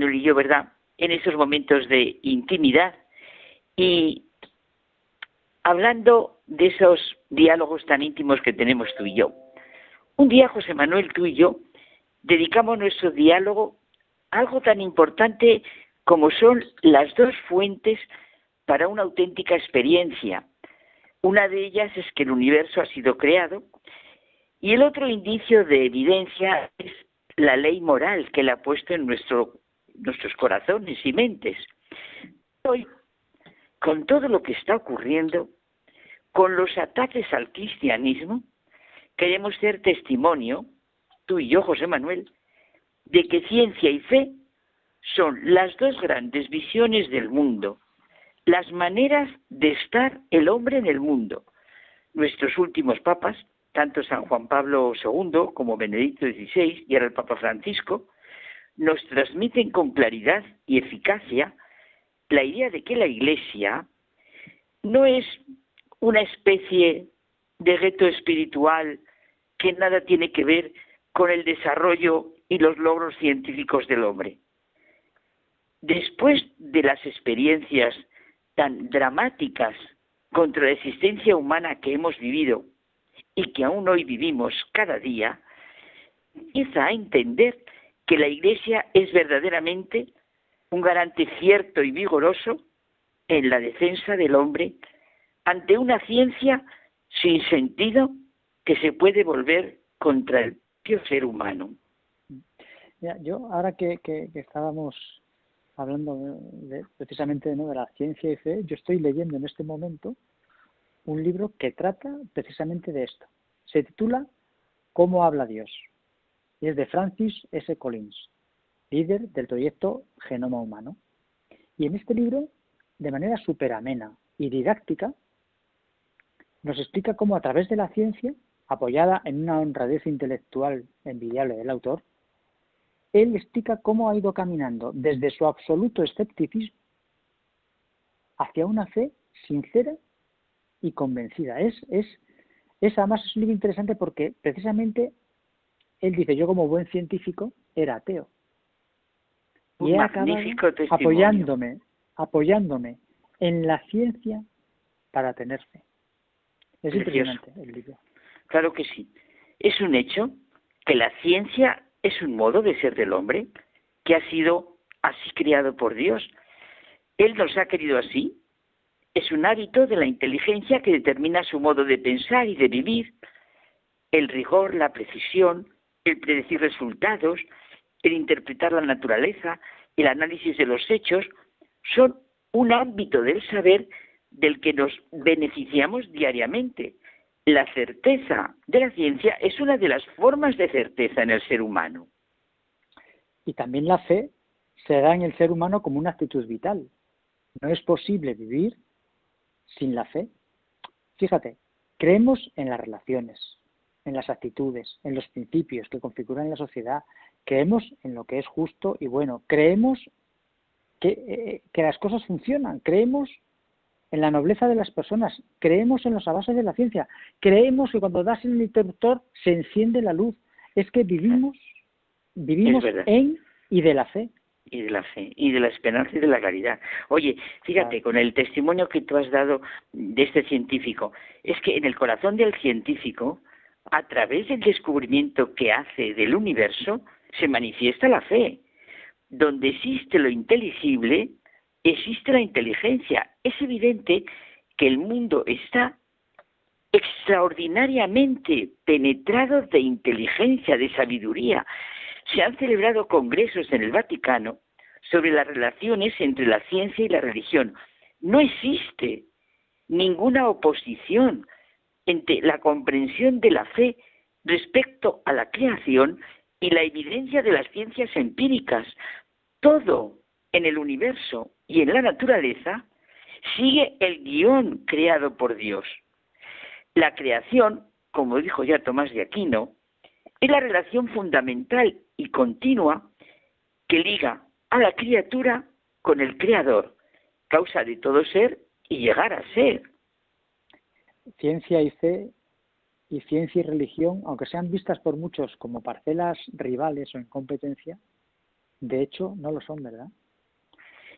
Manuel y yo, ¿verdad? En esos momentos de intimidad Y hablando de esos diálogos tan íntimos que tenemos tú y yo, un día, José Manuel, tú y yo, dedicamos nuestro diálogo a algo tan importante como son las dos fuentes para una auténtica experiencia. Una de ellas es que el universo ha sido creado y el otro indicio de evidencia es la ley moral que le ha puesto en nuestro, nuestros corazones y mentes. Hoy, con todo lo que está ocurriendo, con los ataques al cristianismo, queremos ser testimonio, tú y yo, José Manuel, de que ciencia y fe son las dos grandes visiones del mundo, las maneras de estar el hombre en el mundo. Nuestros últimos papas, tanto San Juan Pablo II como Benedicto XVI y ahora el Papa Francisco, nos transmiten con claridad y eficacia la idea de que la Iglesia no es una especie de reto espiritual que nada tiene que ver con el desarrollo y los logros científicos del hombre. Después de las experiencias tan dramáticas contra la existencia humana que hemos vivido y que aún hoy vivimos cada día, empieza a entender que la Iglesia es verdaderamente un garante cierto y vigoroso en la defensa del hombre ante una ciencia sin sentido que se puede volver contra el propio ser humano. yo ahora que, estábamos hablando precisamente de la ciencia y fe, yo estoy leyendo en este momento un libro que trata precisamente de esto. Se titula ¿Cómo habla Dios? Y es de Francis S. Collins, líder del proyecto Genoma Humano. Y en este libro, de manera súper amena y didáctica, nos explica cómo a través de la ciencia, apoyada en una honradez intelectual envidiable del autor, él explica cómo ha ido caminando desde su absoluto escepticismo hacia una fe sincera y convencida. Es, es, es además es un libro interesante porque precisamente él dice, yo como buen científico era ateo. y he acabado apoyándome, apoyándome en la ciencia para tener fe. Es impresionante el libro. Claro que sí. Es un hecho que la ciencia es un modo de ser del hombre que ha sido así creado por Dios. Él nos ha querido así es un hábito de la inteligencia que determina su modo de pensar y de vivir. El rigor, la precisión, el predecir resultados, el interpretar la naturaleza, el análisis de los hechos, son un ámbito del saber del que nos beneficiamos diariamente. La certeza de la ciencia es una de las formas de certeza en el ser humano. Y también la fe se da en el ser humano como una actitud vital. No es posible vivir sin la fe. Fíjate, creemos en las relaciones, en las actitudes, en los principios que configuran la sociedad, creemos en lo que es justo y bueno, creemos que, eh, que las cosas funcionan, creemos en la nobleza de las personas, creemos en los avances de la ciencia, creemos que cuando das el interruptor se enciende la luz. Es que vivimos, vivimos en y de la fe y de la fe y de la esperanza y de la caridad. Oye, fíjate, con el testimonio que tú has dado de este científico, es que en el corazón del científico, a través del descubrimiento que hace del universo, se manifiesta la fe. Donde existe lo inteligible, existe la inteligencia. Es evidente que el mundo está extraordinariamente penetrado de inteligencia, de sabiduría, se han celebrado congresos en el Vaticano sobre las relaciones entre la ciencia y la religión. No existe ninguna oposición entre la comprensión de la fe respecto a la creación y la evidencia de las ciencias empíricas. Todo en el universo y en la naturaleza sigue el guion creado por Dios. La creación, como dijo ya Tomás de Aquino, es la relación fundamental y continua que liga a la criatura con el Creador, causa de todo ser y llegar a ser. Ciencia y fe y ciencia y religión, aunque sean vistas por muchos como parcelas rivales o en competencia, de hecho no lo son, ¿verdad?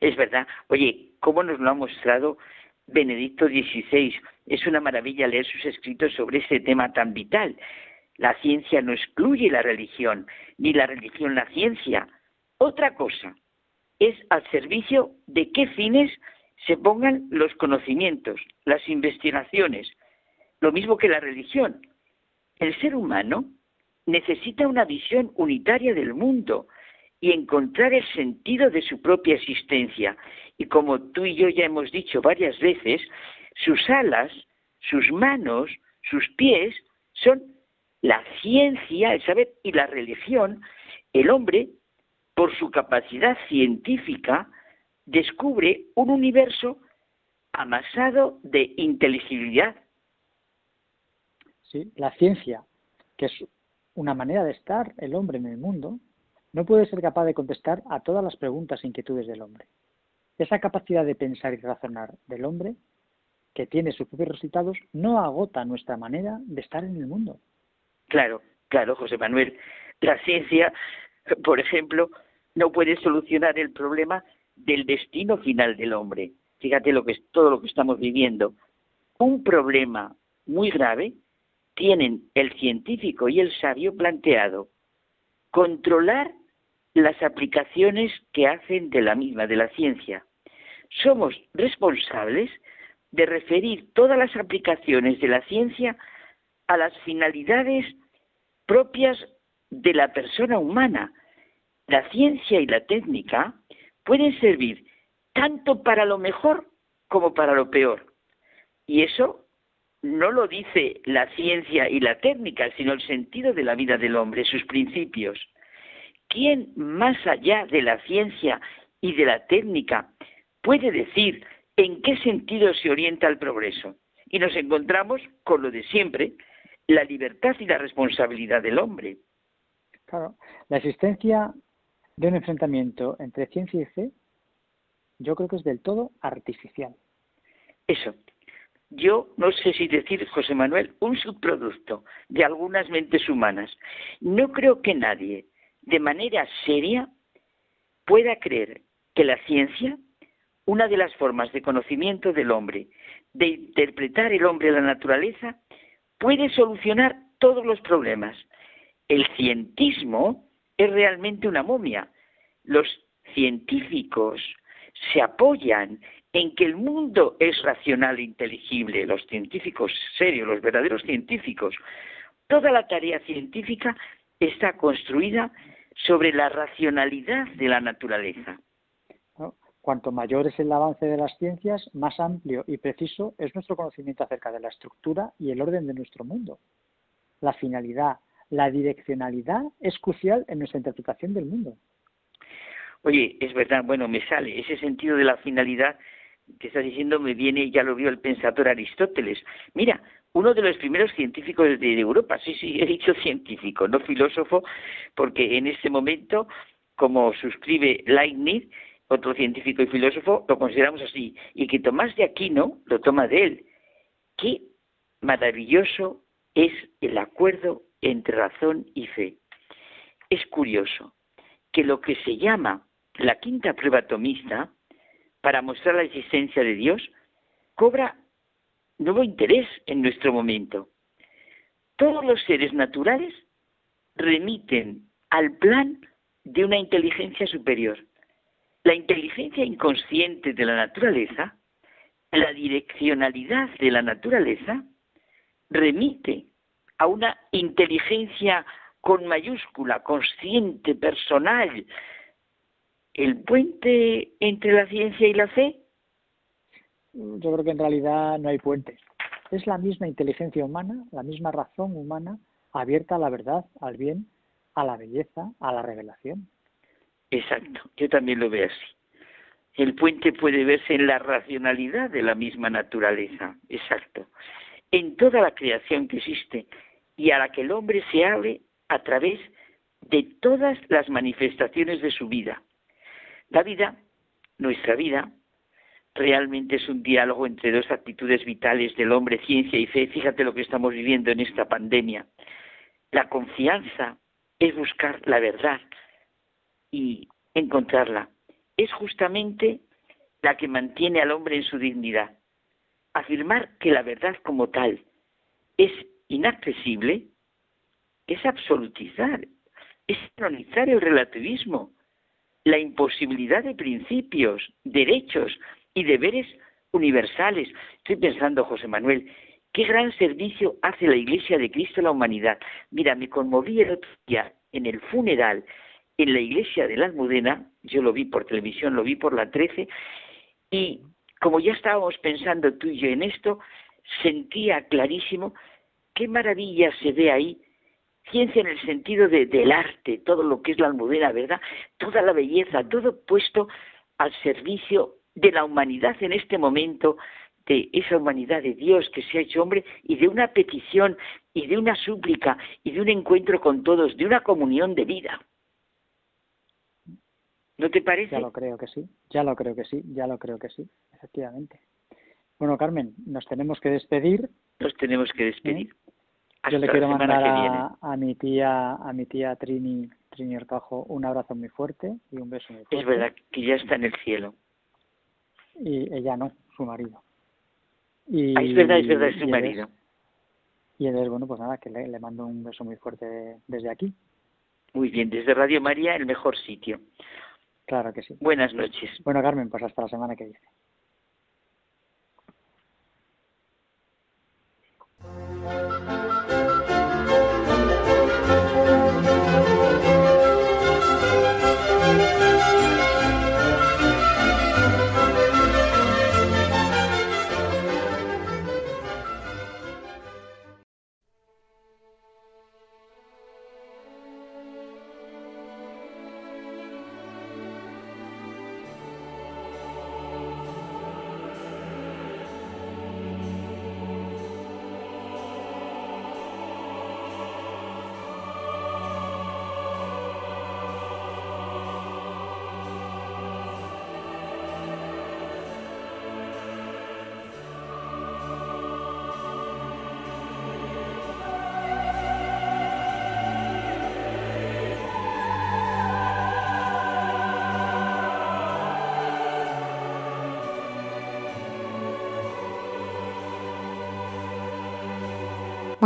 Es verdad. Oye, ¿cómo nos lo ha mostrado Benedicto XVI? Es una maravilla leer sus escritos sobre ese tema tan vital. La ciencia no excluye la religión, ni la religión la ciencia. Otra cosa es al servicio de qué fines se pongan los conocimientos, las investigaciones, lo mismo que la religión. El ser humano necesita una visión unitaria del mundo y encontrar el sentido de su propia existencia. Y como tú y yo ya hemos dicho varias veces, sus alas, sus manos, sus pies son la ciencia, el saber y la religión. El hombre, por su capacidad científica, descubre un universo amasado de inteligibilidad. Sí, la ciencia, que es una manera de estar el hombre en el mundo, no puede ser capaz de contestar a todas las preguntas e inquietudes del hombre. Esa capacidad de pensar y razonar del hombre, que tiene sus propios resultados, no agota nuestra manera de estar en el mundo. Claro, claro, José Manuel. La ciencia, por ejemplo, no puede solucionar el problema del destino final del hombre. Fíjate lo que es todo lo que estamos viviendo. Un problema muy grave tienen el científico y el sabio planteado controlar las aplicaciones que hacen de la misma, de la ciencia. Somos responsables de referir todas las aplicaciones de la ciencia a las finalidades propias de la persona humana. La ciencia y la técnica pueden servir tanto para lo mejor como para lo peor. Y eso no lo dice la ciencia y la técnica, sino el sentido de la vida del hombre, sus principios. ¿Quién más allá de la ciencia y de la técnica puede decir en qué sentido se orienta el progreso? Y nos encontramos con lo de siempre, la libertad y la responsabilidad del hombre. Claro, la existencia de un enfrentamiento entre ciencia y fe, yo creo que es del todo artificial. Eso. Yo no sé si decir, José Manuel, un subproducto de algunas mentes humanas. No creo que nadie, de manera seria, pueda creer que la ciencia, una de las formas de conocimiento del hombre, de interpretar el hombre la naturaleza, puede solucionar todos los problemas. El cientismo es realmente una momia. Los científicos se apoyan en que el mundo es racional e inteligible, los científicos serios, los verdaderos científicos. Toda la tarea científica está construida sobre la racionalidad de la naturaleza. Cuanto mayor es el avance de las ciencias, más amplio y preciso es nuestro conocimiento acerca de la estructura y el orden de nuestro mundo. La finalidad, la direccionalidad es crucial en nuestra interpretación del mundo. Oye, es verdad, bueno, me sale ese sentido de la finalidad que estás diciendo me viene, ya lo vio el pensador Aristóteles. Mira, uno de los primeros científicos de Europa, sí, sí, he dicho científico, no filósofo, porque en este momento, como suscribe Leibniz, otro científico y filósofo, lo consideramos así, y que Tomás de Aquino lo toma de él. Qué maravilloso es el acuerdo entre razón y fe. Es curioso que lo que se llama la quinta prueba atomista, para mostrar la existencia de Dios, cobra nuevo interés en nuestro momento. Todos los seres naturales remiten al plan de una inteligencia superior. La inteligencia inconsciente de la naturaleza, la direccionalidad de la naturaleza, remite a una inteligencia con mayúscula, consciente, personal. ¿El puente entre la ciencia y la fe? Yo creo que en realidad no hay puente. Es la misma inteligencia humana, la misma razón humana abierta a la verdad, al bien, a la belleza, a la revelación. Exacto, yo también lo veo así. El puente puede verse en la racionalidad de la misma naturaleza, exacto, en toda la creación que existe y a la que el hombre se abre a través de todas las manifestaciones de su vida. La vida, nuestra vida, realmente es un diálogo entre dos actitudes vitales del hombre, ciencia y fe. Fíjate lo que estamos viviendo en esta pandemia. La confianza es buscar la verdad y encontrarla. Es justamente la que mantiene al hombre en su dignidad. Afirmar que la verdad como tal es inaccesible es absolutizar, es canonizar el relativismo, la imposibilidad de principios, derechos y deberes universales. Estoy pensando, José Manuel, qué gran servicio hace la Iglesia de Cristo a la humanidad. Mira, me conmoví el otro día en el funeral en la iglesia de la Almudena, yo lo vi por televisión, lo vi por la 13, y como ya estábamos pensando tú y yo en esto, sentía clarísimo qué maravilla se ve ahí, ciencia en el sentido de, del arte, todo lo que es la Almudena, ¿verdad? Toda la belleza, todo puesto al servicio de la humanidad en este momento, de esa humanidad de Dios que se ha hecho hombre y de una petición y de una súplica y de un encuentro con todos, de una comunión de vida. ¿No te parece? Ya lo creo que sí, ya lo creo que sí, ya lo creo que sí, efectivamente. Bueno, Carmen, nos tenemos que despedir. Nos tenemos que despedir. ¿Eh? Yo le quiero mandar a, mi tía, a mi tía Trini, Trini Orcajo, un abrazo muy fuerte y un beso muy fuerte. Es verdad que ya está en el cielo. Y ella no, su marido. Y, ah, es verdad, es verdad, es su marido. y entonces, bueno, pues nada, que le, le mando un beso muy fuerte desde aquí. Muy bien, desde Radio María, el mejor sitio. Claro que sí. Buenas noches. Bueno, Carmen, pues hasta la semana que viene.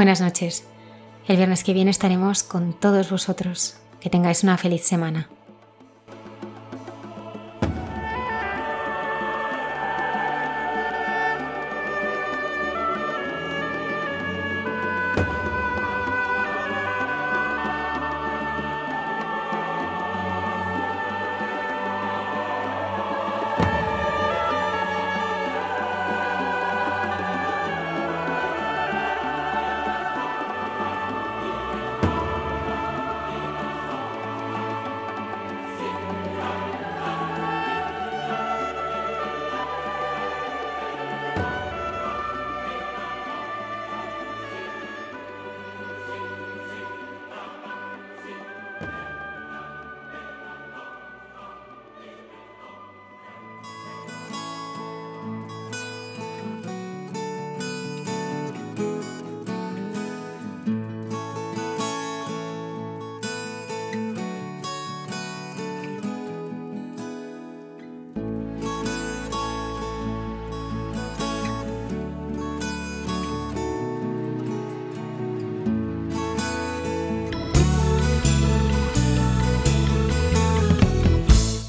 Buenas noches. El viernes que viene estaremos con todos vosotros. Que tengáis una feliz semana.